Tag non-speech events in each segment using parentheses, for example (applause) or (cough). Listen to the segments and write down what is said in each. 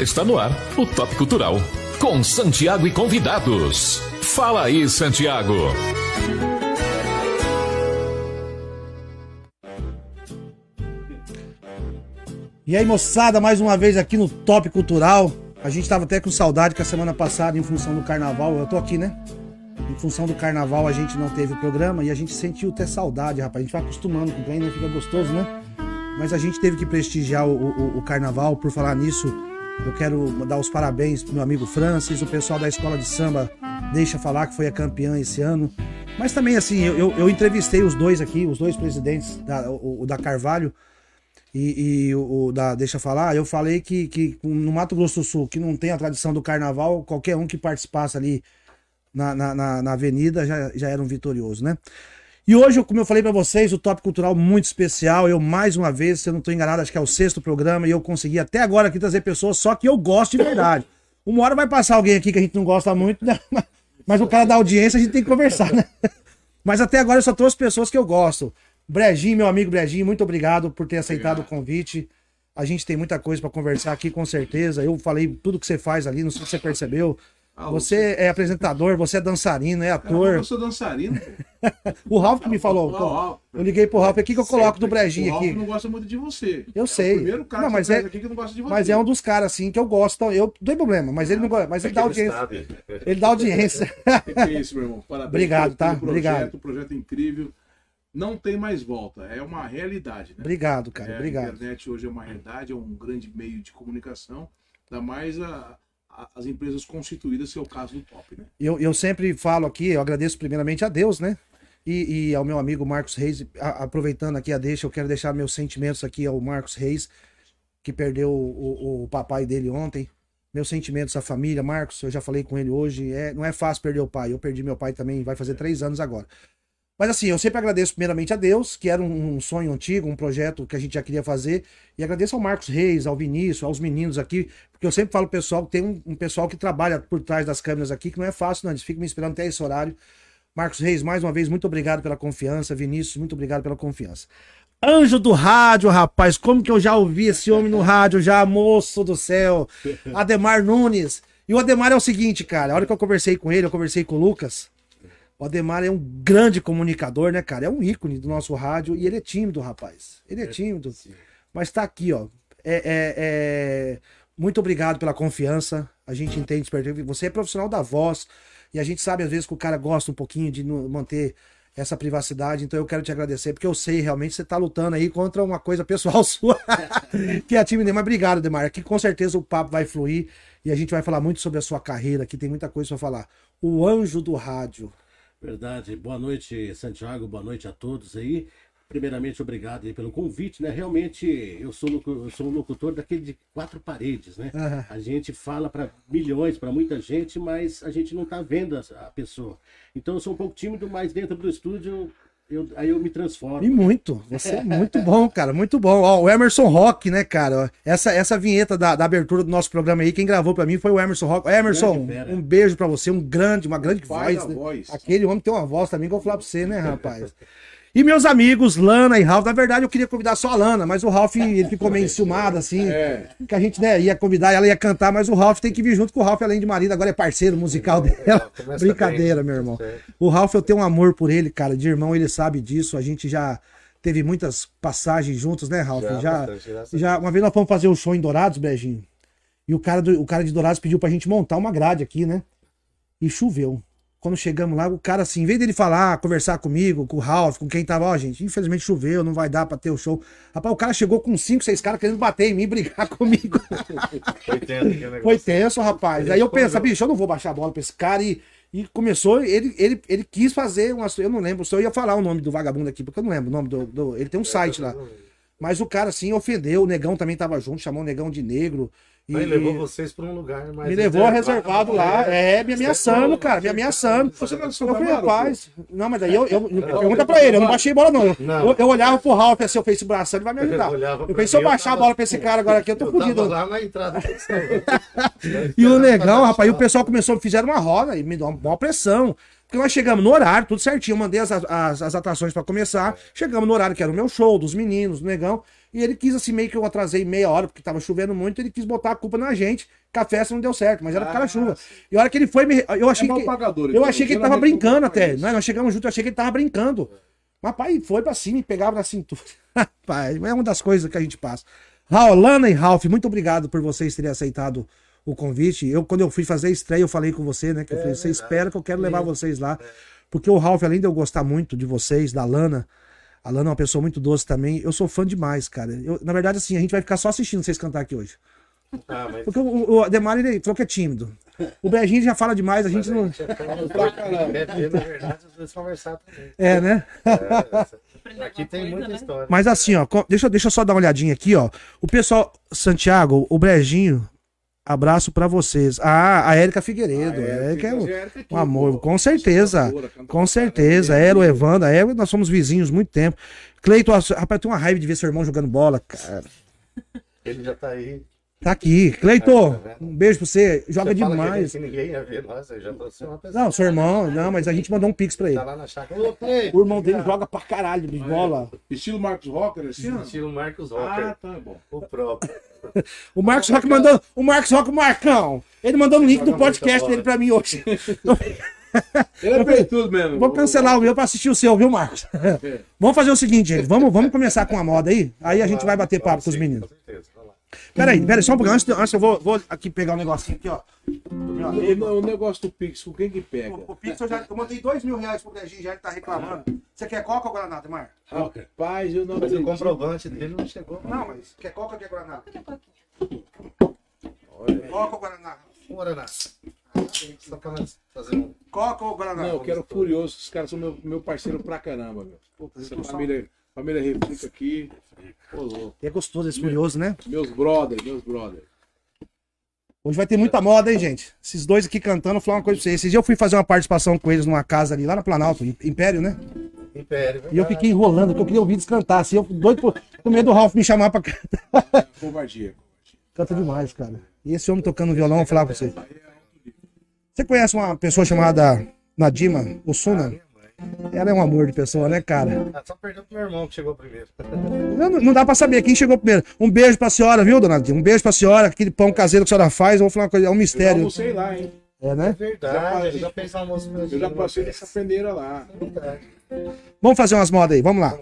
Está no ar o Top Cultural, com Santiago e convidados. Fala aí, Santiago. E aí, moçada, mais uma vez aqui no Top Cultural. A gente tava até com saudade que a semana passada, em função do carnaval, eu tô aqui, né? Em função do carnaval, a gente não teve o programa e a gente sentiu até saudade, rapaz. A gente vai acostumando com o trem, né? Fica gostoso, né? Mas a gente teve que prestigiar o, o, o carnaval. Por falar nisso, eu quero dar os parabéns pro meu amigo Francis, o pessoal da escola de samba deixa falar que foi a campeã esse ano. Mas também, assim, eu, eu, entrevistei os dois aqui, os dois presidentes, da, o, o da Carvalho e, e o, o, da Deixa Falar. Eu falei que, que no Mato Grosso do Sul, que não tem a tradição do carnaval, qualquer um que participasse ali na, na, na, na avenida já, já era um vitorioso, né? E hoje, como eu falei para vocês, o Top Cultural muito especial. Eu, mais uma vez, se eu não tô enganado, acho que é o sexto programa e eu consegui até agora aqui trazer pessoas só que eu gosto de verdade. Uma hora vai passar alguém aqui que a gente não gosta muito, né? (laughs) mas o cara da audiência a gente tem que conversar, né? (laughs) Mas até agora eu só trouxe pessoas que eu gosto. Brejinho, meu amigo Brejinho, muito obrigado por ter aceitado obrigado. o convite. A gente tem muita coisa para conversar aqui, com certeza. Eu falei tudo que você faz ali, não sei se você percebeu. Ah, você é apresentador, você é dançarino, é ator. Eu sou dançarino. (laughs) o Ralf que me falou. eu liguei pro Ralf aqui que eu coloco do Brejinho aqui. O Ralf não gosta muito de você. Eu sei. É o primeiro cara não, mas é, aqui que não gosta de você. Mas é um dos caras assim que eu gosto. Eu não tem problema, mas ele não gosta. Mas ele dá audiência. Ele dá audiência. (laughs) é isso, meu irmão. Parabéns. Obrigado, tá? Projeto, Obrigado. Um projeto incrível. Não tem mais volta. É uma realidade. Né? Obrigado, cara. É, Obrigado. A internet hoje é uma realidade, é um grande meio de comunicação. Ainda mais a as empresas constituídas, que é o caso do Top, né? Eu, eu sempre falo aqui, eu agradeço primeiramente a Deus, né? E, e ao meu amigo Marcos Reis, a, aproveitando aqui a deixa, eu quero deixar meus sentimentos aqui ao Marcos Reis, que perdeu o, o, o papai dele ontem. Meus sentimentos à família, Marcos, eu já falei com ele hoje, é, não é fácil perder o pai. Eu perdi meu pai também, vai fazer três anos agora. Mas assim, eu sempre agradeço primeiramente a Deus, que era um, sonho antigo, um projeto que a gente já queria fazer. E agradeço ao Marcos Reis, ao Vinícius, aos meninos aqui, porque eu sempre falo pessoal que tem um, um, pessoal que trabalha por trás das câmeras aqui, que não é fácil, não. Eles ficam me esperando até esse horário. Marcos Reis, mais uma vez, muito obrigado pela confiança. Vinícius, muito obrigado pela confiança. Anjo do rádio, rapaz, como que eu já ouvi esse homem no rádio, já, moço do céu. (laughs) Ademar Nunes. E o Ademar é o seguinte, cara, a hora que eu conversei com ele, eu conversei com o Lucas. O Ademar é um grande comunicador, né, cara? É um ícone do nosso rádio e ele é tímido, rapaz. Ele é tímido. Sim. Mas tá aqui, ó. É, é, é... Muito obrigado pela confiança. A gente entende. Você é profissional da voz e a gente sabe às vezes que o cara gosta um pouquinho de manter essa privacidade. Então eu quero te agradecer, porque eu sei realmente você tá lutando aí contra uma coisa pessoal (laughs) sua, (laughs) que é a timidez. Mas obrigado, Demar. Aqui com certeza o papo vai fluir e a gente vai falar muito sobre a sua carreira. Aqui tem muita coisa para falar. O anjo do rádio. Verdade. Boa noite, Santiago. Boa noite a todos aí. Primeiramente, obrigado pelo convite, né? Realmente, eu sou, eu sou um locutor daquele de quatro paredes, né? Uhum. A gente fala para milhões, para muita gente, mas a gente não está vendo a, a, pessoa. Então, eu sou um pouco tímido, mas dentro do estúdio eu, aí eu me transformo. E muito. Você é muito bom, cara. Muito bom. Ó, o Emerson Rock, né, cara? Essa, essa vinheta da, da abertura do nosso programa aí, quem gravou para mim foi o Emerson Rock. Emerson, um beijo para você. Um grande, uma grande voz, né? voz. Aquele homem tem uma voz também que eu vou falar pra você, né, rapaz? (laughs) E meus amigos, Lana e Ralph, na verdade eu queria convidar só a Lana, mas o Ralph ele ficou meio enciumado, assim. É. Que a gente né, ia convidar, ela ia cantar, mas o Ralph tem que vir junto com o Ralph, além de marido, agora é parceiro musical dela. Brincadeira, bem. meu irmão. O Ralph, eu tenho um amor por ele, cara, de irmão, ele sabe disso. A gente já teve muitas passagens juntos, né, Ralph? Já, já, bastante, já uma vez nós fomos fazer o um show em Dourados, Beijinho. E o cara, do, o cara de Dourados pediu pra gente montar uma grade aqui, né? E choveu. Quando chegamos lá, o cara, assim, em vez dele falar, conversar comigo, com o Ralph, com quem tava, ó, gente, infelizmente choveu, não vai dar pra ter o show. Rapaz, o cara chegou com cinco, seis caras querendo bater em mim, (laughs) brigar comigo. Foi tenso, Foi tenso, rapaz. Aí eu penso, bicho, eu não vou baixar a bola pra esse cara e. E começou, ele, ele, ele quis fazer uma. Eu não lembro, só eu ia falar o nome do vagabundo aqui, porque eu não lembro o nome do. do ele tem um site lá. Mas o cara, assim, ofendeu. O negão também tava junto, chamou o negão de negro. E, Aí levou vocês pra um lugar mais. me levou reservado lá, é, me ameaçando, cara, me ameaçando. Você não é Eu falei, Amaro, rapaz, não, mas daí eu, eu, pergunta pra ele, eu não baixei bola, não. Eu, Não. eu, eu olhava pro Ralf assim, eu esse braço, ele vai me Eu ajudar. Eu pra pensei, se eu eu baixar a bola pra esse cara agora aqui, eu tô Eu fudido. lá na entrada (laughs) E o legal, rapaz, e o pessoal começou, fizeram uma roda e me deu uma maior pressão. Porque nós chegamos no horário, tudo certinho. Eu mandei as, as, as atrações pra começar. Chegamos no horário que era o meu show, dos meninos, do negão. E ele quis, assim, meio que eu atrasei meia hora, porque tava chovendo muito. Ele quis botar a culpa na gente, que a festa não deu certo, mas era por causa da chuva. E a hora que ele foi, me... eu achei É que. pagador, Eu então, achei que ele tava brincando até. Nós, nós chegamos junto, eu achei que ele tava brincando. Mas, pai, foi pra cima e pegava na cintura. (laughs) Rapaz, é uma das coisas que a gente passa. Raul, Lana e Ralph, muito obrigado por vocês terem aceitado o convite. Eu, quando eu fui fazer a estreia, eu falei com você, né? Que eu falei, você espera que eu quero levar vocês lá. Porque o Ralph, além de eu gostar muito de vocês, da Lana, a Lana é uma pessoa muito doce também. Eu sou fã demais, cara. Eu, na verdade, assim, a gente vai ficar só assistindo vocês cantar aqui hoje. Ah, mas Porque o, o Ademar, ele falou que é tímido. O Brejinho já fala demais, a gente não. Pra caramba. Bebê, na verdade, conversar também. É, né? É, aqui tem muita história. Mas assim, ó, deixa, deixa eu só dar uma olhadinha aqui, ó. O pessoal, Santiago, o Brejinho, abraço pra vocês. Ah, a Érica Figueiredo. Ah, é, é, que é tem um, a Érica aqui, um amor, pô. com certeza. Com certeza. caramba. Era o Evandro, a Érica, nós somos vizinhos muito tempo. Cleiton, rapaz, tenho uma raiva de ver seu irmão jogando bola, cara. Ele já tá aí. Tá aqui. Cleiton, um beijo pra você. Joga Você demais. Que ninguém ia ver eu já trouxe uma pessoa. Não, seu irmão, não, mas a gente mandou um pix pra ele. Tá lá na chácara. Ô, O irmão dele joga pra caralho de bola. Estilo Marcos Rocker, assim. Estilo Marcos Ah, Rocker. tá bom. O próprio. (laughs) O Marcos Rock mandou. O Marcos Rock, o Marcão. Ele mandou um link do podcast dele pra mim hoje. (laughs) Ele é peitudo mesmo. Vou cancelar o meu pra assistir o seu, viu, Marcos? É. (laughs) Vamos fazer o seguinte, gente. Vamos, vamos começar com a moda aí? Aí a gente vai bater papo com os meninos. Com certeza. Vai lá. Peraí, peraí, só um pouquinho. Antes, antes eu vou, vou aqui pegar um negocinho aqui, ó. Meu amigo. O, o negócio do Pix, com quem que pega? O, o Pix, eu, já, eu mandei dois mil reais pro Brejinho, já que tá reclamando. Você quer coca ou Guaraná, Demar? Rapaz, eu não Mas o comprovante dele não chegou. Não, mas quer coca ou quer Guaraná? Olha, Coca ou Guaraná? Um Guaraná. Só pra nós fazer um. Coca ou Guaraná? Não, eu quero Furioso. Os caras são meu, meu parceiro pra caramba, meu. Puta, Essa família, família Refrica aqui. É gostoso esse curioso, né? Meus brothers, meus brothers. Hoje vai ter muita moda, hein, gente? Esses dois aqui cantando, vou falar uma coisa pra vocês. Esses dias eu fui fazer uma participação com eles numa casa ali, lá na Planalto, Império, né? Império. E eu fiquei enrolando, porque eu queria ouvir eles cantar. Assim, eu doido por, com medo do Ralph me chamar pra cantar. (laughs) Covardia. Canta demais, cara. E esse homem tocando violão, eu vou falar pra você. Você conhece uma pessoa chamada Nadima Osuna? Ela é um amor de pessoa, né, cara? Ah, só perdeu pro meu irmão que chegou primeiro. Não, não dá pra saber quem chegou primeiro. Um beijo pra senhora, viu, dona? Um beijo pra senhora. Aquele pão caseiro que a senhora faz, eu vou falar uma coisa, é um Eu já mistério. almocei lá, hein? É, É né? verdade, Já- eu já pensei almoço Eu já passei nessa fendeira lá. Verdade. Vamos fazer umas modas aí, vamos lá.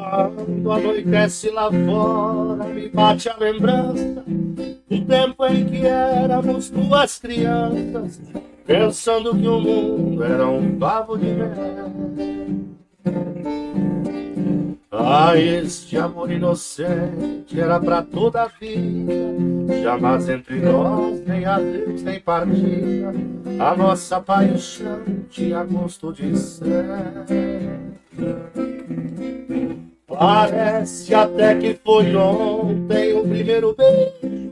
Quando anoitece lá fora, me bate a lembrança do tempo em que éramos duas crianças, pensando que o mundo era um pavo de mel. Ah, este amor inocente era pra toda a vida, jamais entre nós nem adeus nem partida, a nossa paixão tinha gosto de céu. Parece até que foi ontem o primeiro beijo.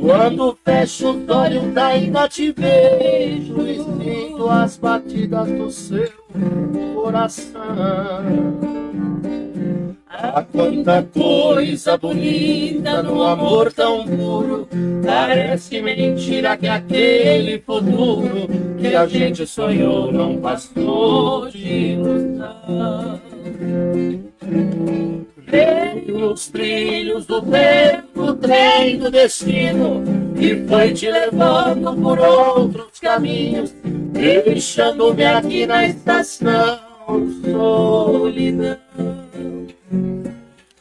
Quando fecho os olhos ainda te vejo e sinto as batidas do seu coração. Há quanta coisa bonita no amor tão puro. Parece mentira que aquele futuro que a gente sonhou não passou de ilusão. Veio nos trilhos do tempo, trem do destino, e foi te levando por outros caminhos, deixando-me aqui na estação solidão.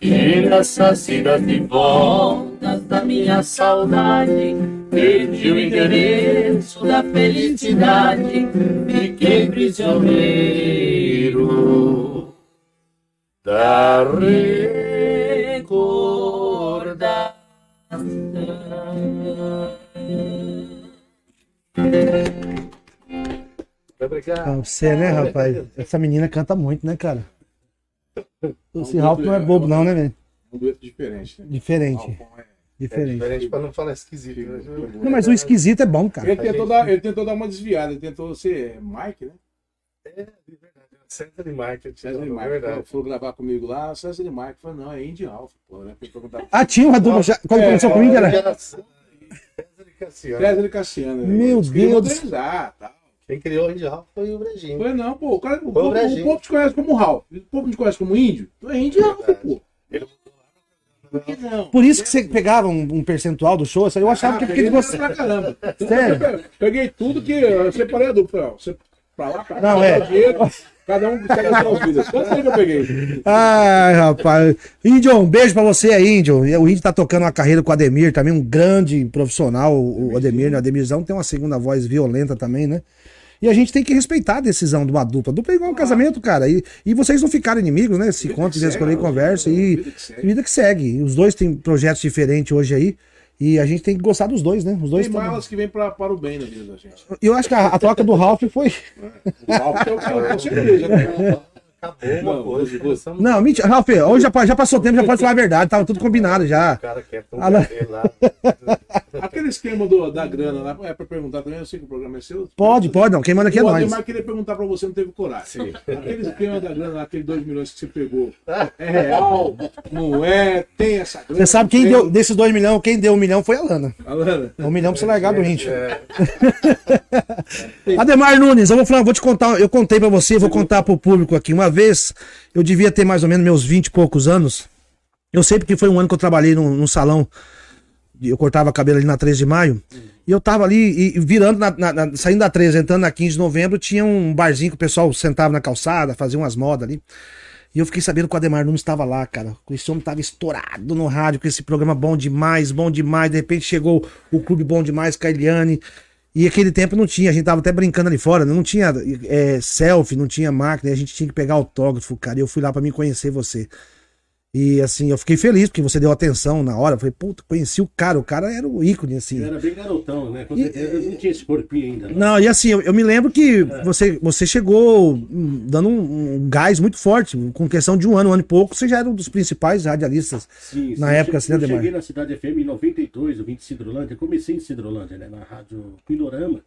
E nessas idas e voltas da minha saudade, perdi o endereço da felicidade, fiquei prisioneiro da recordação. Ah, Você, né, rapaz? Essa menina canta muito, né, cara? Esse Ralph não é bobo, não, né, velho? Um dueto diferente, né? Diferente. É- Diferente. Diferente pra não falar esquisito. né? Não, mas o esquisito é bom, cara. Ele tentou, dar, ele tentou dar uma desviada, ele tentou ser Mike, né? É, César de Market. César e é Mike. verdade. Falou gravar comigo lá, César e Mike. Falou, não, é Indy Alpha, pô, né? Foi. Ah, tinha uma dupla já. Quando É, começou com o Índia, era. Geração. César e Cassiano. César e Cassiano. né? Meu Deus. tal. Quem criou o Indial foi o Brejinho. Falei, não, pô, o, cara, o, Foi o povo, o povo te conhece como Ralph. O povo te conhece como índio. Tu é índio, Alpha, pô. Ele Por que não? Por isso que você pegava um, um percentual do show, eu achava Ah, que é porque você. pra caramba. (laughs) Sério? Peguei tudo que eu separei a dupla. Você pra lá, pra cá, Não, pra é. dinheiro, cada um segue as suas vidas. Quanto tempo eu peguei? Ai, rapaz. Índio, um beijo pra você aí, Índio. O Índio tá tocando uma carreira com o Ademir, também um grande profissional, o Ademir. né? O Ademirzão tem uma segunda voz violenta também, né? E a gente tem que respeitar a decisão de uma dupla. Dupla é igual um casamento, cara. E, e vocês não ficaram inimigos, né? Se contam, de escolher e conversa. E que segue. vida que segue. Os dois têm projetos diferentes hoje aí. E a gente tem que gostar dos dois, né? Os dois Tem tão- malas que vêm para o bem na vida da gente. Eu acho que a, a troca do Ralph foi. O Ralph é o cara, com certeza. né? (laughs) acabou uma Não, coisa. Começamos Não, mentira. Ralph, hoje já, já passou tempo, já pode falar a verdade. Tava tudo combinado já. o cara quer Ah. (laughs) Aquele esquema do, da grana lá, é pra perguntar também, eu sei que o programa é seu. Pode, pode, não. Quem manda aqui é o nós. Ademar queria perguntar pra você, não teve coragem. Aquele esquema da grana lá, aquele 2 milhões que você pegou, é (laughs) real? Não é? Tem essa grana? Você sabe quem Tem? deu, desses dois milhões, quem deu um milhão foi a Lana. Alana, Um milhão pra você largar do índio. É, (laughs) Ademar Nunes, eu vou falar, vou te contar, eu contei pra você, vou contar pro público aqui. Uma vez, eu devia ter mais ou menos meus 20 e poucos anos. Eu sei porque foi um ano que eu trabalhei num, num salão. Eu cortava cabelo ali na 13 de maio. E eu tava ali, e, e virando, na- na- na- saindo da 13, entrando na 15 de novembro, tinha um barzinho que o pessoal sentava na calçada, fazia umas modas ali. E eu fiquei sabendo que o Ademar Nunes estava lá, cara. Esse homem tava estourado no rádio, com esse programa bom demais, bom demais. De repente chegou o Clube Bom Demais Eliane. E aquele tempo não tinha, a gente tava até brincando ali fora, né? não tinha é, selfie, não tinha máquina, a gente tinha que pegar autógrafo, cara. E eu fui lá pra me conhecer você. E assim, eu fiquei feliz porque você deu atenção na hora. Eu falei, puta, conheci o cara, o cara era o ícone, assim. Eu era bem garotão, né? E-. Eu não tinha esse corpinho ainda. Não. Não, e assim, eu, eu me lembro que você, você chegou hum, dando um, um gás muito forte. Com questão de um ano, um ano e pouco, você já era um dos principais radialistas. Sim, Na sim. época, eu, assim, né, eu cheguei na Cidade FM em 92, eu vim de Cidrolândia, comecei em Cidrolândia, né, na rádio Pindorama,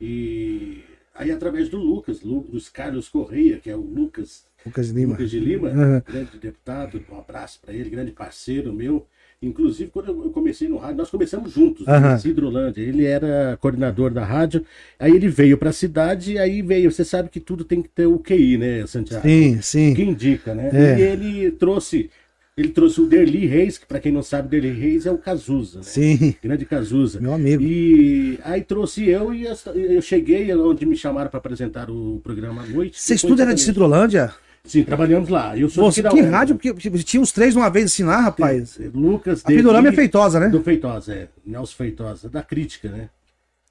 e aí através do Lucas, Lu- dos Carlos Correia, que é o Lucas, Lucas Lima. Lucas de Lima, Uhum. grande deputado, um abraço para ele, grande parceiro meu. Inclusive, quando eu comecei no rádio, nós começamos juntos, né, Aham. em Cidrolândia. Ele era coordenador da rádio, aí ele veio para a cidade, aí veio. Você sabe que tudo tem que ter o QI, né, Santiago? Sim, sim. que indica, né? É. E ele trouxe, ele trouxe o Derli Reis, que para quem não sabe, Derli Reis é o Cazuza, né? Sim. Grande Cazuza. Meu amigo. E aí trouxe eu e eu cheguei onde me chamaram para apresentar o programa à noite. Vocês que tudo foi era de Cidrolândia? Sim, trabalhamos lá. Eu sou de que rádio? Porque tinha uns três uma vez assim lá, rapaz. Lucas A Pindorama é feitosa, né? Do Feitosa, é. Nelson Feitosa, da crítica, né?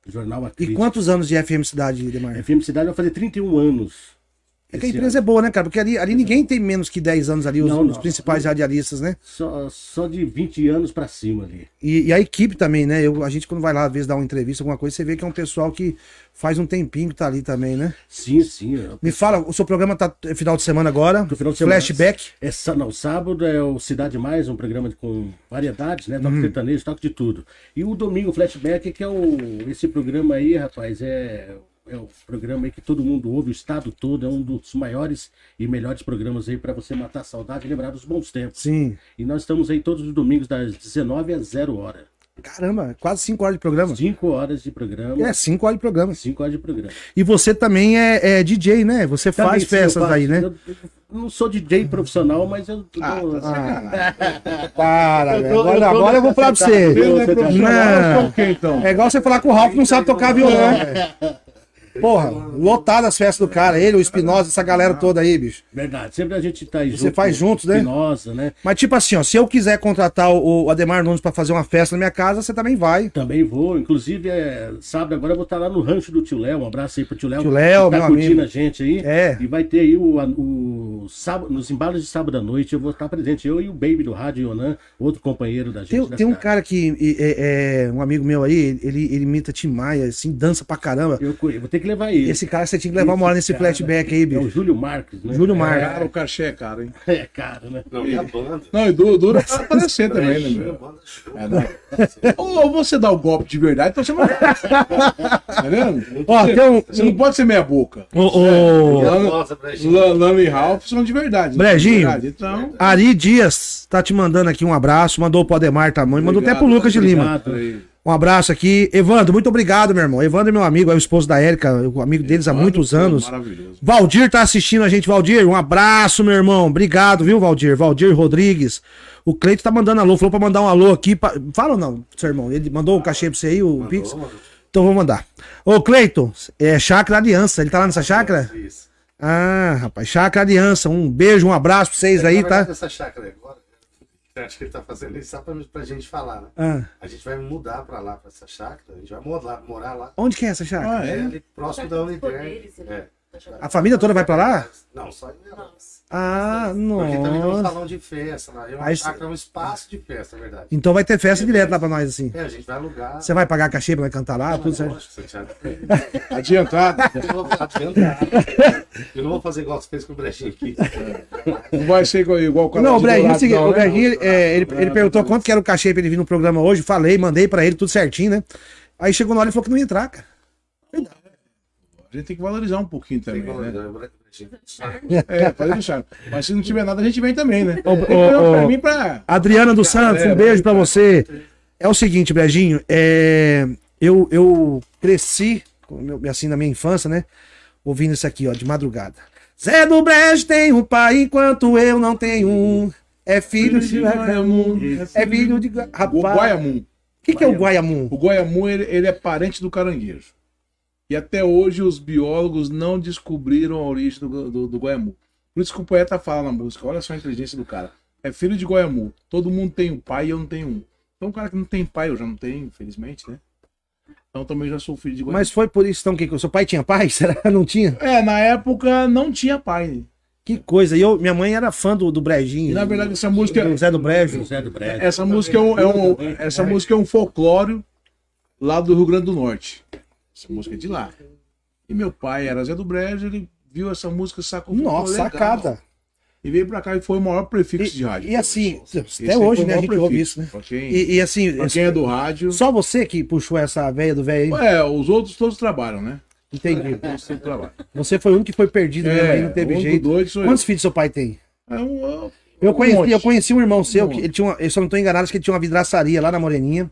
Jornal A E quantos anos de FM Cidade, Demar? FM Cidade vai fazer 31 anos. É que a empresa é boa, né, cara? Porque ali, ali ninguém tem menos que 10 anos ali, os, Não, os não. principais radialistas, né? Só, só de 20 anos para cima ali. E, e a equipe também, né? Eu, a gente, quando vai lá, às vezes, dar uma entrevista, alguma coisa, você vê que é um pessoal que faz um tempinho que tá ali também, né? Sim, sim. eu- Me fala, o seu programa tá é final de semana agora. No final de semana. Flashback. É, não, sábado é o Cidade Mais, um programa com variedades, né? Toque sertanejo, toque de tudo. E o domingo, Flashback, que é o. Esse programa aí, rapaz, é. É o programa aí que todo mundo ouve, o estado todo, é um dos maiores e melhores programas aí para você matar a saudade e lembrar dos bons tempos. Sim. E nós estamos aí todos os domingos, das 19 às 0 hora. Caramba, quase 5 horas de programa. 5 horas de programa. É, 5 horas de programa. 5 horas de programa. E você também é, é DJ, né? Você Também, faz sim, festas faço. aí, né? Eu, eu não sou DJ profissional, mas eu. Ah, eu- (laughs) Para, Eu tô- Agora, eu tô agora eu vou falar pra você. não é Não. então? É igual você falar que o Ralph não sabe tocar violão. Porra, lotado as festas do cara, ele, o Espinosa, essa galera toda aí, bicho. Verdade, sempre a gente tá aí Você faz juntos, né? Espinosa, né? Mas tipo assim, ó, se eu quiser contratar o, o Ademar Nunes pra fazer uma festa na minha casa, você também vai. Também vou, inclusive, é, sábado agora eu vou estar lá no rancho do tio Léo. Um abraço aí pro tio Léo. Tio Léo, tá meu curtindo amigo. a gente aí. É. E vai ter aí o, a- o sábado, nos embalos de sábado à noite, eu vou estar presente. Eu e o Baby do Rádio Yonan, outro companheiro da gente. Tem, da tem um cara que, é, é, um amigo meu aí, ele, ele imita Tim Maia, assim, dança pra caramba. Eu, eu vou ter que levar ele. Esse cara você tinha que levar uma hora nesse cara flashback aí, É o bicho. Júlio Marques, né? Júlio É, Marques. cara, o cachê é caro, hein? É caro, né? Não, e a banda? Não, e dura, dura pra (laughs) aparecer também, né, meu? É, não. Ou você dá o golpe de verdade, então você não. (laughs) Tá vendo? Ó, você, tem um- você não pode ser meia boca. Ô, ô, E a Lana- nossa, Brejinho? La- Lana e Ralph são de verdade. né? Brejinho. De verdade, Então. Ari Dias tá te mandando aqui um abraço, mandou pro Ademar tamanho, mandou até pro Lucas de Lima. Aí. Um abraço aqui. Evandro, muito obrigado, meu irmão. Evandro é meu amigo, é o esposo da Érica, o amigo deles há muitos Mano, anos. Maravilhoso. Valdir tá assistindo a gente, Valdir. Um abraço, meu irmão. Obrigado, viu, Valdir? Valdir Rodrigues. O Cleito tá mandando alô, falou pra mandar um alô aqui. Pra... Fala ou não, seu irmão? Ele mandou o cachê pra você aí, o Pix? Mandou, Então vou mandar. Ô, Cleito, é Chácara Aliança. Ele tá lá nessa chácara? Isso. Ah, rapaz, Chácara Aliança. Um beijo, um abraço pra vocês aí, Na verdade, tá? Essa chácara agora, eu acho que ele tá fazendo isso só pra, pra gente falar, né? Ah, A gente vai mudar pra lá, pra essa chácara, a gente vai morar, morar lá. onde que é essa chácara? Ah, É, é? ali próximo da né? É. A família toda vai pra lá? Não, só eu. Nossa. Ah, Porque também tem um salão de festa lá. É uma Aí- chácara, é um espaço de festa, na verdade. Então vai ter festa direto lá pra nós, assim. É, a gente vai alugar. Você vai pagar cachê pra nós cantar lá, tudo certo? Lógico, Santiago. (laughs) Adiantado. Eu não vou adiantar. Eu não vou fazer igual você fez com o Brechinho aqui. Não vai ser igual, igual o canal Não, o é o Dourado, seguinte, não, o né? Breginho, é, ele, ele perguntou quanto que era o cachê pra ele vir no programa hoje, falei, mandei pra ele, tudo certinho, né? Aí chegou na hora e falou que não ia entrar, cara. A gente tem que valorizar um pouquinho também, Tem né? né? (laughs) É, fazer deixar. Mas se não tiver nada, a gente vem também, né? Ô, ô, ô. pra mim pra. Adriana dos Santos, um beijo pra você. É o seguinte, Brejinho, é, eu, eu cresci, assim, na minha infância, né? Ouvindo isso aqui, ó, de madrugada. Zé do Brejo tem um pai enquanto eu não tenho um. É filho de Guaiamum. É filho de. Gua- O Rapaz, Guaiamum. o que, que é o Guaiamum? O Guaiamum, ele, ele é parente do caranguejo. E até hoje os biólogos não descobriram a origem do, do, do Guaiamum. Por isso que o poeta fala na música, olha só a inteligência do cara. É filho de Guaiamum. Todo mundo tem um pai e eu não tenho um. Então o cara que não tem pai, eu já não tenho, infelizmente, né? Então também já sou filho de Guaiamum. Mas foi por isso então que o seu pai tinha pai? (laughs) Será que não tinha? É, na época não tinha pai. Que coisa. E eu, minha mãe era fã do, do Brejinho. E na verdade essa música, do Zé do Brejo. José do Brejo. essa música é um, é um- essa música é um folclore lá do Rio Grande do Norte. Essa música é de lá. E meu pai era Zé do Brejo, ele viu essa música, sacou. Nossa, "Legal". sacada. E veio pra cá e foi o maior prefixo de E, rádio. e assim, Esse até aí hoje, né, a gente ouve prefixo. isso, né? Quem, E, e assim, pra quem é do rádio. só você que puxou essa veia do velho aí? É, os outros todos trabalham, né? Entendi. Você foi o único que foi perdido mesmo aí, não teve jeito. sou eu. Quantos filhos seu pai tem? É um, é um- Eu um conheci, monte. eu conheci um irmão seu, Um que ele tinha uma, eu só não tô enganado, acho que ele tinha uma vidraçaria lá na Moreninha.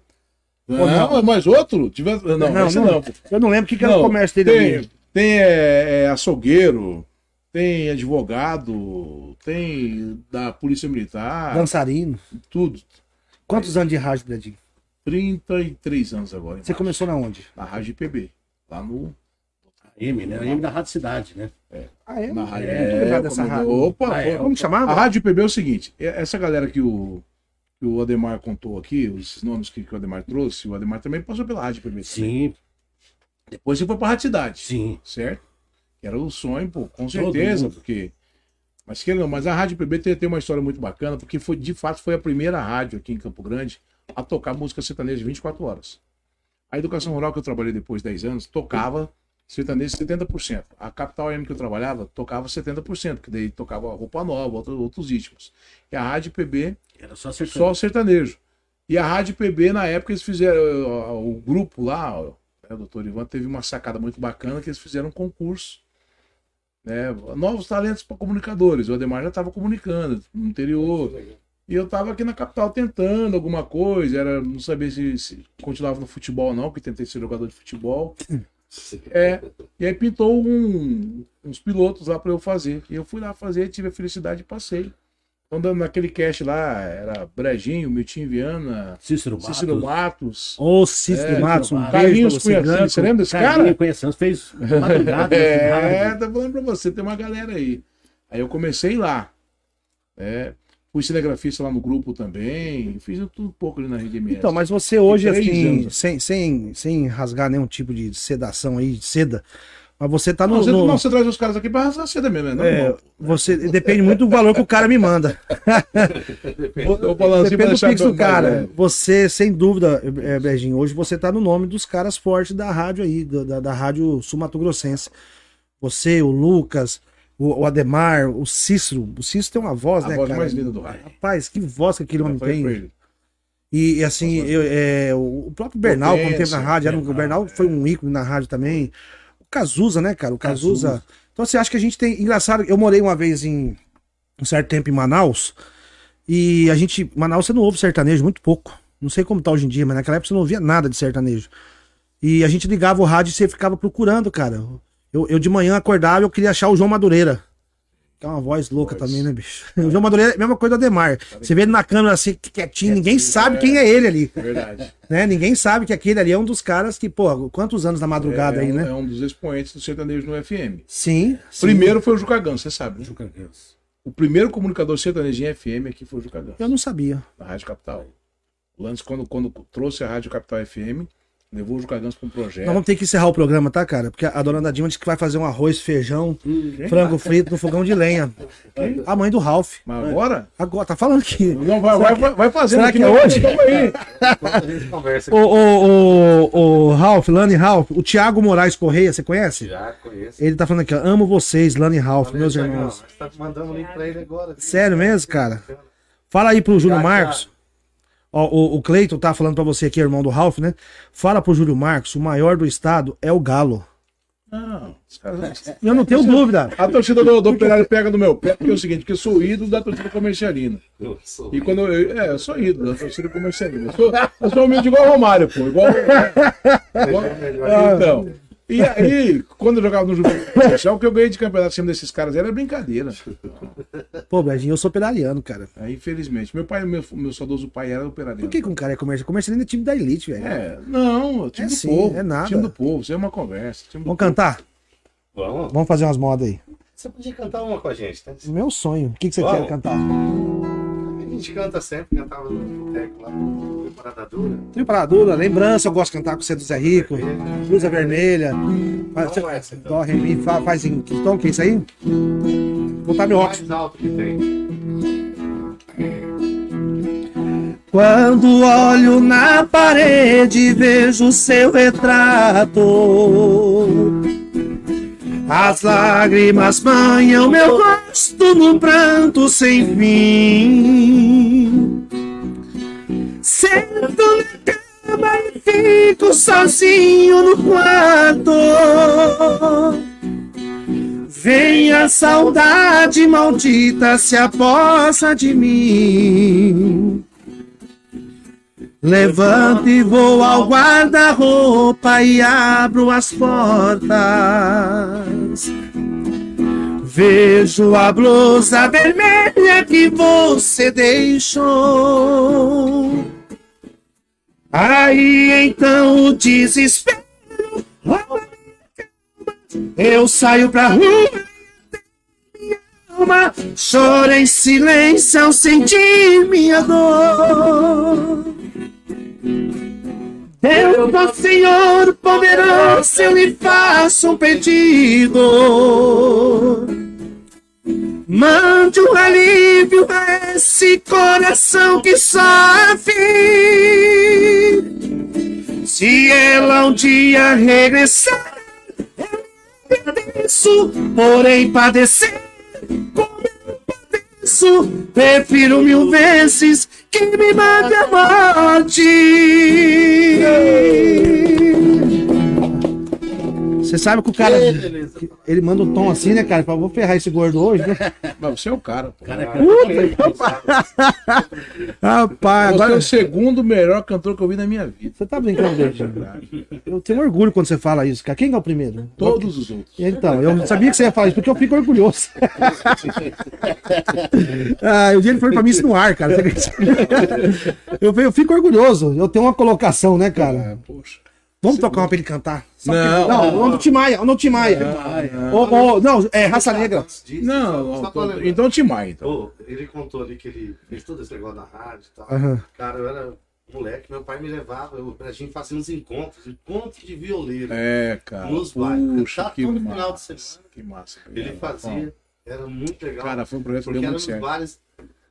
Não, não. mas outro? Tive... Não, Não, esse não. não. Eu não lembro o que, que era o comércio dele tem. Tem é, é, açougueiro, tem advogado, tem da Polícia Militar, Dançarino. tudo. Quantos anos de rádio, Bradinho? 33 anos agora. Você começou na onde? Na Rádio IPB. Lá no. M, né? M da Rádio Cidade, né? Ah, é? Na rádio. É, lembrado dessa rádio. Opa, Ah, é. Como chamava? A Rádio IPB é o seguinte: é- essa galera que o, que o Ademar contou aqui, esses nomes que, que o Ademar trouxe, o Ademar também passou pela Rádio IPB. Sim, Depois você foi pra Rádio Cidade. sim. certo? Era o sonho, pô, com certeza, porque. Mas que não, mas a Rádio PB tem, tem uma história muito bacana, porque foi, de fato foi a primeira rádio aqui em Campo Grande a tocar música sertaneja 24 horas. A educação rural que eu trabalhei depois de 10 anos tocava sertanejo 70%. A Capital AM que eu trabalhava tocava 70%, que daí tocava roupa nova, outros, outros ritmos. E a Rádio PB Era só sertanejo. só sertanejo. E a Rádio PB, na época, eles fizeram. O, o grupo lá, ó, né, o doutor Ivan, teve uma sacada muito bacana que eles fizeram um concurso. Né, novos talentos para comunicadores. O Ademar já estava comunicando no interior. E eu estava aqui na capital tentando alguma coisa. Era, não sabia se, se continuava no futebol não, porque tentei ser jogador de futebol. (laughs) É, e aí pintou um- uns pilotos lá para eu fazer. E eu fui lá fazer, tive a felicidade e passei. Então, dando naquele cast lá, era Brejinho, Miltinho Viana, Cícero Matos. Cícero Matos. Ô, Cícero É, Matos, um Carlinhos grande. Você lembra desse Carlinhos cara? conhecemos, fez madrugada (laughs) É, tá falando pra você, tem uma galera aí. Aí eu comecei lá. É, fui cinegrafista lá no grupo também. Fiz tudo um pouco ali na Rede MS. Então, mas você hoje, assim, sem, sem, sem rasgar nenhum tipo de sedação aí, de seda, Mas você tá no. Não, você, no- não, você traz os caras aqui pra rasgar seda mesmo, né? é, você depende muito do valor que o cara me manda. (laughs) Pra Depende do pix do cara. Você, sem dúvida, é, Brejinho, hoje você tá no nome dos caras fortes da rádio aí, da, da, da rádio sul-mato-grossense. Você, o Lucas, o, o Ademar, o Cícero. O Cícero tem uma voz, A né, voz cara? mais linda do rádio. Rapaz, que voz que aquele homem tem. E, e, assim, eu, é, o próprio Bernal, quando teve na Potência, rádio, era um- o Bernal, Bernal foi um ícone na rádio também. O Cazuza, né, cara? O Cazuza. Então você acha que a gente tem. Engraçado, eu morei uma vez em um certo tempo em Manaus. E a gente. Manaus você não ouve sertanejo, muito pouco. Não sei como tá hoje em dia, mas naquela época você não ouvia nada de sertanejo. E a gente ligava o rádio e você ficava procurando, cara. Eu, eu de manhã acordava e eu queria achar o João Madureira. Que é uma voz louca Voz. também, né, bicho? (laughs) O João Madureira é a mesma coisa do Ademar. Você vê ele na câmera assim, quietinho, ninguém sabe quem é ele ali. É verdade. (laughs) Né? Ninguém sabe que aquele ali é um dos caras que, pô, quantos anos na madrugada é, aí, um- né? é um dos expoentes do sertanejo no FM. Sim, sim. Primeiro foi o Juca Gans, você sabe. Né? Juca Gans. O primeiro comunicador sertanejo em FM aqui foi o Juca Gans, Eu não sabia. na Rádio Capital. O Lance, quando, quando trouxe a Rádio Capital FM, levou o para um projeto. Nós vamos ter que encerrar o programa, tá, cara? Porque a dona Nadima disse que vai fazer um arroz, feijão, frango frito no fogão de lenha. A mãe do Ralph. Mas agora? Agora, tá falando que. Não, vai, vai, vai, vai fazendo Será aqui que é hoje? Aí. O, o, o, o Ralph, Lani Ralph, o Thiago Moraes Correia, você conhece? já conheço. Ele tá falando aqui, ó. Amo vocês, Lani Ralph, Valeu, meus irmãos. Você tá mandando um link pra ele agora. Sério mesmo, cara? Fala aí pro Júlio Já, Marcos. Ó, o, o Cleiton tá falando pra você aqui, irmão do Ralph, né? Fala pro Júlio Marcos, o maior do estado é o Galo. Não, os caras... Eu não tenho dúvida. A torcida do, do Operário pega no meu pé, porque é o seguinte, porque eu sou ídolo da torcida comercialina. Eu sou. E quando eu. É, eu sou ídolo da torcida comercialina. Eu sou, eu sou humilde igual o Romário, pô. Igual. (laughs) igual- Ah. então. E aí, quando eu jogava no Juventude Comercial, o que eu ganhei de campeonato em cima desses caras era brincadeira. Pô, Bradinho, eu sou operariano, cara. Aí, infelizmente. Meu pai, meu, meu saudoso pai era operário. Por que, que um cara é comercial? Comercialino é time da elite, velho. É, não, o time É do sim, povo. é nada. Time do povo, isso é uma conversa. Time do Vamos povo. cantar? Vamos. Vamos fazer umas modas aí. Você podia cantar uma com a gente, né? Meu sonho. O que, que você Vamos. quer cantar? A gente canta sempre, cantava no boteco lá, temporada dura. Preparadora, lembrança, eu gosto de cantar com você do Zé Rico. Blusa vermelha. Faz, essa, então. Dó, ré, mi, fa, faz em que tom que é isso aí? Vou botar meu óculos. Mais alto que tem. Quando olho na parede, vejo seu retrato. As lágrimas banham meu rosto num pranto sem fim. Sento na cama e fico sozinho no quarto. Vem a saudade maldita se apossa de mim. Levanto e vou ao guarda-roupa e abro as portas. Vejo a blusa vermelha que você deixou. Aí então o desespero. Eu saio pra rua. Chora em silêncio ao sentir minha dor. Deus, ó Senhor poderoso, eu lhe faço um pedido. Mande um alívio a esse coração que sofre. Se ela um dia regressar, eu agradeço, porém padecer como padeço, prefiro mil vezes que me mande a morte. Você sabe que o cara. Ele manda um tom assim, né, cara? Pra vou ferrar esse gordo hoje, né? (laughs) Mas você é o cara, pô. Cara, Rapaz, Você é agora. o segundo melhor cantor que eu vi na minha vida. Você tá brincando, Beijinho? Eu tenho orgulho quando você fala isso, cara. Quem é o primeiro? Todos os outros. Então, eu sabia que você ia falar isso, porque eu fico orgulhoso. (laughs) ah, o dia ele foi pra mim isso no ar, cara. (laughs) Eu, fico orgulhoso. Eu tenho uma colocação, né, cara? Ah, poxa. Vamos tocar uma pra ele cantar? Só que- Não. não, não, do Timaya, não, Timaya. Ô, ô, não, é Raça Negra. Não, não, então Timai, então. Ô, ele contou ali que ele fez todo esse negócio na rádio e tal. Cara, eu era moleque, meu pai me levava, eu, a gente fazia uns encontros, encontros de violeiro. É, cara. Nos bairros. Todo massa. final de semana. Que massa. Ele cara. fazia, era muito legal. Cara, foi um projeto que deu muito certo. bares,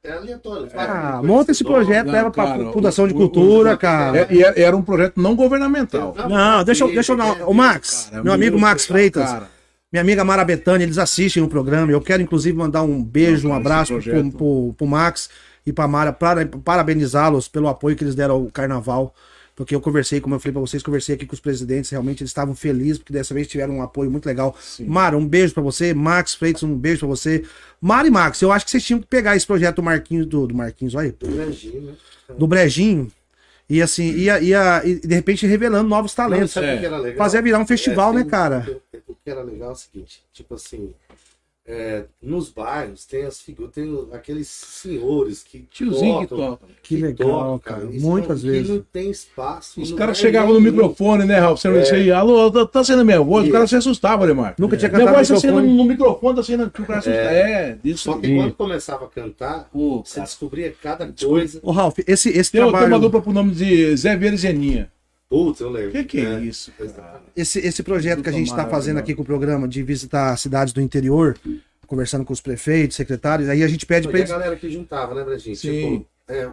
era aleatório. Ah, monta esse projeto, Não, leva pra cara, Fundação de o- o- Cultura, o- cara. É, e era- era um projeto não governamental. Não, deixa eu, deixa eu dar. Ô, Max, Cara, meu amigo Max Freitas, cara. minha amiga Mara Betânia, eles assistem o programa. Eu quero, inclusive, mandar um beijo, um Não, abraço pro, pro, pro Max e pra Mara, para- parabenizá-los pelo apoio que eles deram ao carnaval. Porque eu conversei, como eu falei pra vocês, conversei aqui com os presidentes, realmente eles estavam felizes, porque dessa vez tiveram um apoio muito legal. Mara, um beijo pra você. Max Freitas, um beijo pra você. Mara e Max, eu acho que vocês tinham que pegar esse projeto do Marquinhos, do, do Marquinhos, olha aí, Imagina. do Brejinho, e assim, ia, ia, e de repente revelando novos Não, talentos. sabe o É. que era legal? Fazer virar um festival, né, tem- cara? O que era legal é o seguinte, tipo assim, é, nos bairros tem as figuras, tem o- aqueles senhores que Tiozinho que tocam, toca. Que legal, tocam, cara. Muitas não, vezes. Que não tem espaço. Os caras vai chegavam no microfone, né, Ralf? Você não É. disse aí, alô, tá, tá sendo minha voz? O Isso. cara se assustava, Lemar. Nunca tinha Minha cantado voz no tá sendo microfone. no microfone, tá sendo que o cara assusta. É, disso. Só que quando começava a cantar, Pô, você cara. descobria cada coisa. Ô, Ralf, esse, esse Tem, tem uma trabalho, dupla pro nome de Zé Vieira e Zeninha. Putz, eu lembro. O que, que é, isso? cara? exatamente. esse, esse projeto que a gente está fazendo aqui com o programa de visitar cidades do interior, conversando com os prefeitos, secretários, aí a gente pede pra E a eles. galera que juntava, né, Brandinho? Sim. Tipo, é,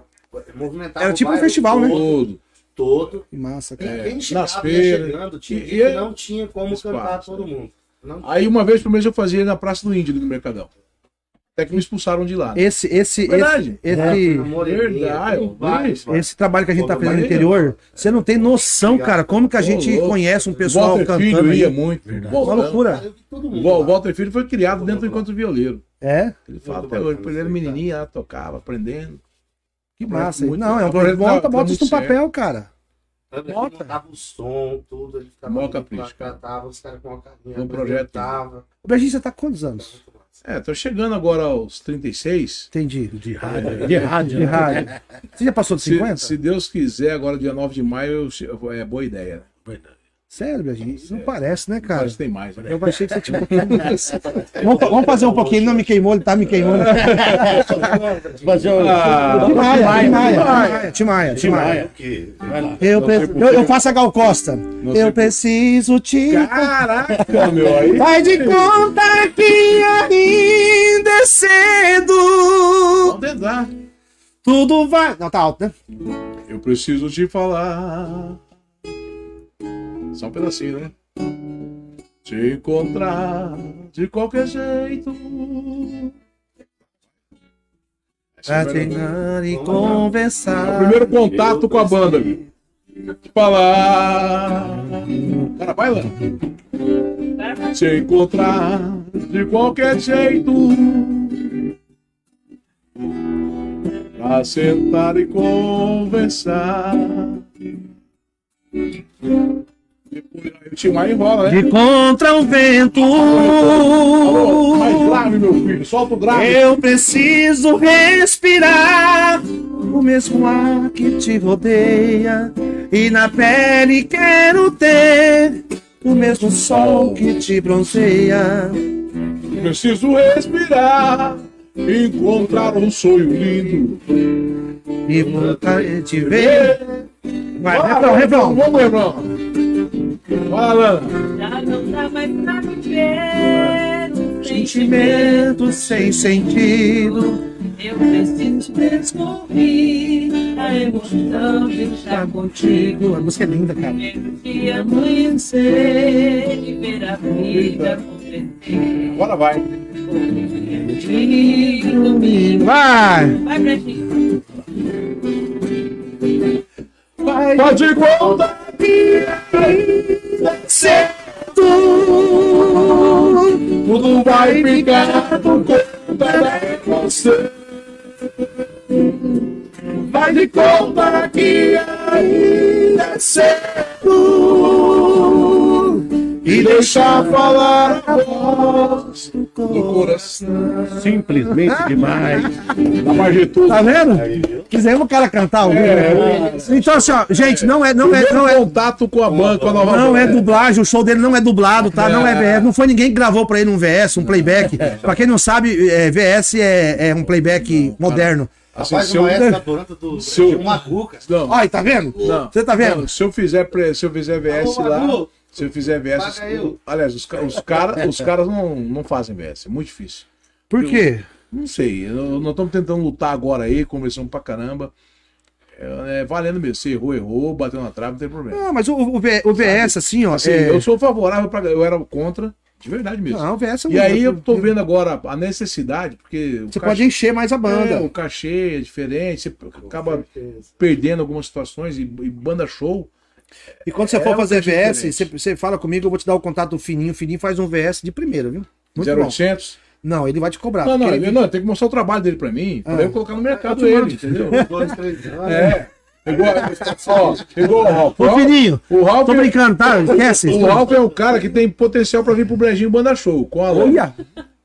movimentava Era o tipo um festival, né? Todo. Todo. Que massa, E cara. quem nas chegava ia feiras. chegando, tinha E- e- não tinha como Espaço, cantar todo né? mundo. Não Aí uma vez por mês eu fazia na Praça do Índio, do Mercadão. Até que me expulsaram de lá. Esse, esse, Verdade. esse, É, esse, Verdade, esse trabalho que a gente tá Pô, fazendo no interior, você não tem noção, cara, como que a gente louco. conhece um pessoal Walter cantando Filho aí. ia muito. Uma Voltão. loucura. Cara, eu vi todo mundo O. Walter Filho foi criado dentro do encontro violeiro. É? Ele fala até hoje, ele era menininho, lá, tocava, aprendendo. Que massa. muito- Não, é um projeto Bota, bota isso no papel, cara. Ele Bota. montava o som, tudo, ele ficava Mó ali, capricho, cara. cantava, os caras com uma carinha. É um projeto. O Brejinho, você tá com quantos anos? É, tô chegando agora aos 36. Entendi. De rádio. De rádio. De rádio. Você já passou de Se, 50? se Deus quiser, agora dia 9 de maio, eu é boa ideia. né? Verdade. Sério, Brejinho? Não parece, né, cara? Mas tem mais. Né? Eu achei que você tinha um pouquinho mais. vamos, vamos fazer um pouquinho. Ele não me queimou, ele tá me queimando. Mas eu. Ah, Timaya, Timaya, Timaya. Que Eu, eu, eu faço a Gal Costa. Eu preciso te. Caraca, (laughs) meu, aí. Vai de conta que ainda é cedo. Vamos tentar. Tudo vai. Não, tá alto, né? Eu preciso te falar. Só um pedacinho, né? Te encontrar de qualquer jeito. É Pra treinar e É o conversar. primeiro contato com a banda. Te falar. Cara, vai lá. Te encontrar de qualquer jeito. Pra sentar e conversar. Timar enrola, né? De contra o vento. Alô, mais grave, meu filho. Solta o grave. Eu preciso respirar o mesmo ar que te rodeia e na pele quero ter o mesmo sol que te bronzeia. Preciso respirar. Encontrar um sonho lindo. E voltar a te ver. Vai, refrão, refrão. Vamos, refrão. Fala. Já não dá mais pra viver um Sentimento sem sentido. Eu preciso descobrir a emoção de estar contigo. A música é linda, cara. Ver o dia amanhecer e ver a vida acontecer. Agora vai. Te. Vai! Vai pra gente. Pode contar ainda Certo! tudo vai ficar por conta de você. Vai de conta que ainda é cedo e deixar falar a voz do coração. Simplesmente demais. Tá vendo? Quisemos o cara cantar ao vivo. É, Então, assim, ó, gente, não é, não é, não é, contato com a banda, com a nova não é dublagem, o show dele não é dublado, tá? Não é VS, não foi ninguém que gravou pra ele um VS, um playback. (laughs) Pra quem não sabe, é, VS é, é um playback moderno. Assim, Rapaz, se eu- maestro (laughs) da planta do se eu-. Não, Olha, tá vendo? não. Você tá vendo? Não, se eu fizer, pre- se eu fizer VS Alô, lá, Magu, se eu fizer VS, eu. os- aliás, os, os, cara, os caras não, não fazem VS, é muito difícil. Por quê? Não sei, eu- nós estamos tentando lutar agora aí, conversando pra caramba. É, é valendo mesmo, se errou, errou, bateu na trave, não tem problema. Não, mas o, o, V- o VS, assim, ó. Assim, é- eu sou favorável para eu era contra, de verdade mesmo. Não, o VS e aí eu tô vendo agora a necessidade, porque Você cachê- pode encher mais a banda. é, o cachê é diferente, você acaba certeza. perdendo algumas situações e, e banda show. E quando você É for uma fazer VS, você, você fala comigo, eu vou te dar o contato do Fininho. O Fininho faz um VS de primeira, viu? Muito bom. 0800. Não, ele vai te cobrar. Não, não, ele- não, tem que mostrar o trabalho dele pra mim, pra Ah. eu colocar no mercado Eu ele, entendeu? Dois, três anos. É. Igual, ó, igual o Ralph. Ô, Fininho, O Ralph, tô brincando, tá? Esquece. o Ralph é um cara que tem potencial pra vir pro Brejinho Banda Show. Com a Olha,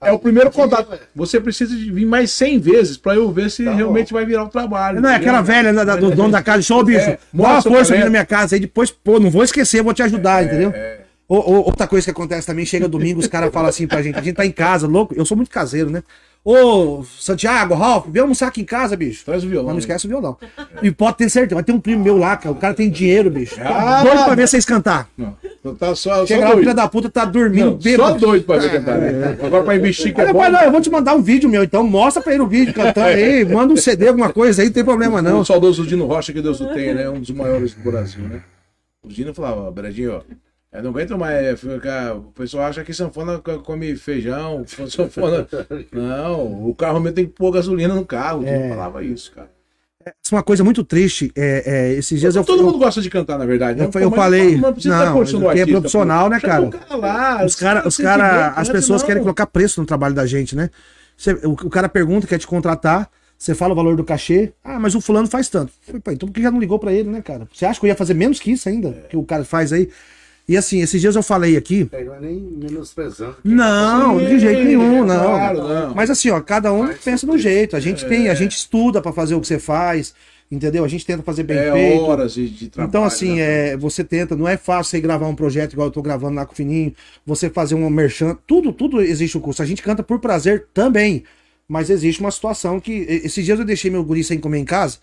É o primeiro contato. Você precisa de vir mais 100 vezes pra eu ver se Tá realmente vai virar o trabalho. não é entendeu? aquela velha né, da- do dono da casa, show, bicho. É, Dá uma mostra força pra aqui na minha casa aí, depois, pô, não vou esquecer, vou te ajudar, entendeu? é. Ô, ô, outra coisa que acontece também, chega domingo, os caras falam assim pra gente, a gente tá em casa, louco, eu sou muito caseiro, né? Ô, Santiago, Ralf, vem almoçar aqui em casa, bicho. Traz o violão. Mas não né? esquece o violão. E pode ter certeza, vai ter um primo meu lá, cara. O cara tem dinheiro, bicho. Ah! Doido pra ver vocês cantar. Não, então tá só, Chega só lá, o filho da puta tá dormindo, Não, bêbado. só doido pra ver cantar. né? Agora pra investir que é bom. rapaz, não, eu vou te mandar um vídeo meu, então mostra pra ele o vídeo cantando aí, (laughs) manda um CD, alguma coisa aí, não tem problema não. O saudoso Dino Rocha, que Deus o tenha, né? Um dos maiores do Brasil, né? O Dino falava, Bradinho, ó. Eu não aguento mais é, ficar. O pessoal acha que sanfona co- come feijão, (laughs) sanfona. Não, o carro mesmo tem que pôr gasolina no carro. É. falava isso, cara. Isso é uma coisa muito triste. É, é, esses dias eu Todo eu- mundo gosta de cantar, na verdade. né? Eu, eu Mas falei. Não precisa Não, é profissional, né, cara? cara lá, Os cara, os cara, as é pessoas não. querem colocar preço no trabalho da gente, né? Você- o, o cara pergunta, quer te contratar, você fala o valor do cachê. Ah, mas o fulano faz tanto. Eu falei, "Pô, então por que já não ligou pra ele, né, cara? Você acha que eu ia fazer menos que isso ainda? Que o cara faz aí? E assim, esses dias eu falei aqui. É, Não é nem menosprezando. Não, de jeito nenhum, não. claro, não. Mas assim, ó, cada um pensa de um jeito. A gente tem, a gente estuda pra fazer o que você faz, entendeu? A gente tenta fazer bem É feito. horas de, de trabalho. Então, assim, né? é, você tenta, não é fácil você gravar um projeto igual eu tô gravando lá com o Fininho, você fazer um merchan, tudo, tudo existe um custo. A gente canta por prazer também, mas existe uma situação que. Esses dias eu deixei meu guri sem comer em casa.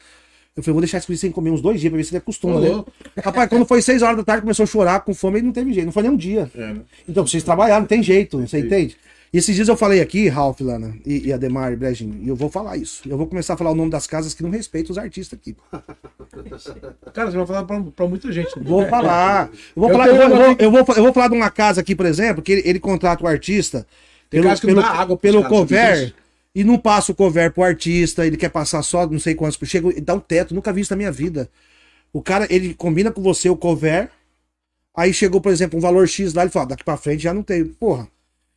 Eu falei, vou deixar guri sem comer uns dois dias pra ver se ele acostuma, né? Rapaz, quando foi seis horas da tarde, começou a chorar com fome e não teve jeito, não foi nem um dia. É, né? Então, vocês trabalharam, não tem jeito, você entende? E esses dias eu falei aqui, Ralph, Lana, e, e Ademar e Brejinho, e eu vou falar isso. Eu vou começar a falar o nome das casas que não respeitam os artistas aqui. (laughs) Cara, você vai falar pra, pra muita gente. né? Vou falar. Eu vou, Eu falar, eu, vou, eu, vou, eu, falar de uma casa aqui, por exemplo, que ele, ele contrata o artista Tem pelo, pelo, água pelo cover? E não passa o cover pro artista, ele quer passar só não sei quantos, chega e dá um teto, nunca vi isso na minha vida. O cara, ele combina com você o cover, aí chegou, por exemplo, um valor X lá, ele fala, daqui pra frente já não tem. Porra.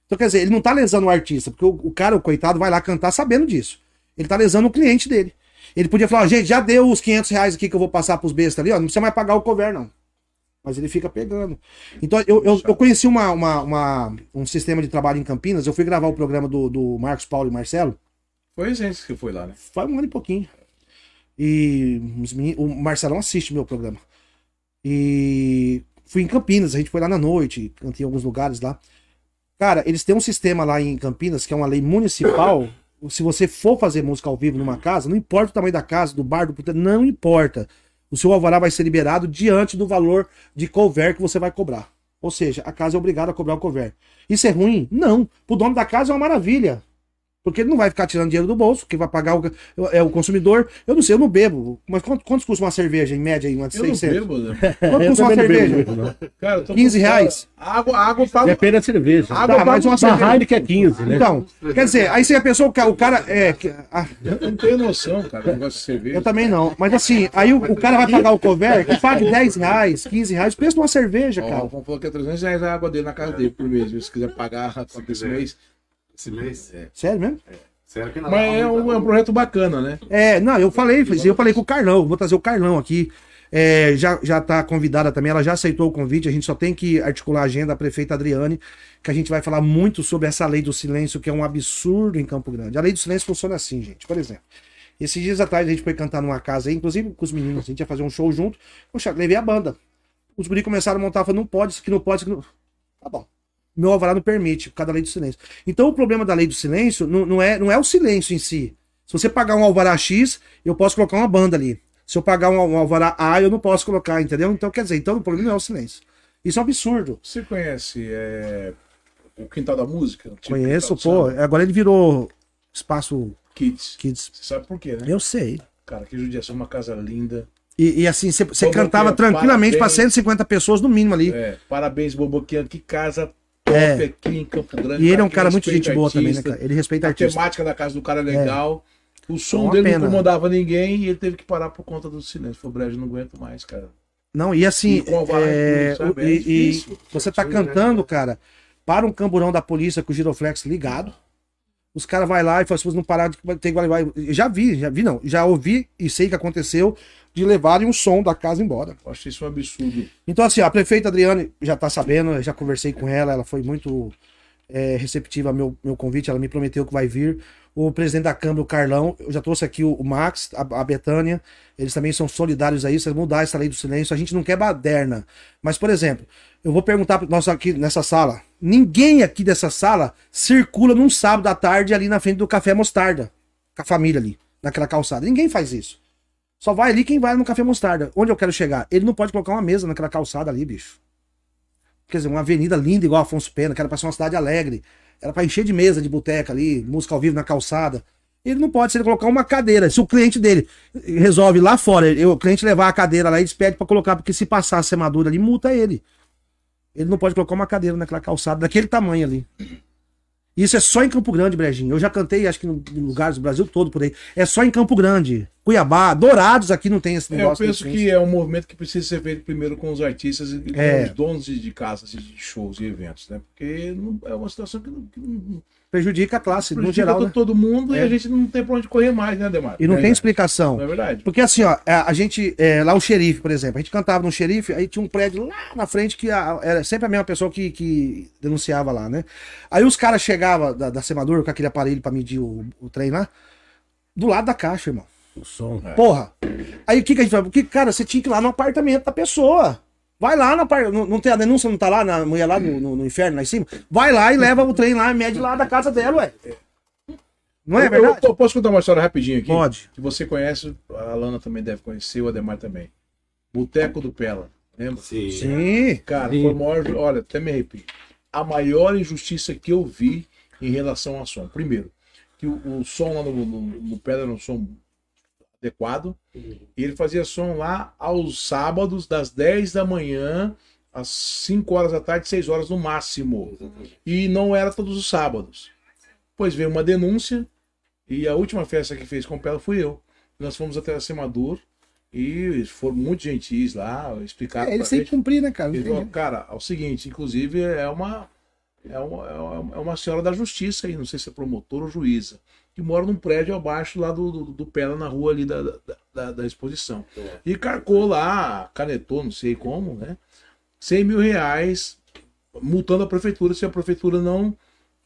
Então, quer dizer, ele não tá lesando o artista, porque o, o cara, o coitado, vai lá cantar sabendo disso. Ele tá lesando o cliente dele. Ele podia falar, gente, já deu os 500 reais aqui que eu vou passar pros bestas ali, ó, não precisa mais pagar o cover, não. Mas ele fica pegando. Então, eu, eu, eu conheci uma, uma, uma- um sistema de trabalho em Campinas, eu fui gravar o programa do, do Marcos Paulo e Marcelo, Foi gente que foi lá, né? faz um ano e pouquinho. E os meninos, o Marcelão assiste meu programa. E fui em Campinas, a gente foi lá na noite, cantei em alguns lugares lá. Cara, eles têm um sistema lá em Campinas, que é uma lei municipal. Se você for fazer música ao vivo numa casa, não importa o tamanho da casa, do bar, do não importa. O seu alvará vai ser liberado diante do valor de cover que você vai cobrar. Ou seja, a casa é obrigada a cobrar o cover. Isso é ruim? Não. Pro dono da casa é uma maravilha. Porque ele não vai ficar tirando dinheiro do bolso, quem vai pagar o, é o consumidor. Eu não sei, eu não bebo. Mas quanto, quanto custa uma cerveja, em média, aí, uma de Eu não 600? bebo, né? Quanto (laughs) custa uma cerveja? Cara, eu tô 15 reais? Água, água eu pago. Depende da cerveja. Água Tá, mas uma cerveja. Heineken é 15, né? Então, quer dizer, aí você já pensou, o cara, o cara é. que- ah, Eu não tenho noção, cara, do negócio de cerveja. eu também não. Mas assim, aí o, o cara vai pagar o cover, que pague 10 reais, 15 reais, preço de uma cerveja, Ó, O cara. Ralfão falou que é 300 reais a água dele na casa dele por mês? Se quiser pagar esse quiser. mês. Esse mês? É. Sério mesmo? Sério que não. Mas é um, é um projeto bacana, né? É, não, eu falei, eu falei com o Carlão, vou trazer o Carlão aqui. É, já, já tá convidada também, ela já aceitou o convite, a gente só tem que articular a agenda, a prefeita Adriane, que a gente vai falar muito sobre essa lei do silêncio, que é um absurdo em Campo Grande. A lei do silêncio funciona assim, gente, por exemplo. Esses dias atrás a gente foi cantar numa casa aí, inclusive com os meninos, a gente ia fazer um show junto, poxa, levei a banda. Os guri começaram a montar, falando, não pode, isso aqui não pode, isso aqui não... Tá bom. Meu alvará não permite, por causa da lei do silêncio. Então o problema da lei do silêncio não, não, é, não é o silêncio em si. Se você pagar um alvará X, eu posso colocar uma banda ali. Se eu pagar um, um alvará A, eu não posso colocar, entendeu? Então, quer dizer, então o problema não é o silêncio. Isso é um absurdo. Você conhece é, o Quintal da Música? Tipo Conheço, pô. Agora ele virou espaço Kids. kids. Você sabe por quê, né? Eu sei. Cara, que judiação, uma casa linda. E, e assim, você- cantava tranquilamente parabéns. 150 pessoas no mínimo ali. É, parabéns, Boboquinha. Que casa É. aqui em Campo Grande. E ele é um cara muito gente boa também, né, artista. cara? Ele respeita A artista. temática da casa do cara é legal. O som Uma dele pena. não incomodava ninguém e ele teve que parar por conta do silêncio. Foi brejo, não aguento mais, cara. Não, e assim, é, tudo, sabe? o- É e, e você tá cantando, né? cara, para um camburão da polícia com o giroflex ligado. Os caras vai lá e você não parar, de- tem que levar. Eu Já vi, já vi, não. Já ouvi e sei que aconteceu de levarem o som da casa embora. Eu acho isso um absurdo. Então, assim, a prefeita Adriane já tá sabendo, eu já conversei com ela, ela foi muito é, receptiva ao meu, meu convite, ela me prometeu que vai vir. O presidente da Câmara, o Carlão, eu já trouxe aqui o, Max, a, a Betânia, eles também são solidários a isso, é mudar essa lei do silêncio. A gente não quer baderna. Mas, por exemplo, eu vou perguntar para nós aqui nessa sala: ninguém aqui dessa sala circula num sábado à tarde ali na frente do Café Mostarda, com a família ali, naquela calçada. Ninguém faz isso. Só vai ali quem vai no Café Mostarda. Onde eu quero chegar? Ele não pode colocar uma mesa naquela calçada ali, bicho. Quer dizer, uma avenida linda igual Afonso Pena, que era pra ser uma cidade alegre. Era pra encher de mesa de boteca ali, música ao vivo na calçada. Ele não pode, se ele colocar uma cadeira, se o cliente dele resolve lá fora, ele- o cliente levar a cadeira lá, eles pedem pra colocar, porque se passar a semadura ali, multa ele. Ele não pode colocar uma cadeira naquela calçada daquele tamanho ali. Isso é só em Campo Grande, Brejinho. Eu já cantei, acho que em lugares do Brasil todo por aí. É só em Campo Grande. Cuiabá, Dourados aqui não tem esse É, eu negócio. penso que é um movimento que precisa ser feito primeiro com os artistas e com É. os donos de, de casas, de shows e eventos, né? Porque não- é uma situação que não, que não prejudica a classe, no prejudica geral. to- né? todo mundo e É. a gente não tem pra onde correr mais, né, Demar? E não É tem verdade. explicação. Não é verdade? Porque assim, ó, a, a gente, é, lá o xerife, por exemplo, a gente cantava no xerife, aí tinha um prédio lá na frente que a- era sempre a mesma pessoa que, que denunciava lá, né? Aí os caras chegavam da, da Semadura com aquele aparelho pra medir o, o trem lá, do lado da caixa, irmão. O som. Porra. Aí o que, que a gente fala? Porque, cara, você tinha que ir lá no apartamento da pessoa. Vai lá no apartamento. Não, não tem a denúncia, não tá lá na mulher lá no, no- no inferno, lá em cima? Vai lá e leva o trem lá, mede lá da casa dela, ué. Não é Eu- verdade? Eu, posso contar uma história rapidinho aqui? Pode. Que você conhece, a Alana também deve conhecer, o Ademar também. Boteco do Pela. Lembra? Sim. Sim. Cara, Sim. foi o maior. Olha, até me arrepio. A maior injustiça que eu vi em relação ao som. Primeiro, que o, o som lá no, no, no Pedra era um som adequado. E ele fazia som lá aos sábados, das 10 da manhã às 5 horas da tarde, 6 horas no máximo. E não era todos os sábados. Pois veio uma denúncia, e a última festa que fez com o Pela fui eu. Nós fomos até a Semador e foram muito gentis lá, explicaram É, ele que cumprir, né, cara? Cara, é o seguinte, inclusive é uma, é uma, é uma- é uma senhora da justiça aí, não sei se é promotora ou juíza, que mora num prédio abaixo lá do, do, do Pela, na rua ali da, da, da- da exposição. É. E carcou lá, canetou, não sei como, né? 100 mil reais, multando a prefeitura se a prefeitura não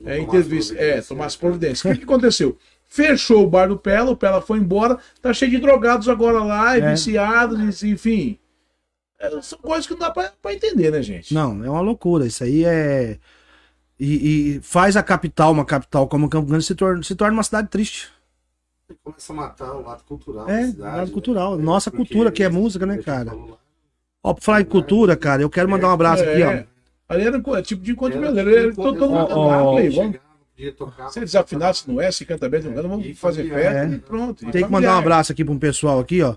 é, tomasse intervisse, é, providência. tomasse providência. O que, que (laughs) aconteceu? Fechou o bar do Pela, o Pela foi embora, tá cheio de drogados agora lá, e É. viciados, e- enfim. É, são coisas que não dá pra, pra entender, né, gente? Não, é uma loucura. Isso aí é. E, e faz a capital, uma capital como Campo Grande, se torna, se torna uma cidade triste. Começa a matar o lado cultural É, da cidade. lado né? cultural. Nossa Porque cultura, que é música, né, cara? Ó, pra falar em cultura, cara, eu quero mandar um abraço aqui, ó. É, Ali era um tipo de encontro era brasileiro. tipo Todo, todo mundo podia tocar, Se é desafinado, se não é, se canta bem, vamos fazer festa É. e pronto. E Tem que mandar um abraço aqui pra um pessoal aqui, ó.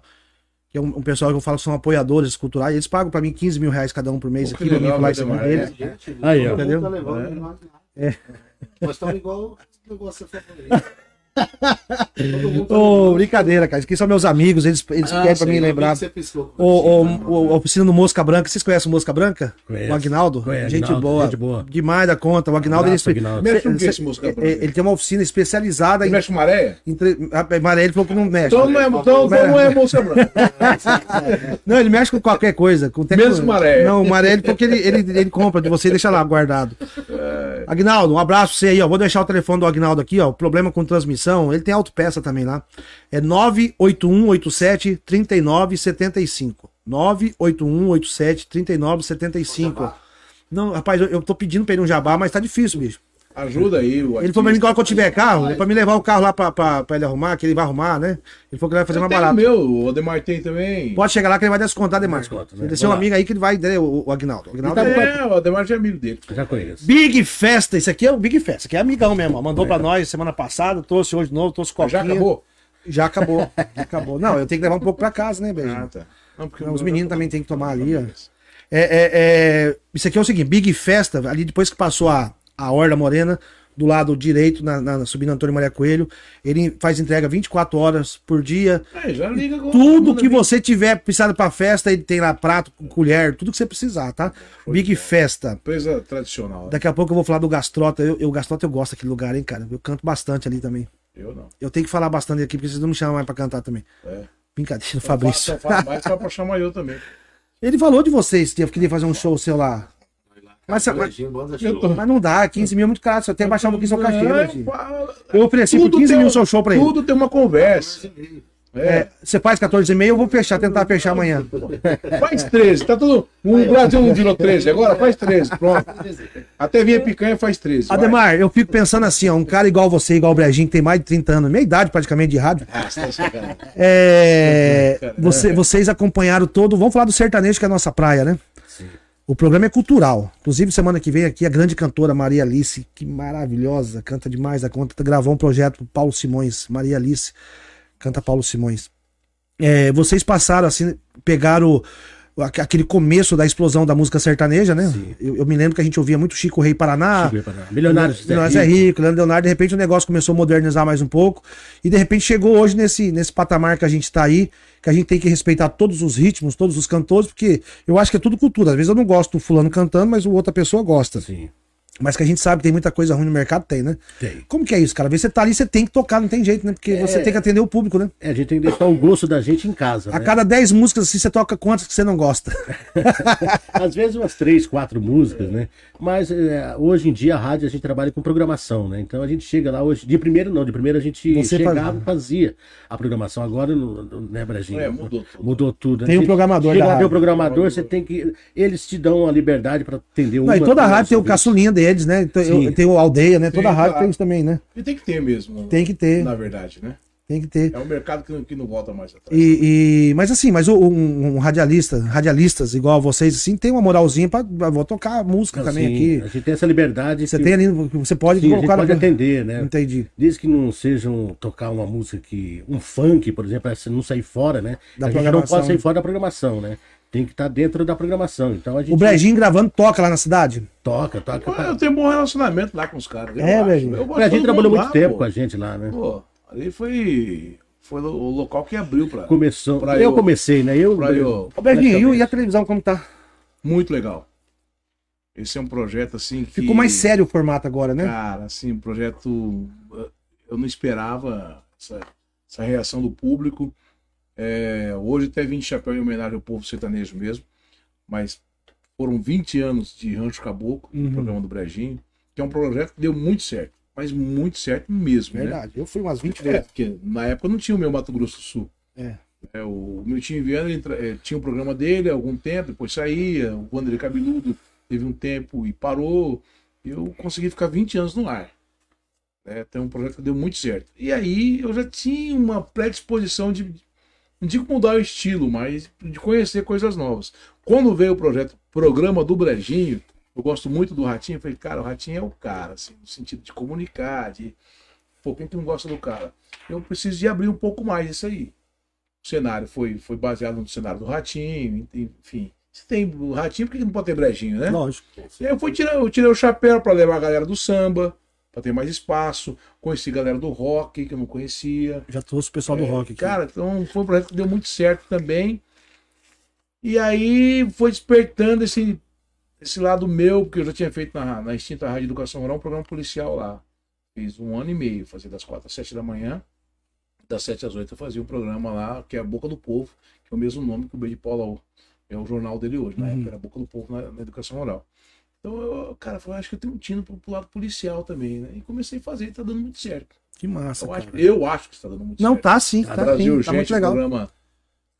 Que é um, um pessoal que eu falo que são apoiadores culturais. Eles pagam pra mim 15 mil reais cada um por mês Pô, aqui pra mim falar isso deles. é. Aí, ó. Entendeu? Tá levando É. nós. É. Nós estamos igual o negócio que Ô, levando. brincadeira, cara. Esses são meus amigos, eles, eles Ah, pedem pra mim lembrar. O, o, a gente, o, a oficina do Mosca Branca, vocês conhecem o Mosca Branca? Conheço. O Agnaldo? Conheço, gente, Agnaldo, boa. gente boa. Demais da conta. O Agnaldo, Abraço, ele, Agnaldo. Mexe com o que Cê- esse música ele, ele tem uma oficina especializada Ele em. mexe com maré? Entre... A Maré, ele falou que não mexe. Então não é, então, então não é moça branca. (laughs) Não, ele mexe com qualquer coisa. Com tecno- Menos maré. Não, o maré ele porque ele, ele, ele compra de você e deixa lá guardado. É. Agnaldo, um abraço pra você aí, ó. Vou deixar o telefone do Agnaldo aqui, ó. Problema com transmissão. Ele tem autopeça também lá. É 98187 3975. 98187 3975. Não, rapaz, eu, eu tô pedindo pra ele um jabá, mas tá difícil, bicho. Ajuda aí. O Ele falou pra mim que hora que eu tiver carro, é pra me levar o carro lá pra, pra, pra ele arrumar, que ele vai arrumar, né? Ele falou que ele vai fazer mais o barato. meu, o Odemar tem também. Pode chegar lá que ele vai descontar demais. Desconta, né? É Vai lá. amigo aí que ele vai, né, o, o Agnaldo. O Agnaldo tá é- É, o Odemar já é amigo dele. Já conheço. Big Festa, esse aqui é o Big Festa, aqui é amigão mesmo. ó. Mandou pra nós semana passada, trouxe hoje de novo, trouxe coquinha. Já acabou? Já acabou. Já acabou. Não, eu tenho que levar um pouco pra casa, né, Beijinho? Ah, tá. Não, porque Não, os meninos também tem que tomar ali, ó. É, é, é, Isso aqui é o seguinte, Big Festa, ali depois que passou a, a Horda Morena, do lado direito, na, na, subindo Antônio Maria Coelho, ele faz entrega 24 horas por dia. É, já liga agora. Tudo que você tiver precisado pra festa, ele tem lá prato, colher, tudo que você precisar, tá? Big Festa. Empresa tradicional. né? Daqui a pouco eu vou falar do Gastrota. Eu, eu Gastrota eu gosto daquele lugar, hein, cara. Eu canto bastante ali também. Eu não. Eu tenho que falar bastante aqui, porque vocês não me chamam mais pra cantar também. É. Brincadeira, Eu Fabrício. faço- eu faço mais só pra chamar eu também. (laughs) Ele falou de vocês que queria fazer um show seu lá. Mas, mas, mas não dá, 15 mil é muito caro. Você tem que baixar um pouquinho seu cachê, Eu ofereci por Tudo 15 tem mil um- seu show pra ele. Tudo tem uma conversa. É. É, você faz 14,5, eu vou fechar, tentar fechar amanhã. Faz 13, tá tudo. O Brasil não virou 13, agora faz 13, pronto. Até vinha picanha faz 13. vai. Ademar, eu fico pensando assim, ó, um cara igual você, igual o Brejinho, que tem mais de 30 anos, minha idade praticamente de rádio. Ah, você tá. É, você- vocês acompanharam todo. Vamos falar do sertanejo, que é a nossa praia, né? O programa é cultural. Inclusive, semana que vem aqui, a grande cantora Maria Alice, que maravilhosa, canta demais a conta, gravou um projeto pro Paulo Simões. Maria Alice, canta Paulo Simões. É, vocês passaram assim, pegaram aquele começo da explosão da música sertaneja, né? Eu, eu me lembro que a gente ouvia muito Chico Rei Paraná. Milionários. Zé Milionários é Rico. rico, Leandro Leonardo, de repente o negócio começou a modernizar mais um pouco. E de repente chegou hoje nesse, nesse patamar que a gente tá aí, que a gente tem que respeitar todos os ritmos, todos os cantores, porque eu acho que é tudo cultura. Às vezes eu não gosto do fulano cantando, mas o outra pessoa gosta. Sim, Mas que a gente sabe que tem muita coisa ruim no mercado, tem, né? tem. Como que é isso, cara? Às vezes você tá ali, você tem que tocar, não tem jeito, né? Porque você tem que atender o público, né? É, a gente tem que deixar o gosto da gente em casa. A né? cada 10 músicas, assim, você toca quantas que você não gosta? (laughs) Às vezes umas três, quatro músicas, né? Mas é, hoje em dia a rádio a gente trabalha com programação, né? Então a gente chega lá hoje. De primeiro não, de primeiro a gente Você chegava e fazia a programação. Agora, no, no, né, Brejinho? É, mudou tudo. Mudou tudo. né? Tem um programador Chega da lá, tem rádio. o programador, você tem que. Eles te dão a liberdade para atender Não, uma. e toda a rádio tem o caçulinha deles, né? Então, eu- tem o Aldeia, né? Toda Sim, rádio claro. tem isso também, né? E tem que ter mesmo. Tem que ter. Na verdade, né? Tem que ter. É um mercado que não, que não volta mais atrás. E, e- mas assim, mas um, um radialista, radialistas igual a vocês, assim, tem uma moralzinha pra. Vou tocar música Não, também sim, aqui. A gente tem essa liberdade. Você que- tem ali, você pode Sim, a gente colocar. pode atender, né? Entendi. Desde que não sejam tocar uma música que. um funk, por exemplo, não sair fora, né? Da a gente não pode sair fora da programação, né? Tem que estar dentro da programação. Então a gente O Brejinho gravando toca lá na cidade? toca, toca. Pô, Eu tenho um bom relacionamento lá com os caras. eu É. Eu de gente todo trabalhou muito lá, tempo pô. com a gente lá, né? Pô, ali foi, foi o local que abriu pra. Começou. Pra eu eu- comecei, né? Eu. pra eu- Ô, Brejinho, e, e a televisão como tá? Muito legal. Esse é um projeto assim que. Ficou mais sério o formato agora, né? Cara, assim, um projeto. uh, Eu não esperava essa, essa reação do público. É, hoje até vim de chapéu em homenagem ao povo sertanejo mesmo. Mas foram 20 anos de Rancho Caboclo, Uhum. no programa do Brejinho, que é um projeto que deu muito certo. Mas muito certo mesmo, né? Verdade. Eu fui umas 20 É, vezes. porque na época não tinha o meu Mato Grosso do Sul. É. É, o Miltinho Viana entra- é, tinha um programa dele há algum tempo, depois saía. O Wanderlei Cabeludo teve um tempo e parou. Eu consegui ficar 20 anos no ar. É, tem um projeto que deu muito certo. E aí eu já tinha uma predisposição de, não digo mudar o estilo, mas de conhecer coisas novas. Quando veio o projeto Programa do Brejinho, eu gosto muito do Ratinho, eu falei, cara, o Ratinho é o cara, assim, no sentido de comunicar, de. Pô, quem que não gosta do cara? Eu preciso de abrir um pouco mais isso aí. O cenário foi, foi baseado no cenário do Ratinho, enfim. Se tem o Ratinho, por que não pode ter brejinho, né? Lógico. Eu, fui tirar, eu tirei o chapéu para levar a galera do samba, para ter mais espaço. Conheci galera do rock, que eu não conhecia. Já trouxe o pessoal do É, rock aqui. Cara, então foi um projeto que deu muito certo também. E aí foi despertando esse, esse lado meu, porque eu já tinha feito na, na extinta Rádio Educação Rural um programa policial lá. Fiz um ano e meio, fazia das quatro às sete da manhã. Das sete às oito eu fazia um programa lá, que é a Boca do Povo, que é o mesmo nome que o B de Paula é o jornal dele hoje, na Uhum. época era a Boca do Povo na, na Educação Oral. Então, eu, cara, eu acho que eu tenho um tino pro, lado policial também, né? E comecei a fazer e tá dando muito certo. Que massa, Eu acho, cara. eu acho que está dando muito Não, certo. tá sim, A tá, Brasil sim, tá muito um legal. programa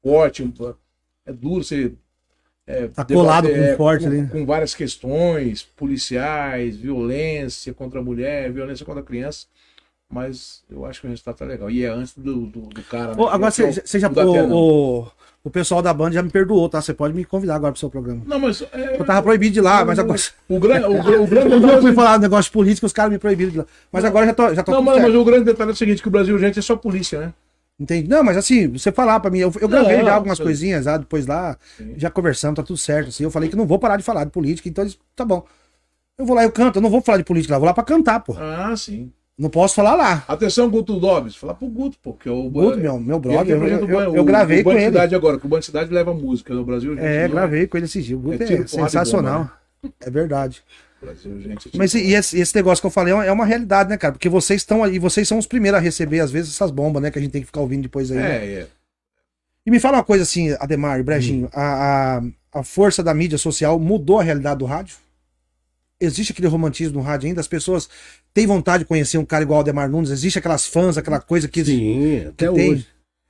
forte, um- é duro você é, Tá colado debater, com é, forte com, ali. com várias questões policiais, violência contra a mulher, violência contra a criança. Mas eu acho que o resultado tá legal. E é antes do, do, do cara. né, Ô, agora é o- você você já. o. O, o, o pessoal da banda já me perdoou, tá? Você pode me convidar agora pro seu programa. Não, mas. é, Eu tava proibido de ir lá, mas agora. o, grande, o, gr- o grande Eu detalhe é o fui falar um negócio de política, os caras me proibiram de ir lá. Mas agora já tô, já tô Não, mas, mas o grande detalhe é o seguinte: que o Brasil, gente, é só polícia, né? Entende? Não, mas assim, você falar pra mim, eu, eu gravei Não, já algumas sim. coisinhas lá, depois lá, já conversamos, tá tudo certo. Assim, eu falei que não vou parar de falar de política, então eles, tá bom. Eu vou lá, eu canto, eu não vou falar de política lá, eu vou lá pra cantar, pô. Ah, sim. Não posso falar lá. Atenção, Guto Dobbs. Falar pro Guto, pô. Que é o Guto, meu, meu brother, eu, eu, eu o- gravei com ele. Cidade agora, que o Band Cidade leva música no Brasil. gente, É, não- gravei com ele esse dia. O Guto É é, tiro, porrada e sensacional. É verdade. Brasil, gente, Mas e esse, esse negócio que eu falei é uma, é realidade, né, cara? Porque vocês estão aí, vocês são os primeiros a receber, às vezes, essas bombas, né? Que a gente tem que ficar ouvindo depois aí. né? É, é. E me fala uma coisa assim, Ademar e Brejinho, a, a, a força da mídia social mudou a realidade do rádio? Existe aquele romantismo no rádio ainda? As pessoas têm vontade de conhecer um cara igual o Ademar Nunes? Existe aquelas fãs, aquela coisa que... Sim, até tem. hoje.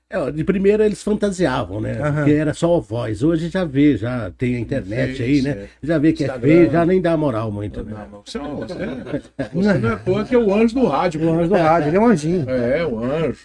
É, de primeira eles fantasiavam, né? Porque era só a voz. Hoje já vê, já tem a internet aí, né? é. Já vê que é Instagram. feio, já nem dá moral muito. Né? Não, não, você, não, você, (laughs) você não é toa que é o anjo do rádio. O anjo do rádio, ele é um anjinho. É, o anjo.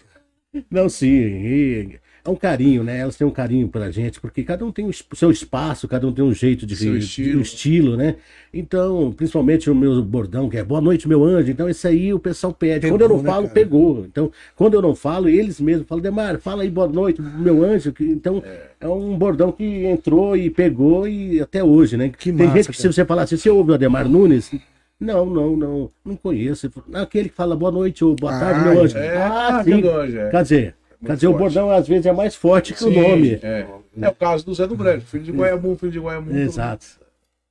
Não, sim. e é um carinho, né? Elas têm um carinho pra gente, porque cada um tem o seu espaço, cada um tem um jeito de Seu de- estilo. um estilo, né? Então, principalmente o meu bordão, que é boa noite, meu anjo. Então, esse aí o pessoal pede. Pegou, quando eu não né, falo, cara? pegou. Então, quando eu não falo, eles mesmos falam, Demar, fala aí boa noite, meu anjo. Então, é. um bordão que entrou e pegou e até hoje, né? Que tem massa, gente que se cara. você falar assim, você ouve o Ademar Nunes? Não, não, não, não conheço. Aquele que fala boa noite ou boa tarde, Ah, meu anjo. É, ah, que sim. anjo, é. Quer dizer, quer dizer o forte. bordão às vezes é mais forte que o Sim, nome. É. é o caso do Zé do Brejo, filho de Guaiamum, filho de Guaiamum. Exato.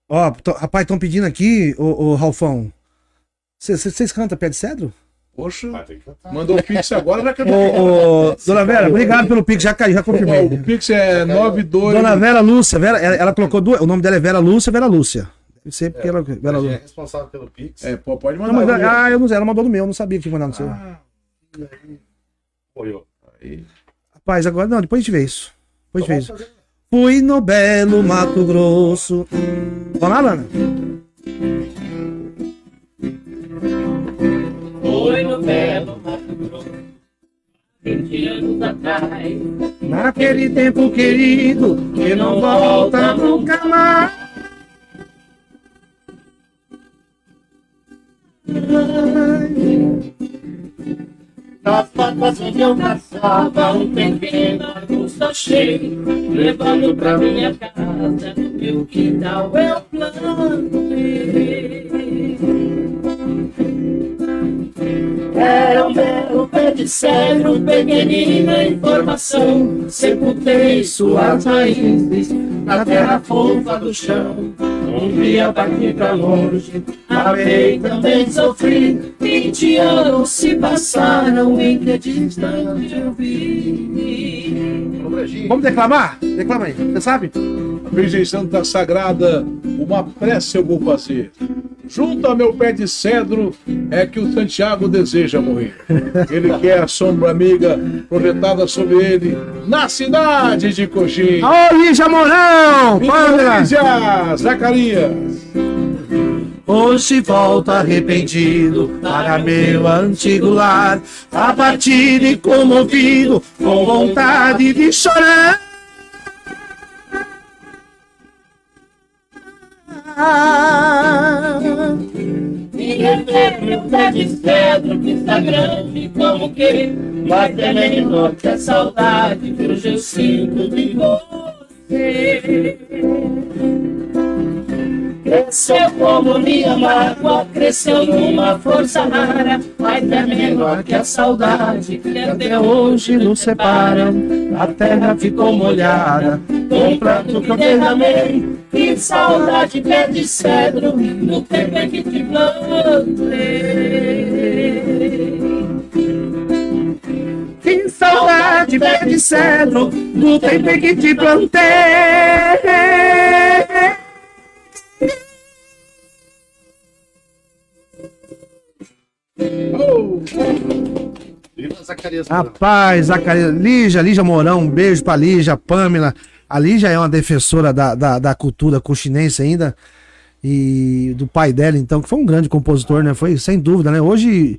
Ó, tô- rapaz, estão pedindo aqui, ô, ô Ralfão. Vocês cantam pé de cedro? Poxa, mandou o Pix agora, já cantou. Ô, ô, dona Vera, obrigado pelo Pix, já caiu, já confirmei. O Pix é 92. Dona Vera Lúcia, Vera, ela, ela colocou duas. O nome dela é Vera Lúcia, Vera Lúcia. Deve ser porque ela. Vera é Lúcia. responsável pelo Pix. É, pô, pode Não, mandar. mas, viu? ah, eu não sei, ela mandou no meu, eu não sabia que tinha mandado no seu. Ah, Apoiou. Rapaz, agora não, depois a gente vê isso. Depois a gente vê isso. Fui no belo Mato Grosso. Vamos lá, Lana? Foi no belo Mato Grosso, 20 anos atrás. Naquele tempo querido, que não volta nunca mais. Nas patas onde eu caçava um tempero custa cheio, levando pra minha casa, meu quintal eu plantei. Era um belo pé de cedro, pequenina em formação, sepultei suas raízes na terra fofa do chão. Um dia parti pra longe, amei, também sofri. Vinte anos se passaram em que distante eu vi. Vamos declamar? Declama aí, você sabe? Virgem Santa Sagrada, uma prece eu vou fazer. Junto a meu pé de cedro é que o Santiago deseja morrer. (laughs) Ele quer a sombra amiga projetada sobre ele na cidade de Coxim. Ô, Lígia Mourão! Lígia, Zacarias. Hoje volto arrependido para meu antigo lar, abatido e comovido, com vontade de chorar. E rever meu pé de cedro que está grande como que, mas é menor que a saudade que hoje eu sinto de você. Cresceu como minha mágoa, cresceu numa força rara, é menor que a saudade que até hoje nos separa. A terra ficou molhada, com o pranto que eu derramei. Que saudade pé de cedro, no tempo em que te plantei. Que saudade, pé de cedro, do tempo em que te plantei. Viva Zacarias. Rapaz, Zacarias, Lígia, Lígia Mourão, um beijo pra Lígia, Pâmela. Ali já é uma defensora da, da, da cultura coxinense ainda. E do pai dela, então, que foi um grande compositor, né? Foi sem dúvida, né? Hoje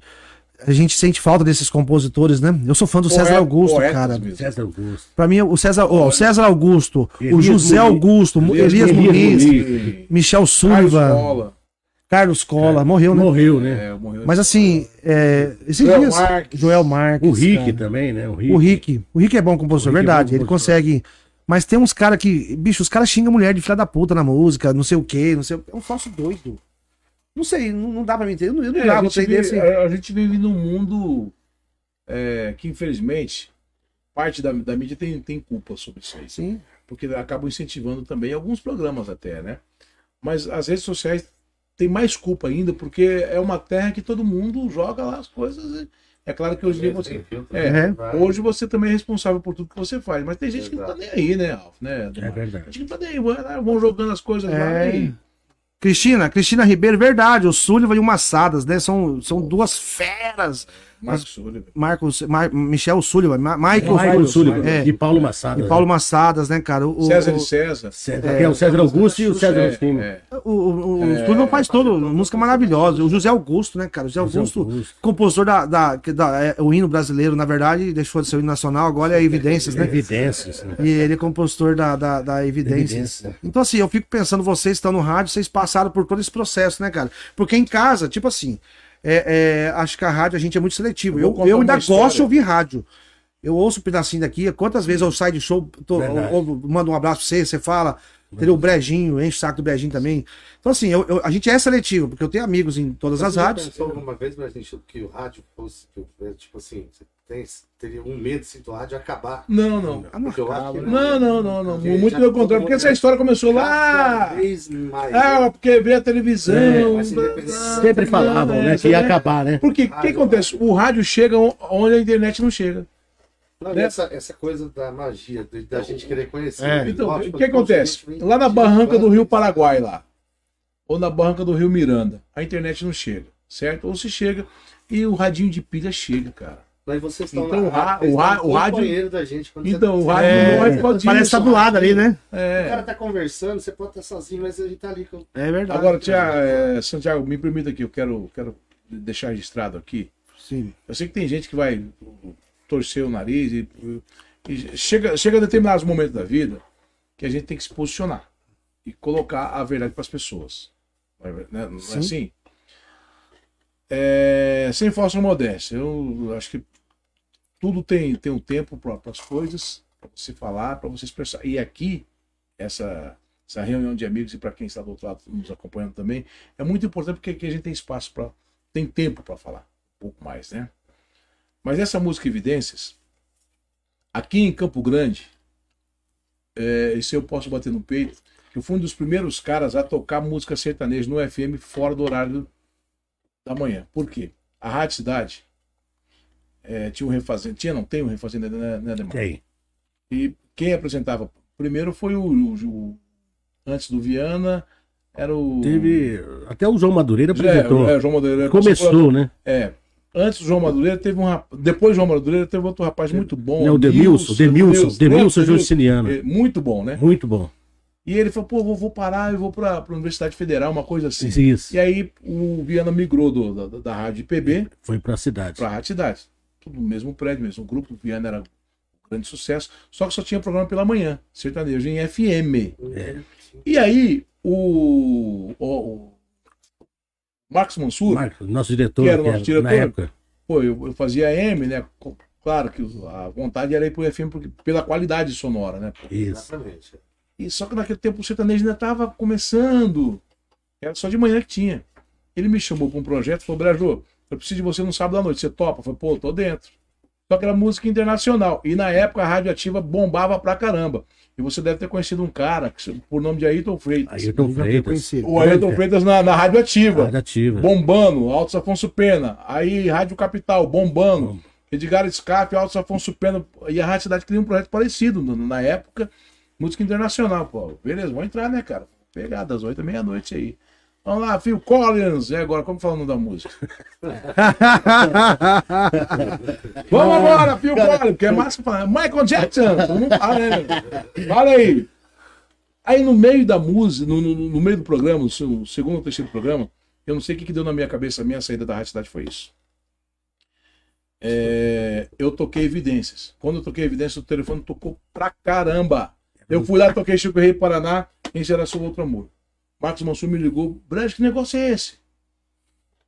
a gente sente falta desses compositores, né? Eu sou fã do Poeta- César Augusto, cara. mesmo. César Augusto. Pra mim, o César, ó, o César Augusto, o Elias José Muniz. Augusto, Elias Elias Muniz. Muniz, Michel Sullivan, Escola. Carlos Cola, morreu, né? Morreu, né? É, morreu Mas assim, é, esses Joel dias. Marques. Joel Marques. O Rick cara. também, né? O Rick. O Rick. O Rick é bom compositor, O Rick é bom verdade. Ele compositor. consegue. Mas tem uns caras que. Bicho, os caras xingam mulher de filha da puta na música, não sei o quê, não sei o... É um falso doido. Não sei, não, não dá pra me entender. Eu não, eu não É, dá a, pra gente entender vive, assim. a- a gente vive num mundo é, que, infelizmente, parte da, da mídia tem, tem culpa sobre isso aí. Sim. Porque acabam incentivando também alguns programas até, né? Mas as redes sociais têm mais culpa ainda, porque é uma terra que todo mundo joga lá as coisas. e- É claro que hoje em dia você. Tem É, né? Hoje você também é responsável por tudo que você faz. Mas tem gente que não tá nem aí, né, Alf? Né, É verdade. Tem gente que não tá nem aí, lá, vão jogando as coisas lá É. e. Cristina, Cristina Ribeiro, verdade. O Sullivan e o Massadas, né? São, são duas feras. Marcos Sullivan. Marcos, Mar- Michel Sullivan, Ma- Michael, Michael Sullivan. É. E Paulo Massada. e Paulo Massadas, né, cara? O, César o, de César. César, que é o César Augusto e o César É, Agostinho. é. O, o, o Sullivan faz todo, música maravilhosa. O José Augusto, né, cara? O José José Augusto, Augusto. compositor da, da, da- é, o hino brasileiro, na verdade, deixou de ser o hino nacional, agora é Evidências, né? Evidências. né? E ele é compositor da, da, da Evidências. Evidências. Então, assim, eu fico pensando, vocês estão no rádio, vocês passaram por todo esse processo, né, cara? Porque em casa, tipo assim, é, é, acho que a rádio a gente é muito seletivo. Eu Eu, eu ainda gosto de ouvir rádio. Eu ouço um pedacinho daqui, quantas vezes eu saio de show, tô, ou- mando um abraço pra você, você fala, entendeu? O Brejinho, enche o saco do Brejinho também. Então, assim, eu- eu- a gente é seletivo, porque eu tenho amigos em todas as Você rádios. pensou alguma vez, Brasil, que o rádio fosse, tipo assim, você tem, teria um medo rádio acabar? Não, não. Ah, não Porque eu acho acaba, que né? Não, não, não, não. Muito pelo contrário, porque essa é- história começou lá. Ah, porque veio a televisão. É, Sempre falavam, né? Que ia acabar, né? Porque o que acontece? O rádio chega onde a internet não chega. Não, né? essa, essa coisa da magia, de- da gente querer conhecer. É. Então, o que acontece? constantemente- Lá na barranca do Rio Paraguai, lá, ou na barranca do Rio Miranda, a internet não chega, certo? Ou se chega e o radinho de pilha chega, cara. Mas vocês estão Então, lá, o ra- o rádio- da gente. Então, você, o rádio É, não é disso. Parece tá do lado ali, né? O cara É. tá conversando, você pode estar sozinho, mas a gente tá ali com. É verdade. Agora, tia, é, Santiago, me permita aqui, eu quero, quero deixar registrado aqui. Sim. Eu sei que tem gente que vai torcer o nariz e, e chega, chega a determinados momentos da vida que a gente tem que se posicionar e colocar a verdade para as pessoas. Não é, né? Não é Sim. assim? É, sem falsa modéstia, eu acho que tudo tem, tem um tempo para as coisas, para você falar, para você expressar. E aqui, essa, essa reunião de amigos, e para quem está do outro lado nos acompanhando também, é muito importante porque aqui a gente tem espaço para. tem tempo para falar um pouco mais, né? Mas essa música Evidências, aqui em Campo Grande, é, isso eu posso bater no peito, eu fui um dos primeiros caras a tocar música sertaneja no FM fora do horário da manhã. Por quê? A Rádio Cidade é, tinha um refazenda, tinha, não tem um refazenda, né, né Ademar? Tem. E quem apresentava primeiro foi o, o- o- antes do Viana, era o. Teve. Até o João Madureira apresentou. É, é, o João Madureira. Começou, né? É. Antes do João Madureira, teve um rap... Depois do João Madureira, teve outro rapaz muito bom. Né, o Demilson, Demilson, Demilson Jusciniano. É, Muito bom, né? Muito bom. E ele falou, pô, vou, vou parar e vou pra, pra Universidade Federal, uma coisa assim. Isso. E aí o Viana migrou do, da, da rádio IPB Foi pra cidade. pra Rádio Cidade. Tudo no mesmo prédio, mesmo grupo. O Viana era um grande sucesso. Só que só tinha programa pela manhã, sertanejo em FM. É. E aí o, o, o Marcos Mansur, Marcos, nosso diretor, Que era o nosso era, na diretor? época. Pô, eu, eu fazia AM, né? Claro que a vontade era ir pro FM porque, pela qualidade sonora, né? Isso. Exatamente. E só que naquele tempo o sertanejo ainda estava começando. Era só de manhã que tinha. Ele me chamou para um projeto e falou: Brajô, eu preciso de você no sábado à noite. Você topa? Eu falei: pô, tô dentro. Só que era música internacional. E na época a radioativa bombava pra caramba. E você deve ter conhecido um cara que, por nome de Ayrton Freitas. Ayrton Freitas. O Ayrton Freitas na, na radioativa. Radiativa. Bombando, Altos Afonso Pena. Aí Rádio Capital, bombando. Edgar Scarpe, Altos Afonso Pena. E a Rádio Cidade queria um projeto parecido no- na época. Música internacional, pô. Beleza, vamos entrar, né, cara? Pegar das oito à meia-noite aí. Vamos lá, Phil Collins. E agora, como falando da música? (laughs) Vamos agora, Phil Collins, porque é massa falar. Michael Jackson. Mundo fala, né? Fala aí. Aí no meio da música, no, no, no meio do programa, no segundo ou terceiro programa, eu não sei o que, que deu na minha cabeça, a minha saída da Rádio Cidade foi isso. É, eu toquei evidências. Quando eu toquei evidências, o telefone tocou pra caramba. Eu fui lá, toquei Chico Rei Paraná, em Geração Outro Amor. Marcos Mansur me ligou, Brejo, que negócio é esse?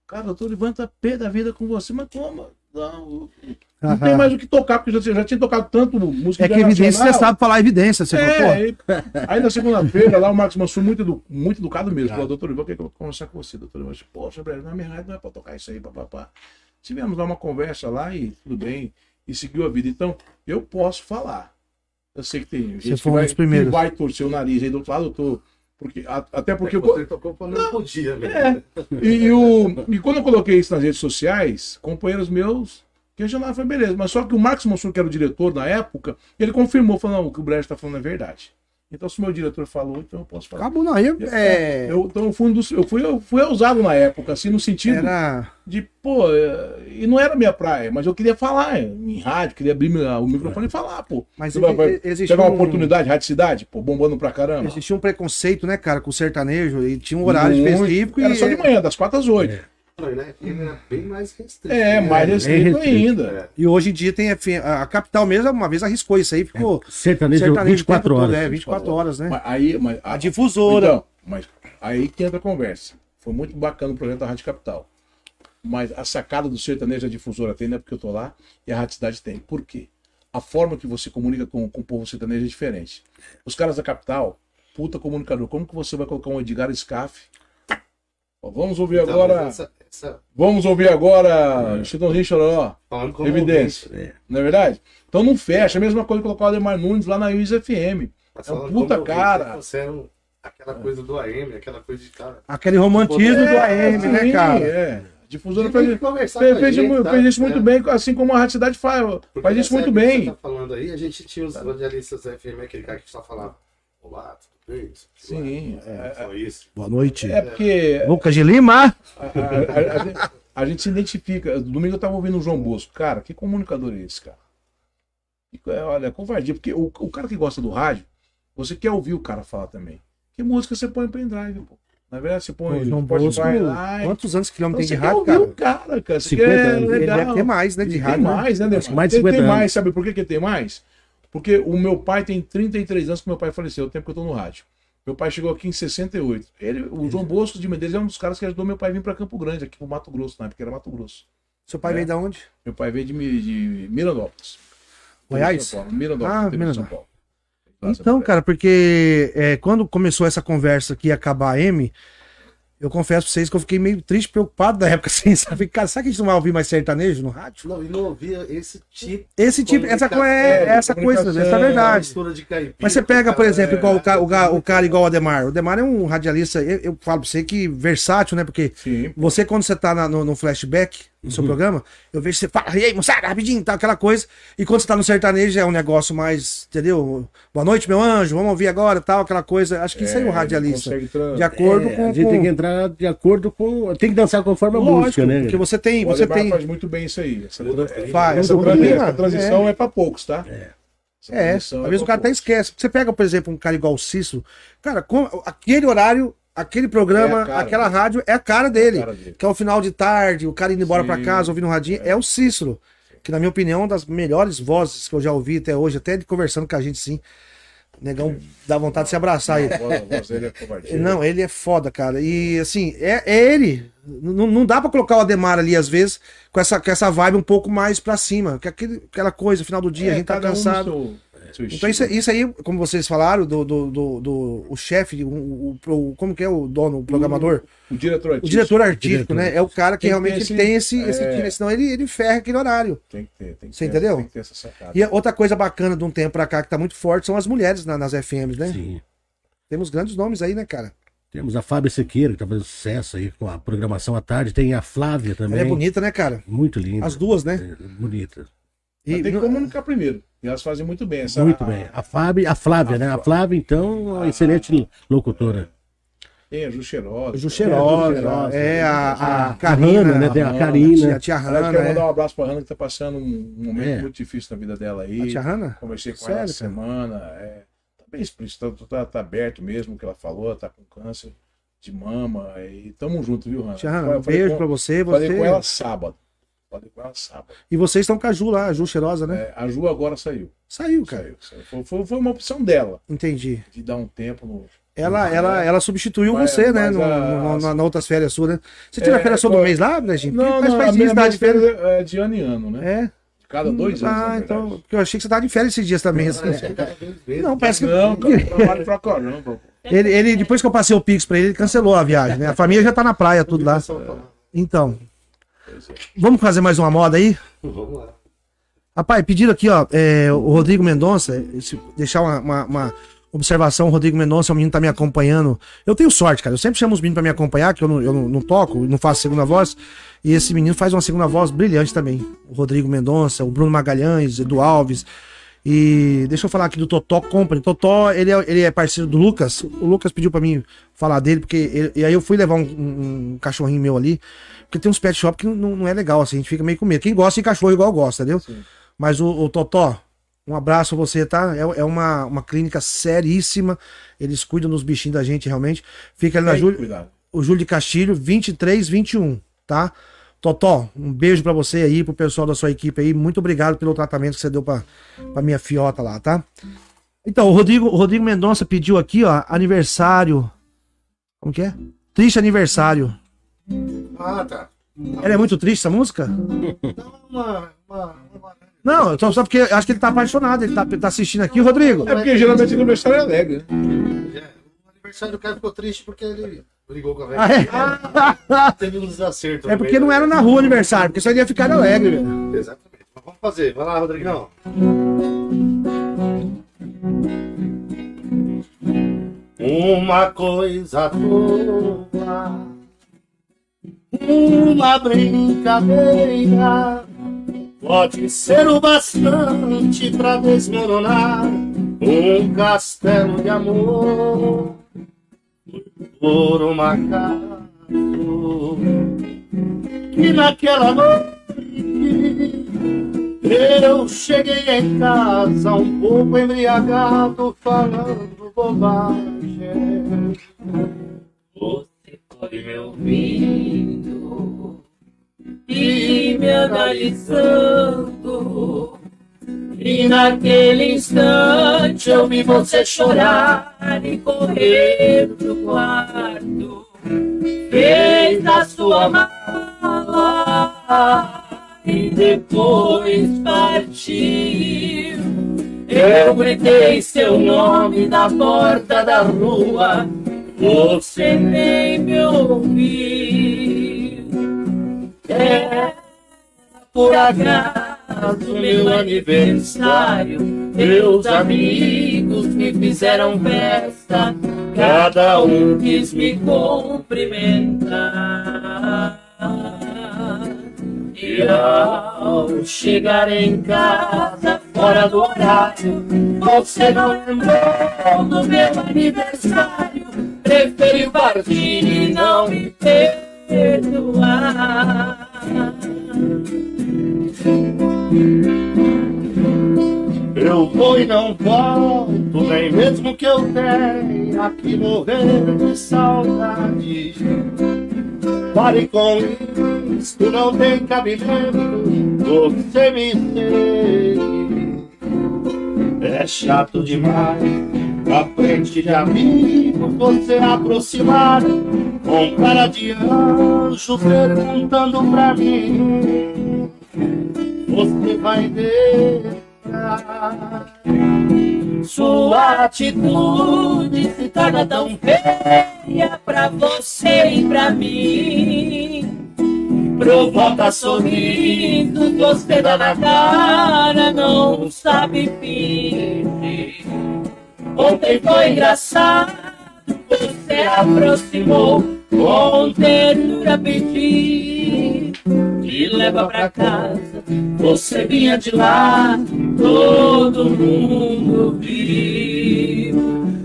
Cara, eu tô levanta pé da vida com você, mas como? Não, não tem mais o que tocar, porque eu já, já tinha tocado tanto música É que evidência você sabe falar evidência. Você é, falou, aí, na segunda-feira, lá o Marcos Mansur, muito, edu, muito educado mesmo, falou, doutor Ivan, eu quero conversar com você, doutor Ivan. Poxa, Brejo, na minha rádio não é pra tocar isso aí, papapá. Tivemos lá uma conversa lá e tudo bem, e seguiu a vida. Então, eu posso falar. Eu sei que tem Você gente que foi um vai, dos primeiros. que vai torcer o nariz aí do outro lado, eu tô. Porque, a- até porque. eu- Você tocou quando eu podia, velho. é. E, o, e quando eu coloquei isso nas redes sociais, companheiros meus questionaram, foi beleza. Mas só que o Marcos Mansur, que era o diretor na época, ele confirmou, falou, não, o que o Brecht está falando é verdade. Então, se o meu diretor falou, então eu posso falar. Acabou, não. Aí, é, Eu, então, eu fui, um dos, eu, fui, eu fui ousado na época, assim, no sentido era... de, pô, é, e não era minha praia, mas eu queria falar em rádio, queria abrir meu- o microfone e falar, pô. Mas Você vai, vai existe pegar uma um- oportunidade, Rádio Cidade, pô, bombando pra caramba. Existia um preconceito, né, cara, com o sertanejo. E tinha um horário Muito. específico. Era e... só de manhã, das 4 às 8. Não, FM era bem mais restrito. É, né? mais restrito restrito. ainda. E hoje em dia tem FM, a capital mesmo, uma vez arriscou isso aí, ficou Sertanejo, sertanejo 24 o tempo todo, horas. É, 24 horas, né? Mas aí, mas, A difusora. Então, mas aí que entra a conversa. Foi muito bacana o projeto da Rádio Capital. Mas a sacada do sertanejo a difusora tem, não é porque eu tô lá, e a Rádio Cidade tem. Por quê? A forma que você comunica com, com o povo sertanejo é diferente. Os caras da capital, puta comunicador, como que você vai colocar um Edgar Scaff? Vamos ouvir Então, agora. essa- essa- Vamos ouvir agora. Chitãozinho Chororó. falando como Evidência. ouvinte, Não é verdade? Então não fecha. A mesma coisa que colocar o Ademar Nunes lá na UIS FM. mas É um puta ouvinte, cara. Você era um- aquela coisa do AM, aquela coisa de cara. Aquele romantismo do AM, sim, né, cara? É. Difusora fez, fez, fez, gente, tá? fez isso muito É. bem, assim como a Rádio Cidade faz. Porque Faz isso muito época que bem. Você tá falando aí, a gente tinha os radialistas FM, aquele cara que só falava. Olá, tudo Sim, É, só isso. Boa noite. É porque Lucas de Lima. a, a- a- a gente, a gente se identifica. Domingo eu tava ouvindo o João Bosco. Cara, que comunicador é esse, cara? E, é, Olha, covardia, porque o, o cara que gosta do rádio, você quer ouvir o cara falar também. Que música você põe em pendrive, pô? Na verdade, você põe Pô, João Bosco, lá. quantos anos que ele não Então, tem você de quer rádio, ouvir cara? o cara, cara. Você 50 quer, anos. Ele legal. deve ter mais, né, de Tem rádio. né? mais, né, mais de tem, tem 50 mais, anos. sabe por que, que tem mais? Porque o meu pai tem 33 anos que meu pai faleceu, o tempo que eu tô no rádio. Meu pai chegou aqui em 68. Ele, o João Bosco de Medeiros é um dos caras que ajudou meu pai a vir para Campo Grande, aqui pro Mato Grosso, na época era Mato Grosso. Seu pai É. veio de onde? Meu pai veio de, de Mirandópolis. Goiás? Mirandópolis, Ah, Mirandópolis. Paulo. Então, cara, porque é, quando começou essa conversa que ia acabar a M, eu confesso pra vocês que eu fiquei meio triste, preocupado na época, (laughs) assim, sabe? Cara, será que a gente não vai ouvir mais sertanejo no rádio? Não, e não ouvia esse tipo Esse tipo, essa, co- é, é, essa coisa, comunicação, essa é verdade. caipira. Mas você pega, por cara, exemplo, é, igual o, ca- o, ga- o cara igual o Ademar. O Ademar é um radialista, eu, eu falo pra você que versátil, né? Porque Sim. você, quando você tá na- no, no flashback, no seu programa, eu vejo você fala, e aí, moçada, rapidinho, tal, aquela coisa. E quando você tá no sertanejo, é um negócio mais, entendeu? Boa noite, meu anjo, vamos ouvir agora, tal, aquela coisa. Acho que isso aí é um ele radialista. De acordo É, com. a gente com- tem que entrar de acordo com. Tem que dançar conforme a Lógico, música, né? Porque você tem. O Você tem. faz muito bem isso aí. Essa, Faz, essa, essa transição é, pra poucos, tá? Essa É, às vezes o pra cara até esquece. Você pega, por exemplo, um cara igual o Cícero, cara, com aquele horário, aquele programa, É a aquela dele. rádio é a cara dele. cara dele. Que é o final de tarde, o cara indo embora pra casa, ouvindo um radinho, é. o Cícero. Que, na minha opinião, é uma das melhores vozes que eu já ouvi até hoje, até ele conversando com a gente, sim. Negão dá vontade de se abraçar. A a dele é. Não, ele é foda, cara. E assim, é, é ele. N- não dá pra colocar o Ademar ali, às vezes, com essa, com essa vibe um pouco mais pra cima. Que é aquele, aquela coisa, final do dia, a É, gente tá cada um seu Então isso, estilo. isso aí, como vocês falaram, do, do, do, do- o chefe, o, o- o- como que é o dono, o programador? O diretor O artístico. diretor artístico, Diretor. né? É o cara que Tem que realmente ter esse- tem esse, esse é. time, senão ele, ele ferra aquele horário. Tem que ter, tem que Você ter, entendeu? Tem que ter essa sacada. E outra coisa bacana de um tempo pra cá que tá muito forte são as mulheres na- nas FMs, né? Sim. Temos grandes nomes aí, né, cara? Temos a Fábio Sequeira, que tá fazendo sucesso aí com a programação à tarde. Tem a Flávia também. Ela é bonita, né, cara? Muito linda. As duas, né? É, bonita. E, tem que comunicar primeiro. E elas fazem muito bem. Essa, Muito bem. A Flávia, a Flávia, né? A Flávia, então, é uma excelente locutora. Tem a Ju Cheirosa. Ju Cheirosa, Cheirosa, é a, a A Karina, Hanna, né? Tem a Karina. a tia Hanna, quero mandar um abraço pra Hanna que tá passando um momento É. muito difícil na vida dela aí. A tia Hanna? Conversei com Sério, ela essa semana. É, tá bem explícito, tá, tá, tá aberto mesmo o que ela falou, tá com câncer de mama. E tamo junto, viu, Hanna? Tia Hanna, um beijo com- pra você. Falei você... com ela sábado. Falei com ela sábado. E vocês estão com a Ju lá, a Ju Cheirosa, né? É, a Ju agora saiu. Saiu, cara. Saiu, saiu. Foi, foi, foi uma opção dela, Entendi. de dar um tempo no. Ela, ela, ela substituiu Mas- você, né? mas No, a- no- na, na outras férias suas, né? Você tira É, férias todo foi- mês lá, Brejinho? Não, Mas não, faz isso, minha de férias. férias é de ano em ano, né? É. Cada dois anos. Ah, então. Porque eu achei que você tava de férias esses dias também. (laughs) Não, parece que. Não, trabalho pra caramba. Ele, ele, depois que eu passei o Pix pra ele, ele cancelou a viagem, né? A família já tá na praia, tudo lá. Então. Vamos fazer mais uma moda aí? Vamos lá. Rapaz, pediram aqui, ó, é, o Rodrigo Mendonça, deixar uma, uma- uma observação, o Rodrigo Mendonça, o menino tá me acompanhando. Eu tenho sorte, cara, eu sempre chamo os meninos pra me acompanhar, que eu não, eu não, não toco, não faço segunda voz, e esse menino faz uma segunda voz brilhante também. O Rodrigo Mendonça, o Bruno Magalhães, Edu Alves, e deixa eu falar aqui do Totó Company. Totó, ele é, ele é parceiro do Lucas, o Lucas pediu pra mim falar dele, porque, ele- e aí eu fui levar um, um- um cachorrinho meu ali, porque tem uns pet shop que não, não é legal, assim, a gente fica meio com medo. Quem gosta de cachorro igual gosta, entendeu? Mas o, o Totó, um abraço a você, tá? É, é uma, uma clínica seríssima. Eles cuidam dos bichinhos da gente, realmente. Fica ali na Júlio, o Júlio de Castilho, 2321, tá? Totó, um beijo pra você aí, pro pessoal da sua equipe aí. Muito obrigado pelo tratamento que você deu pra, pra minha fiota lá, tá? Então, o Rodrigo, o Rodrigo Mendonça pediu aqui, ó, aniversário. Como que é? Triste aniversário. Ah, tá. Ela é muito triste essa música? Uma, uma, uma... Não, só, só porque acho que ele tá apaixonado, ele tá, tá assistindo aqui, Rodrigo. É porque geralmente aniversário é alegre, né? É, o aniversário do cara ficou triste porque ele brigou com a Ah, velha. é? Teve um desacerto. É porque meio não era na rua aniversário, porque só ia ficar alegre, velho. Exatamente. Mas vamos fazer. Vai lá, Rodrigão. Uma coisa tola, uma brincadeira, pode ser o bastante pra desmoronar um castelo de amor por um acaso que naquela noite eu cheguei em casa um pouco embriagado, falando bobagem. Você foi me ouvindo e me analisando. E naquele instante eu vi você chorar e correr pro quarto. Fez a sua mala e depois partiu. Eu gritei seu nome na porta da rua, você nem me ouviu. É por acaso meu aniversário, meus amigos me fizeram festa, cada um quis me cumprimentar. E ao chegar em casa, fora do horário, você não lembrou do meu aniversário. Preferiu partir e não me perdoar. Eu vou e não volto, nem mesmo que eu tenha que morrer de saudade. Pare com isso, não tem cabimento, você me entende. É chato demais, na frente de amigos, você aproximar com cara de anjo perguntando pra mim. Você vai deixar sua atitude se torna tão feia pra você e pra mim. Provoca sorriso, você dá na cara, não sabe fingir. Ontem foi engraçado, você aproximou com ternura pedir. Me leva pra casa, você vinha de lá, todo mundo viu.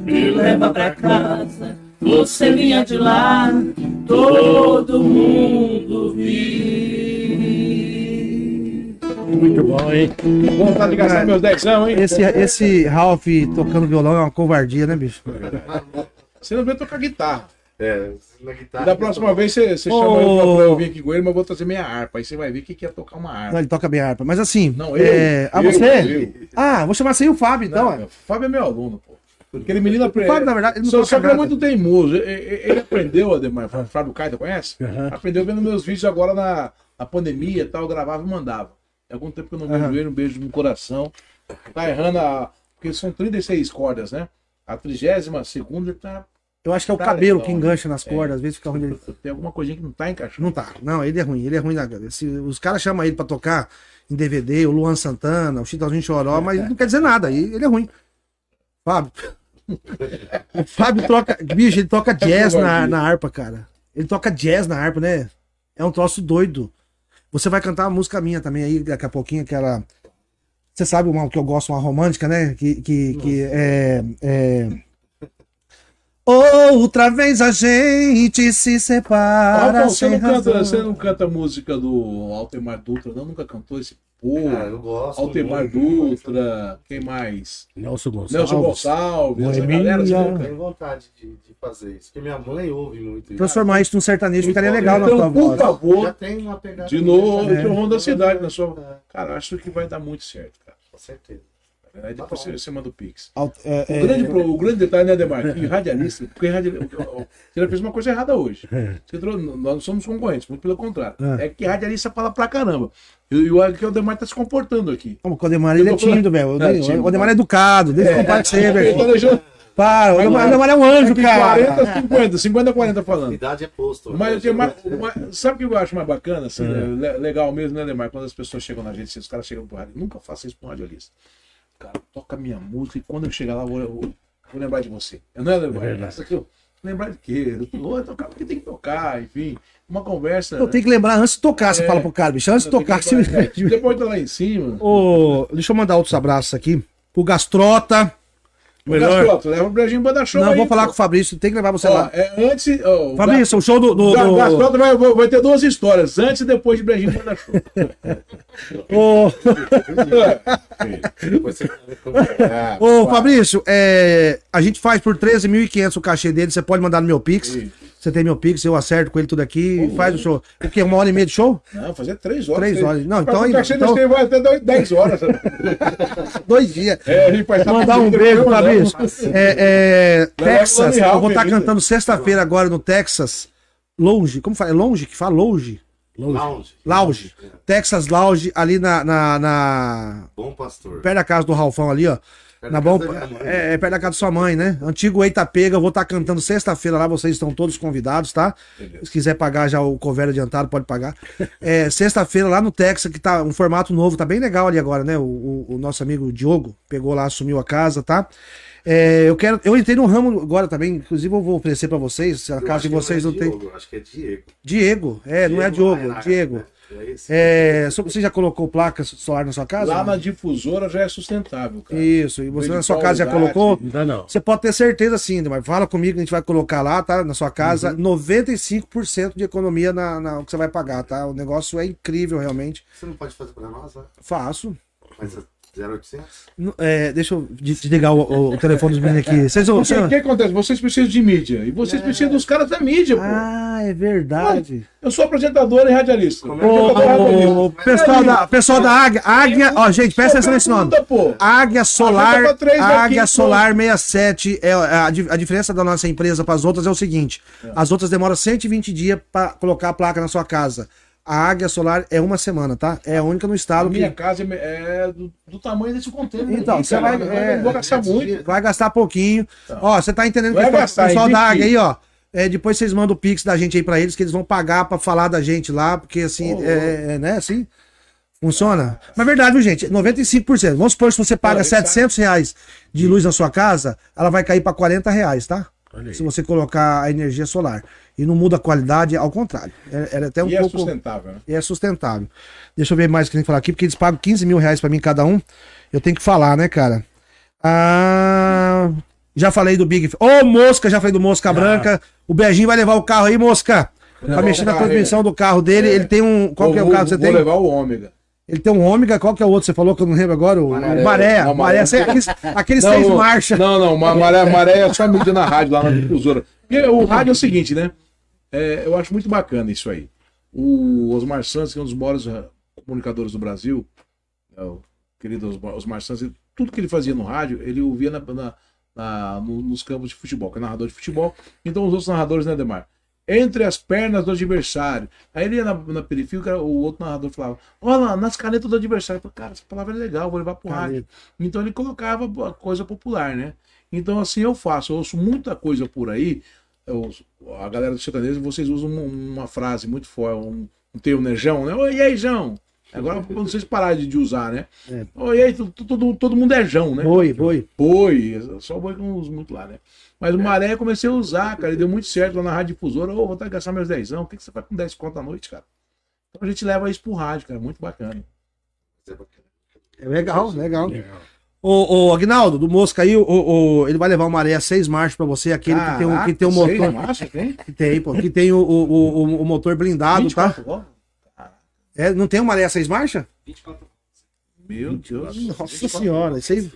Me leva pra casa, você vinha de lá, todo mundo viu. Muito bom, hein? Vontade de gastar meus 10 hein? Esse, esse Ralph tocando violão é uma covardia, né, bicho? (laughs) Você não veio tocar guitarra. É, na guitarra. Da próxima vez você, você chama ele pra eu vir aqui com ele, mas eu vou trazer minha harpa. Aí você vai ver que quer tocar uma harpa. Não, ele toca bem harpa. Mas assim. Não, eu. é... Ah, eu, você? eu. Ah, vou chamar sem o Fábio, então. Não, o Fábio é meu aluno, pô. Aquele menino aprendeu. Fábio, na verdade, ele não só, que é muito teimoso. Ele, ele aprendeu, Ademar, Fábio Caida, conhece? Aprendeu vendo meus vídeos agora na, na pandemia e tal, eu gravava e mandava. Tem algum tempo que eu não vejo Aham. ele, um beijo no coração. Tá errando a. Porque são 36 cordas, né? A 32 segunda ele tá. Eu acho que é o Tá cabelo legal, que engancha nas É. cordas, às vezes fica ruim dele. Tem alguma coisinha que não tá encaixando. Não tá. Não, ele é ruim, ele é ruim na Se Os caras chamam ele pra tocar em DVD, o Luan Santana, o Chitãozinho Choró, mas não quer dizer nada, ele ele é ruim. Fábio. (laughs) O Fábio troca. Bicho, ele toca (laughs) jazz na, na harpa, cara. Ele toca jazz na harpa, né? É um troço doido. Você vai cantar uma música minha também aí, daqui a pouquinho, aquela. Você sabe uma que eu gosto, uma romântica, né? Que, que, que é. é... Outra vez a gente se separa. Rafa, você, não canta, você não canta a música do Altemar Dutra, não? Nunca cantou esse povo? Cara, eu gosto. Altemar muito. Dutra, quem mais? Nelson Gonçalves. Nelson Gonçalves, essa galera. Eu tenho vontade de, de fazer isso. Porque minha mãe ouve muito isso. Transformar isso num sertanejo ficaria legal na então, sua por voz. Já favor, tem uma pegada. de novo, É. de Ron da cidade na sua. É, Cara, acho que vai dar muito certo, cara. com certeza. Aí depois você, você manda o Pix. Alt- é, O é, grande, pro- o grande detalhe, né, Demar? Que radialista, porque radialista, você já fez uma coisa errada hoje. Você entrou- nós não somos concorrentes, muito pelo contrário. É. É, que radialista fala pra caramba. E, o que o Demar tá se comportando aqui. Como o Odemar, ele é tímido, velho. É. O Odemar é educado, deixa eu comparar com você, Ele tá velho. deixando Para, o Odemar é um anjo, cara. 40, 50, 50, 40 falando. Idade é posto. Mas, mais- mas sabe o que eu acho mais bacana, assim, né? Le- legal mesmo, né, Demar? Quando as pessoas chegam na gente, se os caras chegam pro rádio, nunca faça isso pro radialista. Cara, toca minha música e quando eu chegar lá, eu vou, eu vou lembrar de você. Eu não é lembrar. Isso aqui, eu- lembrar de quê? Eu tocar porque tem que tocar, enfim. Uma conversa. Eu tenho que lembrar antes de tocar, você É. fala pro cara, bicho. Antes de tocar, que lembrar, (laughs) você... é, Depois tá lá em cima. Ô, deixa eu mandar outros abraços aqui. Pro Gastrota. Melhor. Gastrota, leva o Brejinho pra dar show. Não, aí, vou falar pô. com o Fabrício, tem que levar você Ó, lá. é antes. ó, o Fabrício, o show do. do, do- vai, vai ter duas histórias, antes e depois de Brejinho pra dar show. (laughs) (laughs) Ô. Fabrício, é, a gente faz por 13.500 o cachê dele. Você pode mandar no meu Pix. Isso. Você tem meu Pix, eu acerto com ele tudo aqui e faz o show. O quê? Uma hora e meia de show? Não, fazer três horas. Três horas. Não, então ainda- então- vai até dois- dez horas. (laughs) Dois dias. É, a gente faz Mandar um beijo, depois mandamos. Fabrício. É, é, Vai lá Texas, eu vou estar menino. cantando sexta-feira agora no Texas. Longe, como fala? É longe que fala? Longe. Lounge. Lounge. Texas Lounge, ali na, na, na- Bom pastor. Perto da casa do Ralfão ali, ó. Perto Na bom, mãe. é, é perto da casa da sua mãe, né? Antigo Eita Pega, eu vou estar cantando sexta-feira lá, vocês estão todos convidados, tá? Se quiser pagar já o cover adiantado, pode pagar. É, sexta-feira lá no Texas, que tá um formato novo, tá bem legal ali agora, né? O, o- o nosso amigo Diogo pegou lá, assumiu a casa, tá? É, eu quero, eu entrei no ramo agora também, inclusive eu vou oferecer pra vocês, se a casa de que vocês é não tem. Diogo, Acho que é Diego. Diego, é, não é Diogo, Diego. né? É. É, você já colocou placa solar na sua casa? Lá na difusora já é sustentável, cara. Isso, e você na de sua casa já colocou? Ainda não. Você pode ter certeza sim, mas fala comigo, a gente vai colocar lá, tá? Na sua casa, Uhum. 95% de economia na, na- o que você vai pagar, tá? O negócio é incrível, realmente. Você não pode fazer pra nós, né? Faço. Mas 0800? N- é, deixa eu de- desligar o, o- telefone dos meninos aqui. Vocês O vão. que, o que acontece? Vocês precisam de mídia. E vocês precisam dos caras da mídia, pô. Ah, é verdade. Eu sou apresentador e radialista. É. Ô, pessoal da, pessoal da Águia, Águia, ó, gente, presta atenção nesse nome. Pô. Águia Solar, Águia pô. Solar 67. É, a, a diferença da nossa empresa para as outras é o seguinte: as outras demoram 120 dias para colocar a placa na sua casa. A Águia Solar é uma semana, tá? É a única no A estado minha que casa é do, do tamanho desse container. Então, aqui, você cara. vai- é, não vou gastar muito. vai gastar pouquinho. Ó, você tá entendendo que Vai o pessoal- gastar, pessoal da. Águia aí, ó. é, depois vocês mandam o Pix da gente aí pra eles, que eles vão pagar pra falar da gente lá, porque assim, Ô, é, é, né, assim. Funciona? Mas é verdade, viu, gente? 95%. Vamos supor que se você paga Olha, 700 reais de luz na sua casa, ela vai cair pra 40 reais, tá? Se você colocar a energia solar. E não muda a qualidade, ao contrário. É, é até um E é pouco. sustentável, né? E é sustentável. Deixa eu ver mais o que tem que falar aqui, porque eles pagam 15 mil reais pra mim cada um. Eu tenho que falar, né, cara? Ah, Já falei do Big. Ô, Mosca, já falei do Mosca Branca. O Beijinho vai levar o carro aí, Mosca. Pra mexer na transmissão do carro dele. Ele tem um. Qual que é o Vou- carro que você vou tem? levar o ômega. Ele tem um ômega, qual que é o outro? Você falou que eu não lembro agora? O Maré. Maré. Maré. Não, Maré. Maré. Sei, Aqueles, aqueles Não, seis não, marchas. Não, não, ma- maré, maré é só medida na rádio lá na difusora. Porque o rádio é o seguinte, né? É, eu acho muito bacana isso aí. O Osmar Santos, que é um dos maiores eh, comunicadores do Brasil, é o querido Osmar, Santos, ele- tudo que ele fazia no rádio, ele ouvia na, na- na- no- nos campos de futebol, que é narrador de futebol. Então os outros narradores, né, Demar? Entre as pernas do adversário. Aí ele ia na, na periferia, o, cara- o outro narrador falava: Olha lá, nas canetas do adversário. Eu falei, cara, essa palavra é legal, vou levar pro rádio. Então ele colocava coisa popular, né? Então assim eu faço, eu ouço muita coisa por aí. eu- a galera do sertanejo, vocês usam uma, uma frase muito forte, um, um termo, né? Jão, né? Oi, e aí, Jão? Agora não sei se parar de, usar, né? É. Oi, e aí, todo, todo mundo é Jão, né? Boi, boi. Boi, só o boi que eu não uso muito lá, né? Mas o maré eu comecei a usar, cara, e deu muito certo lá na rádio difusora. Ô, vou ter que gastar meus 10 O que, que você faz com 10 conto à noite, cara? Então a gente leva isso pro rádio, cara, muito bacana. É legal, legal. Ô, ô, Agnaldo, do Mosca aí, o, o- ele vai levar o Maré a seis marchas pra você, aquele que tem, um, que tem um Caraca, seis motor. marchas, tem? Que tem, pô, que tem o, o, o, o motor blindado, tá? 24 voltas? É, não tem o Maré a seis marchas? Meu Deus. Nossa senhora, isso aí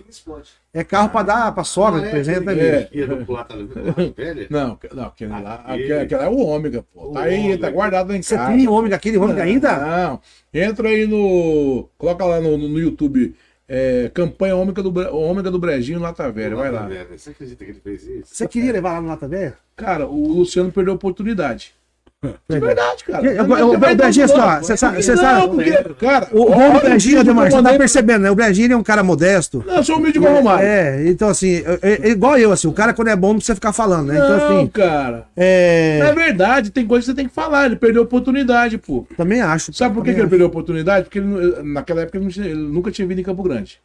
é carro pra dar pra sogra de presente, né, É. (laughs) Não, não, aquele lá, aquele, aquele é o ômega, pô. Tá aí, tá guardado lá em Você casa. tem ômega, aquele ômega ainda? Não. Entra aí no. Coloca lá no, no, no YouTube. é, campanha ômega do, ômega do Brejinho Lata Velha. Vai lá. Você acredita que ele fez isso? Você queria levar lá no Lata Velha? Cara, o Luciano perdeu a oportunidade. De verdade, cara. Eu- eu- eu- o ó, você sabe- você Não, sabe- porque, cara, O, o vídeo Ademar, que você tá percebendo, né? O ele é um cara modesto. Não, eu sou humilde igual o Romário. É, então assim, é, é igual eu, assim, o cara quando é bom não precisa ficar falando, né? Então Não, assim, cara. é, Não é verdade, tem coisa que você tem que falar. Ele perdeu a oportunidade, pô. também acho. Sabe por que, que ele perdeu a oportunidade? Porque ele não- naquela época ele, não ele nunca tinha vindo em Campo Grande.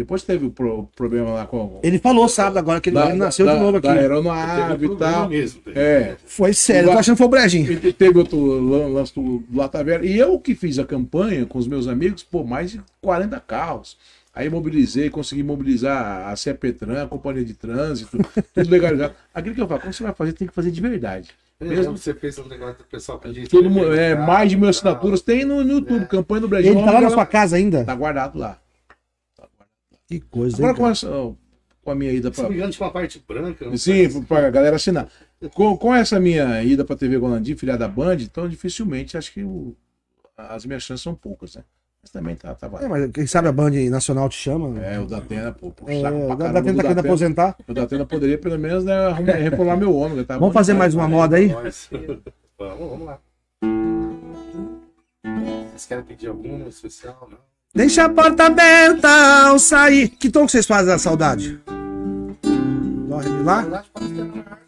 Depois teve o pro- problema lá com. Ele falou sábado agora que ele, ele nasceu da, de novo aqui. Da aeronave e tal. mesmo. É. Foi sério, eu tô achando que foi o Brejinho. E te- teve outro lan- lance do Lata Velha. E eu que fiz a campanha com os meus amigos, pô, mais de 40 carros. Aí mobilizei, consegui mobilizar a CEPETRAN, a Companhia de Trânsito, (laughs) tudo legalizado. Aquilo que eu falo, quando você vai fazer, tem que fazer de verdade. Eu Mesmo- você fez um negócio do pessoal pedir. Todo mundo, é, mais de mil assinaturas tem no, no YouTube, campanha do Brasil. Ele tá lá na sua casa ainda? Tá guardado lá. Que coisa, Agora com, cara? essa, com a minha ida Se pra. tinha uma parte branca. Sim, sei. pra galera assinar. Com, com essa minha ida pra TV Golandim, filha da Band, então dificilmente acho que o- as minhas chances são poucas, né? Mas também tá, tá É, mas quem sabe a Band Nacional te chama? É, o Datena, pô, puxa É, o Datena tá querendo Datena. aposentar. O Datena poderia pelo menos né, reformar meu ômega, tá? Vamos fazer mais uma moda aí? Nós. Vamos, vamos lá. Vocês querem pedir alguma especial? Não? Deixa a porta aberta ao sair. Que tom que vocês fazem da saudade? Dó, ré, mi, lá?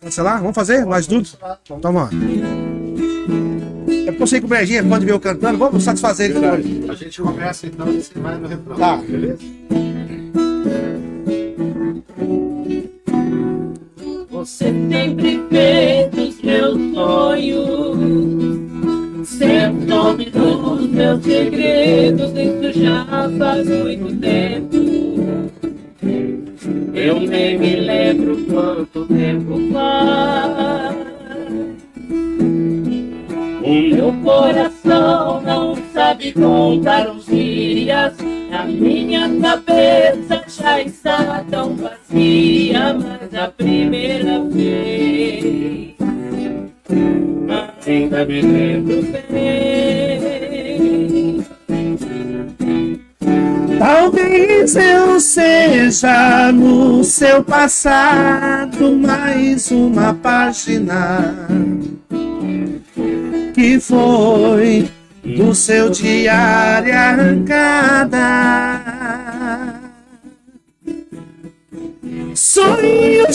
Pode ser lá? Vamos fazer? Nós tudo? Então vamos lá. É porque eu sei que o Brejinho é fã de ver eu cantando. Vamos satisfazer ele hoje. A gente começa então e você vai no refrão. Tá. Beleza? Você sempre fez os meus sonhos. Sempre dominou os meus segredos. Isso já faz muito tempo. Eu nem me lembro quanto tempo faz. O meu coração não sabe contar os dias. A minha cabeça já está tão vazia, mas a primeira vez ainda me lembro bem. Talvez eu seja no seu passado mais uma página que foi do seu diário arrancada. Sonho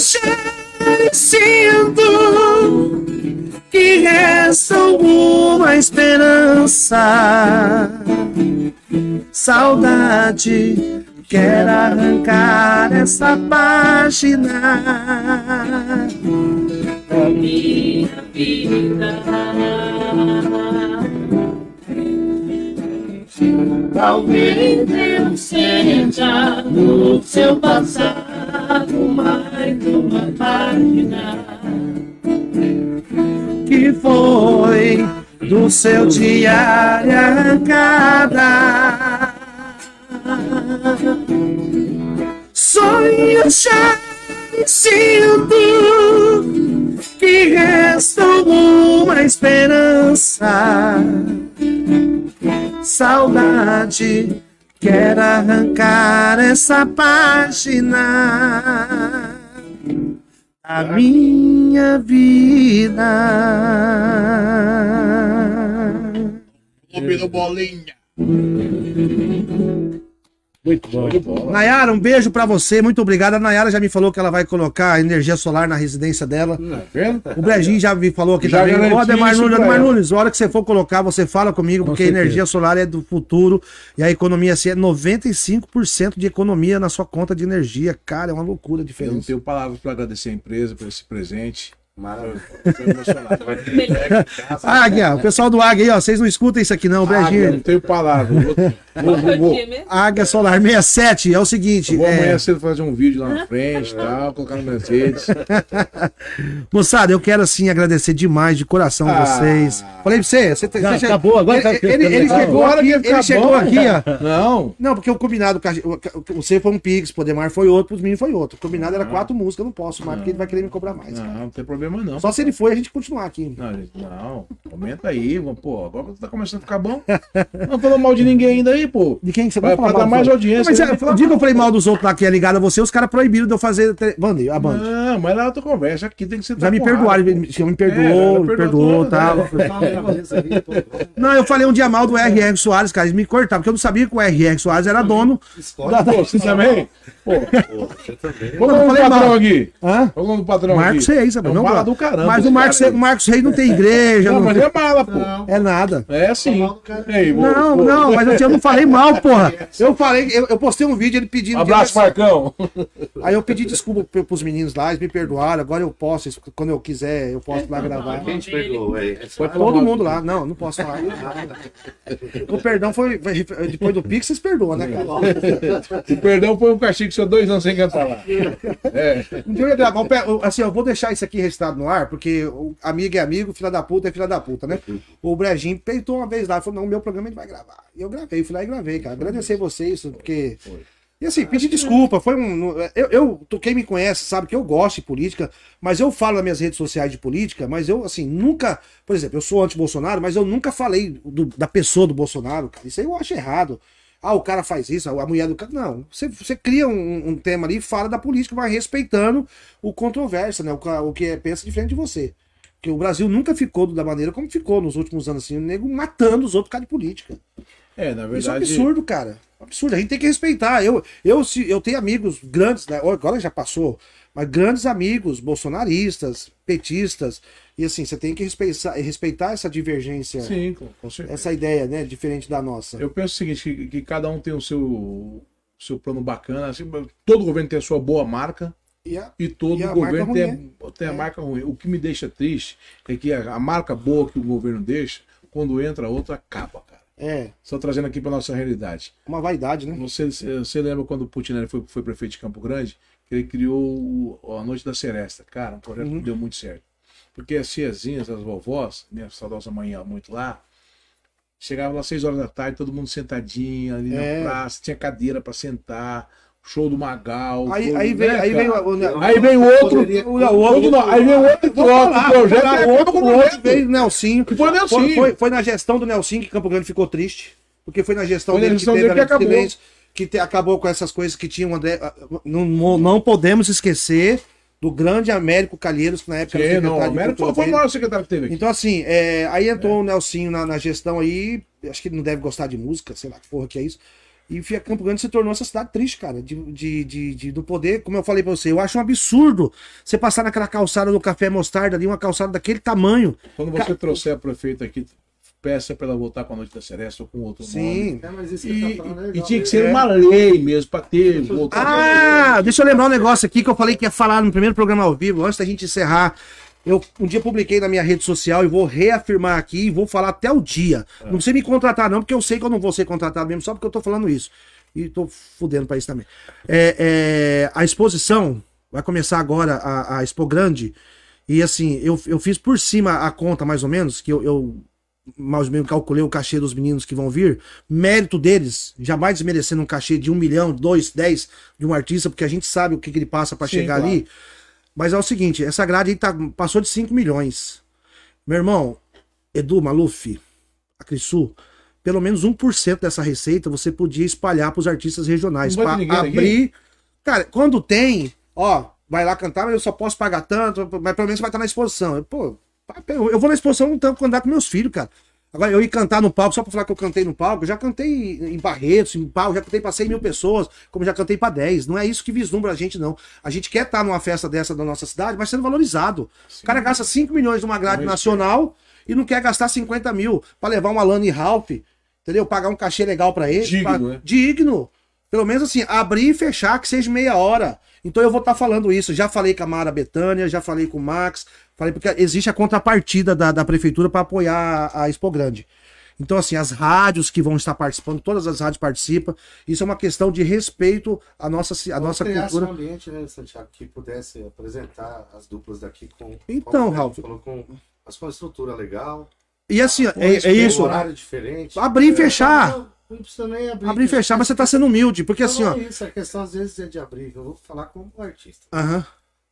sinto resta alguma esperança. Saudade quer arrancar essa página. da minha vida. Talvez eu seja no seu passado mais sua página. Que foi do seu diário arrancada. Sonho já sinto que resta uma esperança. Saudade quer arrancar essa página da minha vida. Do bolinha. Muito bom. Nayara, um beijo pra você, muito obrigado. A Nayara já me falou que ela vai colocar energia solar na residência dela. O Brejinho já me falou aqui Já também. Ó, Ademar isso Nunes, ela. Nunes, a hora que você for colocar, você fala comigo, porque a certeza. energia solar é do futuro e a economia assim é 95% de economia na sua conta de energia. Cara, é uma loucura a Eu não diferença. tenho palavras para agradecer a empresa por esse presente. Maravilha. Estou emocionado. (laughs) Águia, o pessoal do Águia aí, ó, vocês não escutam isso aqui não, Ah, Brejinho. não tenho palavras. Vou, vou, vou, vou, Águia Solar 67 é o seguinte, eu vou é, amanhã cedo fazer um vídeo lá na frente e tal, colocar no minhas redes. (laughs) moçada, eu quero assim agradecer demais de coração Ah. vocês. Falei pra você, você, Já você acabou, agora tá ele, ficando ele, ele chegou Agora aqui, ele chegou bom. aqui, ó. Não. Não, porque o combinado, você foi um Pix, pro Demar foi outro, pros meninos foi outro. O combinado era quatro músicas, eu não posso mais, porque ele vai querer me cobrar mais. cara. Não, não tem problema não. Só se ele for e a gente continuar aqui. Não, gente, não. Comenta aí, vamos, pô. Agora tá começando a ficar bom. Não falou mal de ninguém ainda aí, pô. De quem que você Vai vai falar pra dar mais audiência, Mas é, o dia que eu falei mal dos outros lá que é ligado a você, os caras proibiram de eu fazer Band, a Band. Não, mas lá é outra conversa. Aqui tem que ser. Já me perdoaram, me, me É, já perdoou, me perdoou tal. né? Não, eu falei um dia mal do R.R. Soares, cara, eles me cortaram, porque eu não sabia que o R.R. Soares era dono. Pô, você também? Pô, Você também. qual é o Eu nome do falei patrão aqui? Hã? Qual é o nome do patrão Marcos aqui? Reis, é sabe? um Não, mala do caramba. Mas o Marcos, o Marcos Reis não tem igreja, Não, não, mas é mala, pô. é nada. É sim. Vou- Não, não, mas eu, não falei mal, porra. (laughs) Eu falei, eu, eu postei um vídeo ele pedindo. Um abraço, Marcão. Aí eu pedi desculpa pro- pros meninos lá, eles me perdoaram. Agora eu posso, quando eu quiser, eu posso lá gravar. Quem te pegou, velho? Foi Todo mundo lá, não, não posso falar. O perdão foi, depois do Pix, vocês perdoam, né, cara? O perdão foi um castigo que sou dois anos sem cantar lá. É. Um dia eu ia gravar, assim, eu vou deixar isso aqui registrado no ar, porque amigo é amigo, filha da puta é filha da puta, né? O Brejinho peitou uma vez lá, falou, não, meu programa a gente vai gravar. E eu gravei, fui lá e gravei, cara. Agradecer vocês, porque... E assim, pedir desculpa, foi um... Eu, eu, quem me conhece sabe que eu gosto de política, mas eu falo nas minhas redes sociais de política, mas eu, assim, nunca... Por exemplo, eu sou anti-Bolsonaro, mas eu nunca falei do- da pessoa do Bolsonaro, cara. Isso aí eu acho errado. Ah, o cara faz isso, a mulher do cara. Não, você, você cria um, um tema ali, fala da política, vai respeitando o controvérsia, né? O, o que é, pensa diferente de você. Porque o Brasil nunca ficou da maneira como ficou nos últimos anos, assim, o nego matando os outros por causa de política. É, na Isso é um verdade. absurdo, cara. Absurdo. A gente tem que respeitar. Eu, eu, se, eu tenho amigos grandes, né? agora já passou, mas grandes amigos, bolsonaristas, petistas. E assim, você tem que respeitar, respeitar essa divergência, Sim, com, certeza. essa ideia, né? Diferente da nossa. Eu penso o seguinte, que, que cada um tem o seu, seu plano bacana. assim, todo governo tem a sua boa marca E a- e todo E a governo tem, a, tem a É. marca ruim. O que me deixa triste é que a, a marca boa que o governo deixa, quando entra outra, acaba, cara. É, Só trazendo aqui para nossa realidade. uma vaidade, né? Você, você lembra quando o Putinelli foi, foi prefeito de Campo Grande? Que ele criou o- a Noite da Seresta. Cara, um projeto Uhum. que deu muito certo. Porque as tiazinhas, as vovós, minha saudosa mãe ia muito lá, chegava lá às seis horas da tarde, todo mundo sentadinho ali É. na praça, tinha cadeira para sentar, show do Magal. Aí, aí né, veio, aí o- Aí vem outro. Poderia- o- o outro, não, aí vem outro troca o projeto. vou falar, outro, veio Nelsinho. Que foi o Nelsinho. Foi, foi, foi na gestão do Nelsinho que Campo Grande ficou triste. Porque foi na gestão Foi dele que teve dele que acabou. silêncio, que te- acabou com essas coisas que tinha o André. ah, Não, não, podemos esquecer do grande Américo Calheiros, que na época Sim, era não, Américo foi, foi o maior secretário que teve. Então, assim, é, aí entrou o Nelsinho na, na gestão aí, acho que ele não deve gostar de música, sei lá que porra que é isso. E Fia Campo Grande se tornou essa cidade triste, cara, de, de, de, de- do poder, como eu falei pra você, eu acho um absurdo você passar naquela calçada do Café Mostarda ali, uma calçada daquele tamanho. Quando você trouxer a prefeita aqui, peça para ela voltar com a Noite da Seresta ou com outro nome. Sim. É, mas isso que E, tá falando é e legal tinha que ser uma lei mesmo para ter voltado. Ah, deixa eu lembrar um negócio aqui que eu falei que ia falar no primeiro programa ao vivo, antes da gente encerrar. Eu um dia publiquei na minha rede social e vou reafirmar aqui e vou falar até o dia. Não precisa me contratar, não, porque eu sei que eu não vou ser contratado mesmo, só porque eu tô falando isso. E tô fudendo pra isso também. É, é, a exposição Vai começar agora a, a Expo Grande. E assim, eu, eu fiz por cima a conta, mais ou menos, que eu, eu mais ou menos calculei o cachê dos meninos que vão vir. Mérito deles, jamais desmerecendo um cachê de um milhão, dois, dez de um artista, porque a gente sabe o que, que ele passa para chegar claro. ali. Mas é o seguinte, essa grade aí tá, passou de 5 milhões. Meu irmão, Edu, Maluf, a Crisu, pelo menos 1% dessa receita você podia espalhar para os artistas regionais. Para abrir. Aqui? Cara, quando tem, ó, vai lá cantar, mas eu só posso pagar tanto, mas pelo menos vai estar na exposição. Pô, eu vou na exposição então quando andar com meus filhos, cara. Agora, eu ir cantar no palco, só pra falar que eu cantei no palco, eu já cantei em Barretos, em palco, já cantei pra 100 mil pessoas, como já cantei pra 10. Não é isso que vislumbra a gente, não. A gente quer estar numa festa dessa da nossa cidade, mas sendo valorizado. Sim. O cara gasta 5 milhões numa grade não nacional e não quer gastar 50 mil pra levar uma Lana e Ralph, entendeu? Pagar um cachê legal pra ele. Digno, pra... né? Digno. Pelo menos assim, abrir e fechar, que seja meia hora. Então eu vou estar tá falando isso. Já falei com a Mara Betânia, já falei com o Max, falei porque existe a contrapartida da, da prefeitura para apoiar a, a Expo Grande. Então, assim, as rádios que vão estar participando, todas as rádios participam. Isso é uma questão de respeito à nossa, à nossa cultura. um ambiente, né, Santiago, que pudesse apresentar as duplas daqui com. Então, Ralf. Com, mas com uma estrutura legal. E assim, é, é isso. Um horário diferente. Abrir e fechar. Não precisa nem abrir. Abrir e fechar, mas você tá sendo humilde, porque assim, não ó. É isso, a questão às vezes é de abrir. Eu vou falar como artista. Aham.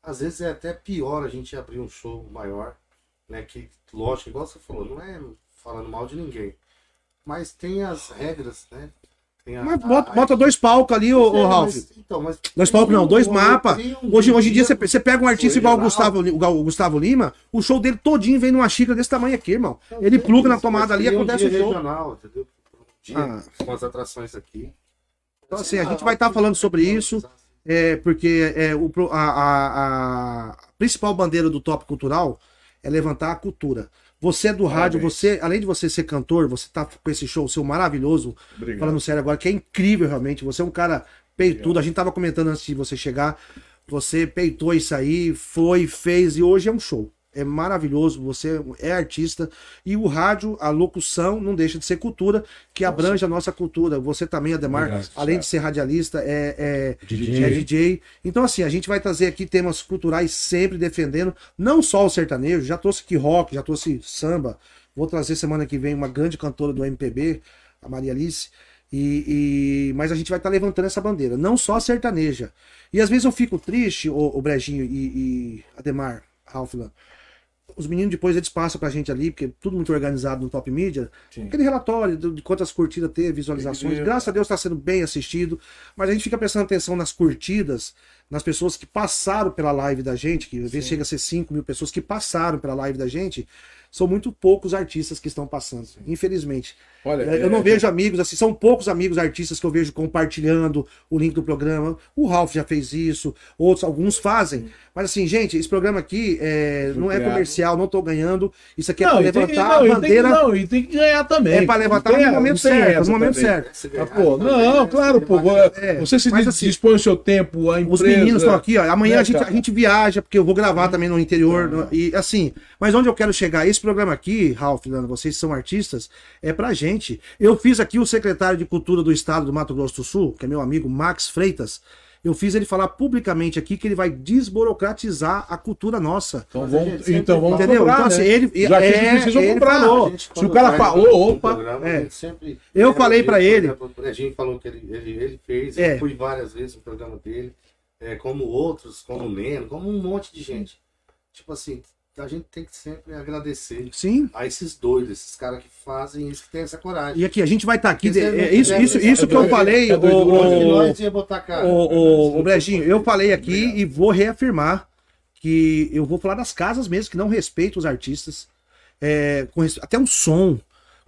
Às vezes é até pior a gente abrir um show maior, né? Que, lógico, igual você falou, não é falando mal de ninguém. Mas tem as regras, né? A, mas bota, a, bota, dois palcos ali, ô, é, Ralf. Mas, então, mas dois palcos não, dois mapas. Um, hoje, hoje em dia você, você pega um artista igual o Gustavo, o Gustavo Lima, o show dele todinho vem numa xícara desse tamanho aqui, irmão. Ele pluga na tomada ali e acontece um o show. Regional, entendeu? dia, ah. com as atrações aqui. Então, assim, a gente vai estar tá falando sobre isso, é, porque é, o, a, a, a, principal bandeira do Top Cultural é levantar a cultura. Você é do rádio, você, além de você ser cantor, você tá com esse show seu maravilhoso, Obrigado. falando sério agora, que é incrível realmente. Você é um cara peitudo. A gente tava comentando antes de você chegar, você peitou isso aí, foi, fez, e hoje é um show é maravilhoso, você é artista e o rádio, a locução não deixa de ser cultura, que abrange a nossa cultura. Você também, Ademar, Obrigado, além de ser radialista, é, é, DJ. é DJ. Então, assim, a gente vai trazer aqui temas culturais sempre defendendo, não só o sertanejo, já trouxe aqui rock, já trouxe samba. Vou trazer semana que vem uma grande cantora do MPB, a Maria Alice. E, e, mas a gente vai estar tá levantando essa bandeira, não só a sertaneja. E às vezes eu fico triste, o, o Brejinho e, e Ademar, Ralfland, os meninos depois eles passam pra gente ali, porque é tudo muito organizado no Top Media. Sim. Aquele relatório de, quantas curtidas teve, visualizações. Graças a Deus está sendo bem assistido. Mas a gente fica prestando atenção nas curtidas, nas pessoas que passaram pela live da gente, que às vezes chega a ser 5 mil pessoas que passaram pela live da gente são muito poucos artistas que estão passando, infelizmente. Olha, eu é, não é, vejo amigos, assim, são poucos amigos artistas que eu vejo compartilhando o link do programa. O Ralph já fez isso, outros, alguns fazem. Mas assim, gente, esse programa aqui é, não é comercial, não tô ganhando. Isso aqui é para levantar que, não, a bandeira. Tem, não, e tem que ganhar também. É para levantar no momento certo, no momento certo. Ah, pô, não, claro, pô. É, você se mas, assim, dispõe o seu tempo, a empresa... Os meninos estão aqui, ó. Amanhã né, a, gente, a gente viaja, porque eu vou gravar também no interior. No, e assim, mas onde eu quero chegar? Esse programa aqui, Ralf, Leandro, vocês são artistas, é pra gente. Eu fiz aqui o secretário de Cultura do Estado do Mato Grosso do Sul, que é meu amigo Max Freitas. Eu fiz ele falar publicamente aqui que ele vai desburocratizar a cultura nossa. Então vamos, então vamos entendeu? Cobrar, então, assim, né? ele, Já é, que a ele comprar. falou. Gente, Se o cara falou, opa. Programa, é. sempre, eu falei para ele. A gente falou que ele, ele, ele fez, é. eu fui várias vezes no programa dele, é, como outros, como o Neno, como um monte de gente. Tipo assim, a gente tem que sempre agradecer Sim. a esses doidos, esses caras que fazem isso, que tem essa coragem. E aqui, a gente vai estar tá aqui. De, é, isso, isso, isso que eu falei, o, o, o, Brejinho, eu falei aqui Obrigado. e vou reafirmar que eu vou falar das casas mesmo que não respeitam os artistas. É, com, até o som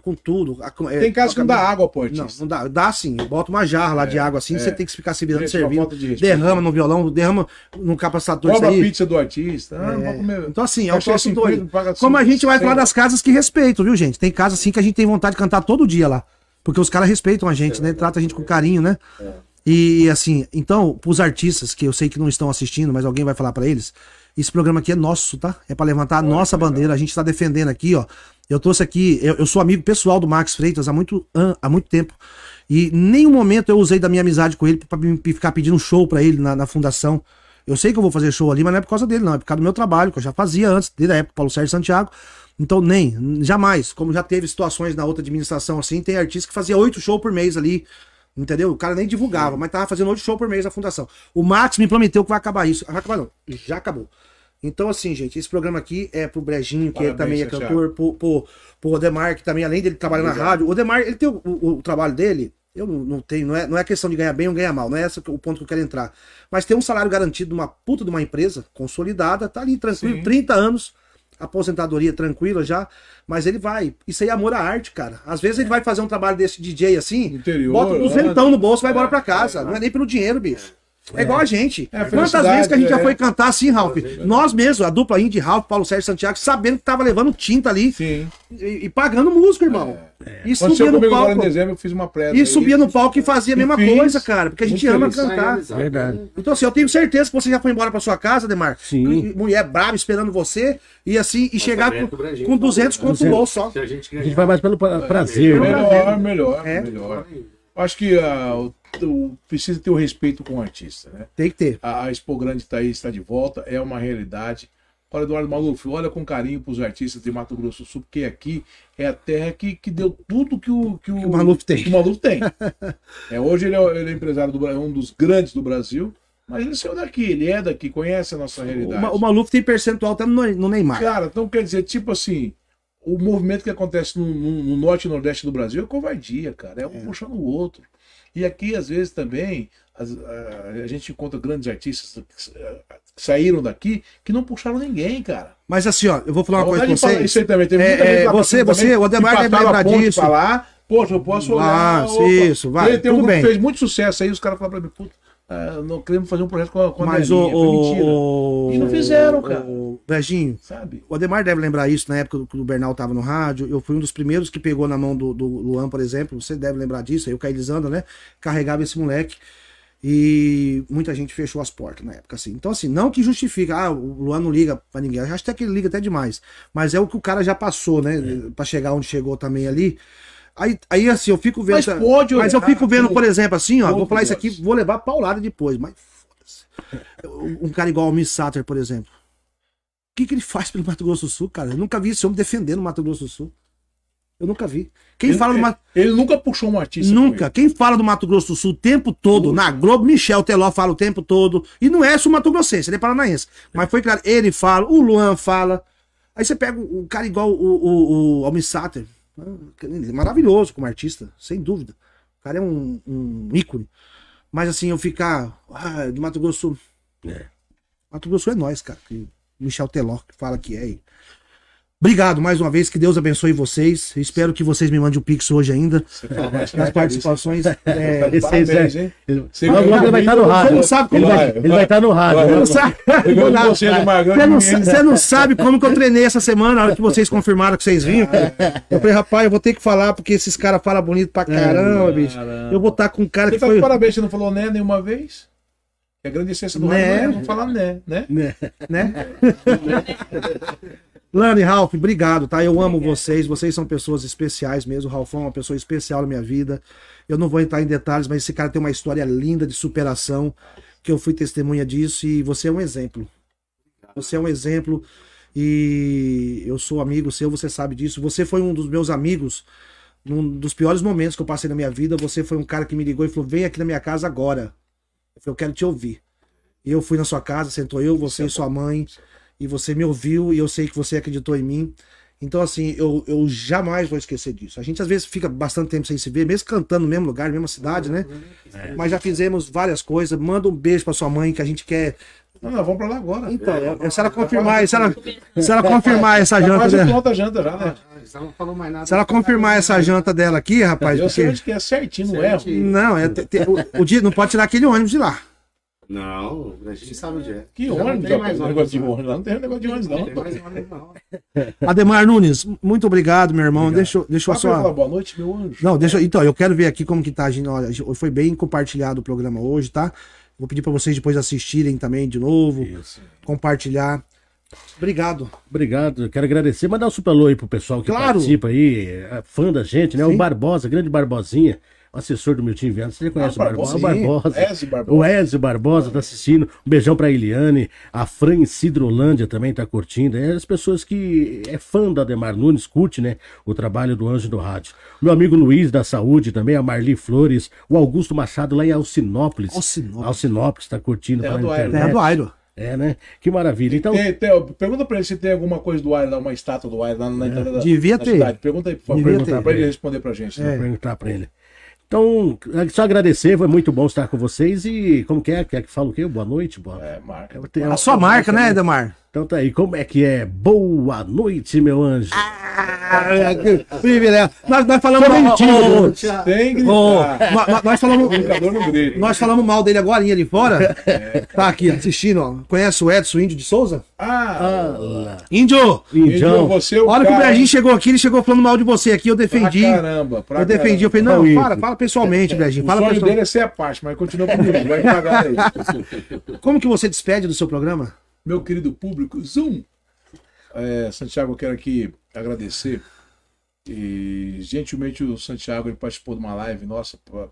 com tudo. É, tem casos que não dá água, pô. Não, não dá. Dá sim. Bota uma jarra lá é, de água assim, é. você tem que ficar se virando servindo. De derrama no violão, derrama no capacitador. Cobra a pizza do artista. Ah, é. Então, assim, é o troço doido. Como a gente vai falar das casas que respeitam, viu, gente? Tem casas assim que a gente tem vontade de cantar todo dia lá. Porque os caras respeitam a gente, né? Trata a gente com carinho, né? É. E assim, então, pros artistas que eu sei que não estão assistindo, mas alguém vai falar para eles, esse programa aqui é nosso, tá? É para levantar a nossa bandeira. A gente tá defendendo aqui, ó. Eu trouxe aqui, eu, eu sou amigo pessoal do Max Freitas há muito, há muito tempo. E nenhum momento eu usei da minha amizade com ele para ficar pedindo um show para ele na, na fundação. Eu sei que eu vou fazer show ali, mas não é por causa dele, não. É por causa do meu trabalho, que eu já fazia antes, desde a época Paulo Sérgio Santiago. Então, nem, jamais. Como já teve situações na outra administração assim, tem artista que fazia oito shows por mês ali. Entendeu? O cara nem divulgava, mas tava fazendo oito shows por mês a fundação. O Max me prometeu que vai acabar isso. Vai acabar, não. Já acabou. Então, assim, gente, esse programa aqui é pro Brejinho, que Parabéns, também é cantor, pro, pro, pro Odemar, que também, além dele trabalhar na rádio, o Odemar, ele tem o, o, o trabalho dele, eu não, tenho, não é, não é questão de ganhar bem ou ganhar mal, não é esse o ponto que eu quero entrar. Mas tem um salário garantido de uma puta de uma empresa consolidada, tá ali tranquilo, Sim. 30 anos, aposentadoria tranquila já, mas ele vai. Isso aí é amor à arte, cara. Às vezes ele vai fazer um trabalho desse DJ assim, Interior, bota duzentão no bolso e vai embora pra casa. Não é nem pelo dinheiro, bicho. É, igual a gente. É, Quantas vezes que a gente já é. foi cantar assim, Ralf? Nós mesmos, a dupla Indy, Ralf, Paulo Sérgio Santiago, sabendo que tava levando tinta ali e, e, pagando músico, irmão. É. E subia no palco. Em dezembro, eu fiz uma E subia no palco e fazia a mesma coisa, cara, porque a gente ama cantar. Verdade. Então, assim, eu tenho certeza que você já foi embora pra sua casa, Demar. Sim. Mulher brava esperando você e assim, e chegar com, com 200 conto no bolso só. A gente vai mais pelo prazer. Melhor, melhor, melhor. Acho que precisa ter o respeito com o artista, né? Tem que ter. A, a Expo Grande está aí, está de volta, é uma realidade. Olha, Eduardo Maluf, olha com carinho para os artistas de Mato Grosso do Sul, porque aqui é a terra que, que deu tudo que o, que o, que o Maluf tem. Que o Maluf tem. (laughs) é, hoje ele é, ele é empresário do é um dos grandes do Brasil, mas ele saiu daqui, ele é daqui, conhece a nossa realidade. O, o Maluf tem percentual até no, no Neymar. Cara, então quer dizer, tipo assim, o movimento que acontece no, no, no norte e nordeste do Brasil é covardia, cara. É um é. puxando o outro. E aqui, às vezes, também, as, a, gente encontra grandes artistas que, saíram daqui que não puxaram ninguém, cara. Mas assim, ó, eu vou falar uma coisa pra você. Isso aí também. Teve é, é, você, você, o Ademar deve lembrar disso. Falar, Poxa, eu posso olhar. Ah, isso, vai. Tem, tem um bem. que fez muito sucesso aí, os caras falaram pra mim, puta, ah, não queremos fazer um projeto com a, com a Mas o, o, E não fizeram, cara. O Beijinho, sabe? O Ademar deve lembrar isso na época que o Bernal tava no rádio. Eu fui um dos primeiros que pegou na mão do, do Luan, por exemplo. Você deve lembrar disso. Aí o Cailizando, né? Carregava esse moleque. E muita gente fechou as portas na época, assim. Então, assim, não que justifica, ah, o Luan não liga pra ninguém. Eu acho até que ele liga até demais. Mas é o que o cara já passou, né? É. Pra chegar onde chegou também ali. Aí, aí assim, eu fico vendo. Mas, pode mas eu fico vendo, por exemplo, assim, ó, vou falar isso aqui, vou levar paulada depois, mas foda-se. Um cara igual o Miss Satter, por exemplo. O que, que ele faz pelo Mato Grosso do Sul, cara? Eu nunca vi esse homem defendendo o Mato Grosso do Sul. Eu nunca vi. Quem ele, fala do Mato... ele nunca puxou um artista. Nunca. Quem fala do Mato Grosso do Sul o tempo todo, na Globo, Michel Teló fala o tempo todo. E não é só Mato Grossense, ele é paranaense. Mas foi claro, ele fala, o Luan fala. Aí você pega um cara igual o, o, o Satter. É maravilhoso como artista, sem dúvida. O cara é um, um ícone. Mas assim, eu ficar. Ah, do Mato Grosso. É. Mato Grosso é nós, cara. Michel Teló que fala que é. Obrigado mais uma vez, que Deus abençoe vocês. Espero que vocês me mandem o um Pix hoje ainda. As participações. (laughs) É, Parabéns, hein? Ele, ele vai estar no rádio. Você não sabe como. Ele vai, ele vai estar no rádio. Você não sabe. Você não sabe como que eu treinei essa semana, na hora que vocês confirmaram que vocês vinham. Eu falei, rapaz, eu vou ter que falar, porque esses caras falam bonito pra caramba, bicho. Eu vou estar com um cara que. Você tá foi... parabéns, você não falou né nenhuma vez? É a grande essência do né? rádio, não falar né, né? Né? (laughs) né? (laughs) Lani, Ralph, obrigado, tá? Eu amo vocês, vocês são pessoas especiais mesmo. O Ralfão é uma pessoa especial na minha vida. Eu não vou entrar em detalhes, mas esse cara tem uma história linda de superação, que eu fui testemunha disso e você é um exemplo. Você é um exemplo e eu sou amigo seu, você sabe disso. Você foi um dos meus amigos num dos piores momentos que eu passei na minha vida. Você foi um cara que me ligou e falou: vem aqui na minha casa agora. Eu falei, eu quero te ouvir. E eu fui na sua casa, sentou eu, você e sua mãe e você me ouviu e eu sei que você acreditou em mim. Então, assim, eu, eu jamais vou esquecer disso. A gente às vezes fica bastante tempo sem se ver, mesmo cantando no mesmo lugar, na mesma cidade, né? É. Mas já fizemos várias coisas. Manda um beijo pra sua mãe, que a gente quer. Não, vamos pra lá agora. Então, é, se ela confirmar, se ela, se ela confirmar essa janta dela. janta já, né? Se ela confirmar essa janta dela aqui, rapaz. Eu sei onde que é certinho, não é? Não, é, te, te, o, o dia, não pode tirar aquele ônibus de lá. Não, a gente sabe onde é. Que ônibus? Não tem mais negócio de ônibus. Não tem negócio de ônibus, não. Não tem mais ônibus, não. Ademar Nunes, muito obrigado, meu irmão. Obrigado. Deixa, deixa eu só. Falar, boa noite, meu anjo. Não, deixa. Então, eu quero ver aqui como que tá a gente. Olha, foi bem compartilhado o programa hoje, tá? Vou pedir para vocês depois assistirem também de novo. Isso. Compartilhar. Obrigado. Obrigado. Quero agradecer. Mandar um super alô aí pro pessoal que claro. participa aí, é fã da gente, né? Sim. O Barbosa, grande Barbosinha. Assessor do Milton Vento. Você já conhece ah, o Barbosa? Barbosa. Ezio Barbosa. O Ezio Barbosa tá assistindo. Um beijão pra Eliane. A Fran Cidrolândia também tá curtindo. É as pessoas que é fã da Ademar Nunes, curte, né? O trabalho do Anjo do Rádio. Meu amigo Luiz da Saúde também, a Marli Flores, o Augusto Machado lá em Alcinópolis. Alcinópolis. Alcinópolis tá curtindo. É do Airo. É do Airo. É, né? Que maravilha. Então... Tem, tem, pergunta pra ele se tem alguma coisa do Airo, uma estátua do Airo lá na é. da, Devia ter. Cidade. Pergunta aí, por favor, perguntar pra ele responder pra gente. Né? É. Perguntar pra ele. Então, só agradecer, foi muito bom estar com vocês e como que é? Quer que fala o quê? Boa noite? Boa... É, marca. A sua marca, né, Edemar? Então tá aí, como é que é? Boa noite, meu anjo. Ah, que privilégio. Nós, nós falamos mentira. Tem que oh, nós, nós falamos. Nós falamos mal dele agora ali fora. É. Tá aqui assistindo, ó. Conhece o Edson Índio de Souza? Ah, ah Índio! Índio, você é o Olha que o Brejinho chegou aqui, ele chegou falando mal de você aqui, eu defendi. Pra caramba, pra Eu defendi, eu falei, não, fala, fala pessoalmente, Brejinho. Fala o sonho pessoal... dele é ser a parte, mas continua comigo, vai pagar aí. Como que você despede do seu programa? Meu querido público, Zoom! É, Santiago, eu quero aqui agradecer. E gentilmente o Santiago ele participou de uma live nossa pra,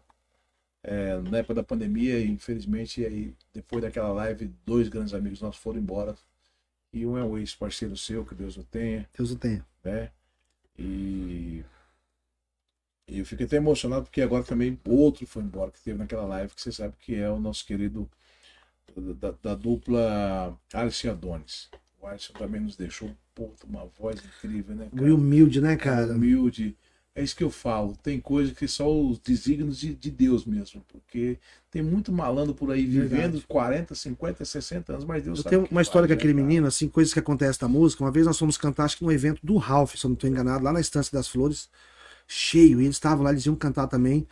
é, na época da pandemia. E infelizmente, aí, depois daquela live, dois grandes amigos nossos foram embora. E um é um ex-parceiro seu, que Deus o tenha. Deus o tenha. Né? E, e eu fiquei até emocionado porque agora também outro foi embora que teve naquela live, que você sabe que é o nosso querido da, da dupla Alice Adonis. O Alisson também nos deixou puta, uma voz incrível, né? Cara? humilde, né, cara? Humilde. É isso que eu falo. Tem coisa que só os desígnios de, de Deus mesmo. Porque tem muito malandro por aí vivendo Verdade. 40, 50, 60 anos, mas Deus eu. Tem uma história com aquele menino, assim, coisas que acontecem na música. Uma vez nós fomos cantar, acho que no evento do Ralph, se eu não estou enganado, lá na Estância das Flores, cheio. E eles estavam lá, eles iam cantar também.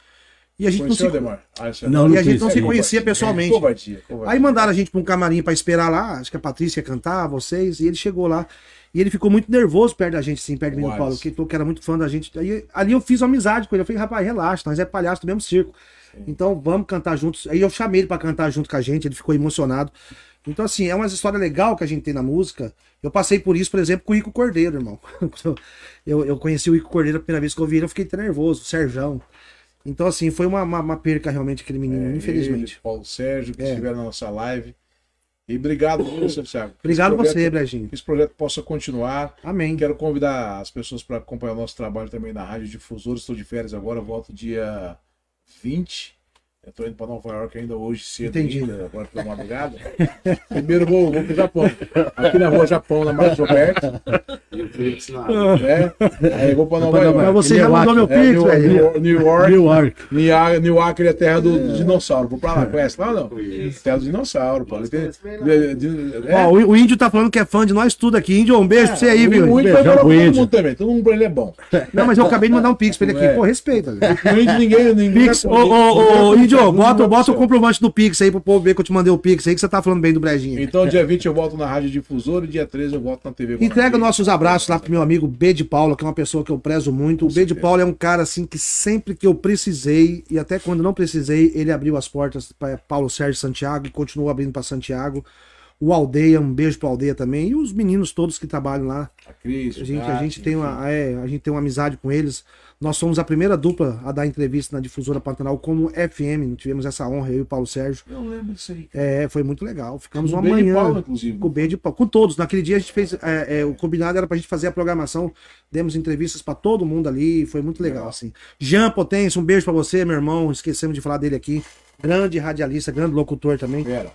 E a gente não se, ah, é não, não, e a gente não se conhecia pessoalmente. Covardia, covardia. Aí mandaram a gente para um camarim para esperar lá. Acho que a Patrícia ia cantar, vocês. E ele chegou lá. E ele ficou muito nervoso perto da gente, assim, perto do Paulo, que que era muito fã da gente. Aí, ali eu fiz uma amizade com ele. Eu falei, rapaz, relaxa, nós é palhaço do mesmo circo. Sim. Então vamos cantar juntos. Aí eu chamei ele para cantar junto com a gente, ele ficou emocionado. Então, assim, é uma história legal que a gente tem na música. Eu passei por isso, por exemplo, com o Ico Cordeiro, irmão. (laughs) Eu, eu conheci o Ico Cordeiro a primeira vez que eu vi ele, eu fiquei até nervoso, o Serjão. Então, assim, foi uma, uma, uma perca realmente aquele menino, é, infelizmente. Ele, Paulo Sérgio, que é. estiveram na nossa live. E obrigado, Santiago. (coughs) Obrigado projeto, você, Brejinho. Que esse projeto possa continuar. Amém. Quero convidar as pessoas para acompanhar o nosso trabalho também na Rádio Difusor. Estou de férias agora, volto dia 20 eu tô indo para Nova York ainda hoje cedo, Entendi. ainda, agora pela madrugada. Primeiro vou, vou pro Japão. Aqui na rua Japão, na Marcos Roberto. E o Pix na é, Aí vou para Nova York. Mas você já mandou meu Pix, é, velho. New York. New York. New York é a terra do, do dinossauro. Vou para lá, conhece lá ou não? Terra do dinossauro, pô. Tem, de, de, é. Ó, o, o, índio tá falando que é fã de nós tudo aqui. Índio, um beijo é, pra você aí, viu? O índio todo mundo também. Todo mundo pra ele é bom. Não, mas eu acabei de mandar um Pix pra ele aqui. É. Pô, respeita. O índio ninguém. ninguém Pix, ô, ô, ô, índio. Índio, bota, bota o comprovante do Pix aí pro povo ver que eu te mandei o Pix aí, que você tá falando bem do Brejinho. Então, dia 20 eu volto na Rádio Difusor e dia 13 eu volto na TV. Entrega nossos abraços lá pro meu amigo B de Paula, que é uma pessoa que eu prezo muito. O B de Paula é um cara assim que sempre que eu precisei, e até quando não precisei, ele abriu as portas para Paulo Sérgio Santiago e continuou abrindo para Santiago. O Aldeia, um beijo pro Aldeia também. E os meninos todos que trabalham lá. A Cris, a gente, a gente tem uma, é, a gente tem uma amizade com eles. Nós somos a primeira dupla a dar entrevista na difusora Pantanal como FM. Tivemos essa honra, eu e o Paulo Sérgio. Eu lembro disso aí. É, foi muito legal. Ficamos com uma manhã. Inclusive. Com o B de Paulo. Com todos. Naquele dia a gente fez. É, é, o combinado era pra gente fazer a programação. Demos entrevistas para todo mundo ali. Foi muito legal, assim. Jean Potência, um beijo para você, meu irmão. Esquecemos de falar dele aqui. Grande radialista, grande locutor também. Pera.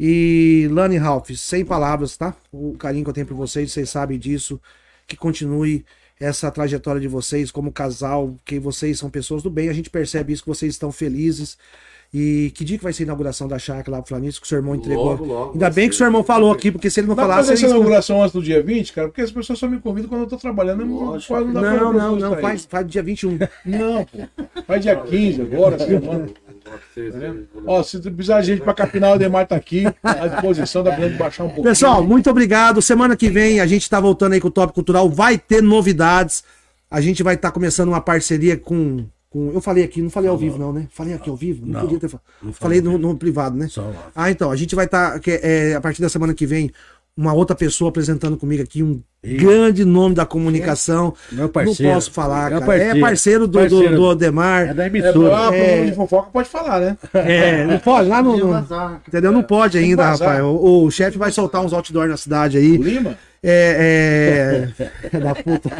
E Lani Ralph, sem palavras, tá? O carinho que eu tenho por vocês, vocês sabem disso. Que continue essa trajetória de vocês como casal, que vocês são pessoas do bem, a gente percebe isso, que vocês estão felizes. E que dia que vai ser a inauguração da chácara lá pro Flanício, que o seu irmão entregou? Logo, logo, Ainda bem que o seu irmão falou aqui, porque se ele não dá falasse. Fazer essa inauguração antes do dia 20, cara, porque as pessoas só me convidam quando eu tô trabalhando. Não, não, não, não, não faz, faz dia 21. Não, pô. Faz dia 15 agora, (laughs) semana. Ó, se precisar de gente pra capinar, o Demar tá aqui, à disposição, dá pra baixar um pouco. Pessoal, muito obrigado. Semana que vem a gente tá voltando aí com o Top Cultural, vai ter novidades. A gente vai estar tá começando uma parceria com, com. Eu falei aqui, não falei ao vivo, não, né? Falei aqui ao vivo? Não, não podia ter falado. Falei no, no, privado, né? Só. Ah, então, a gente vai estar. Tá, é, a partir da semana que vem, uma outra pessoa apresentando comigo aqui, um grande nome da comunicação. Meu parceiro. Não posso falar, cara. Parceiro. É parceiro do, parceiro. Do, do Odemar. É da emissora. É, é... de fofoca pode falar, né? É, não pode, lá no. no entendeu? Não pode ainda, rapaz. O, o chefe vai soltar uns outdoors na cidade aí. O Lima? É, é... (laughs) da puta.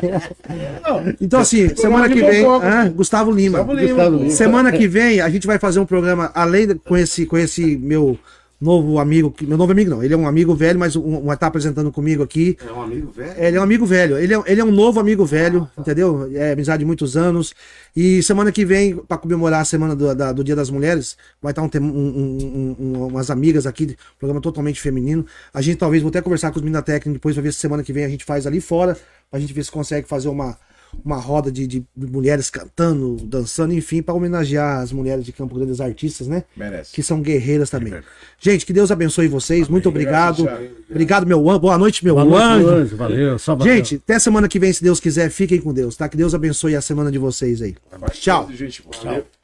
então, assim, semana que vem. Ah, Gustavo Lima. Gustavo Lima. Gustavo Lima. Semana que vem a gente vai fazer um programa, além de, com, esse, com esse meu novo amigo, meu novo amigo não, ele é um amigo velho, mas um, um tá apresentando comigo aqui. É um amigo velho? Ele é um amigo velho, ele é, ele é um novo amigo velho, ah, tá. entendeu? É amizade de muitos anos. E semana que vem, para comemorar a semana do, da, do Dia das Mulheres, vai estar um, um, um, umas amigas aqui, programa totalmente feminino. A gente talvez vou até conversar com os meninos da técnica depois pra ver se semana que vem a gente faz ali fora, pra gente ver se consegue fazer uma uma roda de, de mulheres cantando, dançando, enfim, para homenagear as mulheres de Campo Grande, as artistas, né? Merece. Que são guerreiras também. Gente, que Deus abençoe vocês. Amém. Muito obrigado. Obrigado, meu anjo. Boa noite, meu Boa anjo. anjo. Valeu. Só gente, até semana que vem, se Deus quiser, fiquem com Deus, tá? Que Deus abençoe a semana de vocês aí. Tchau. Tchau.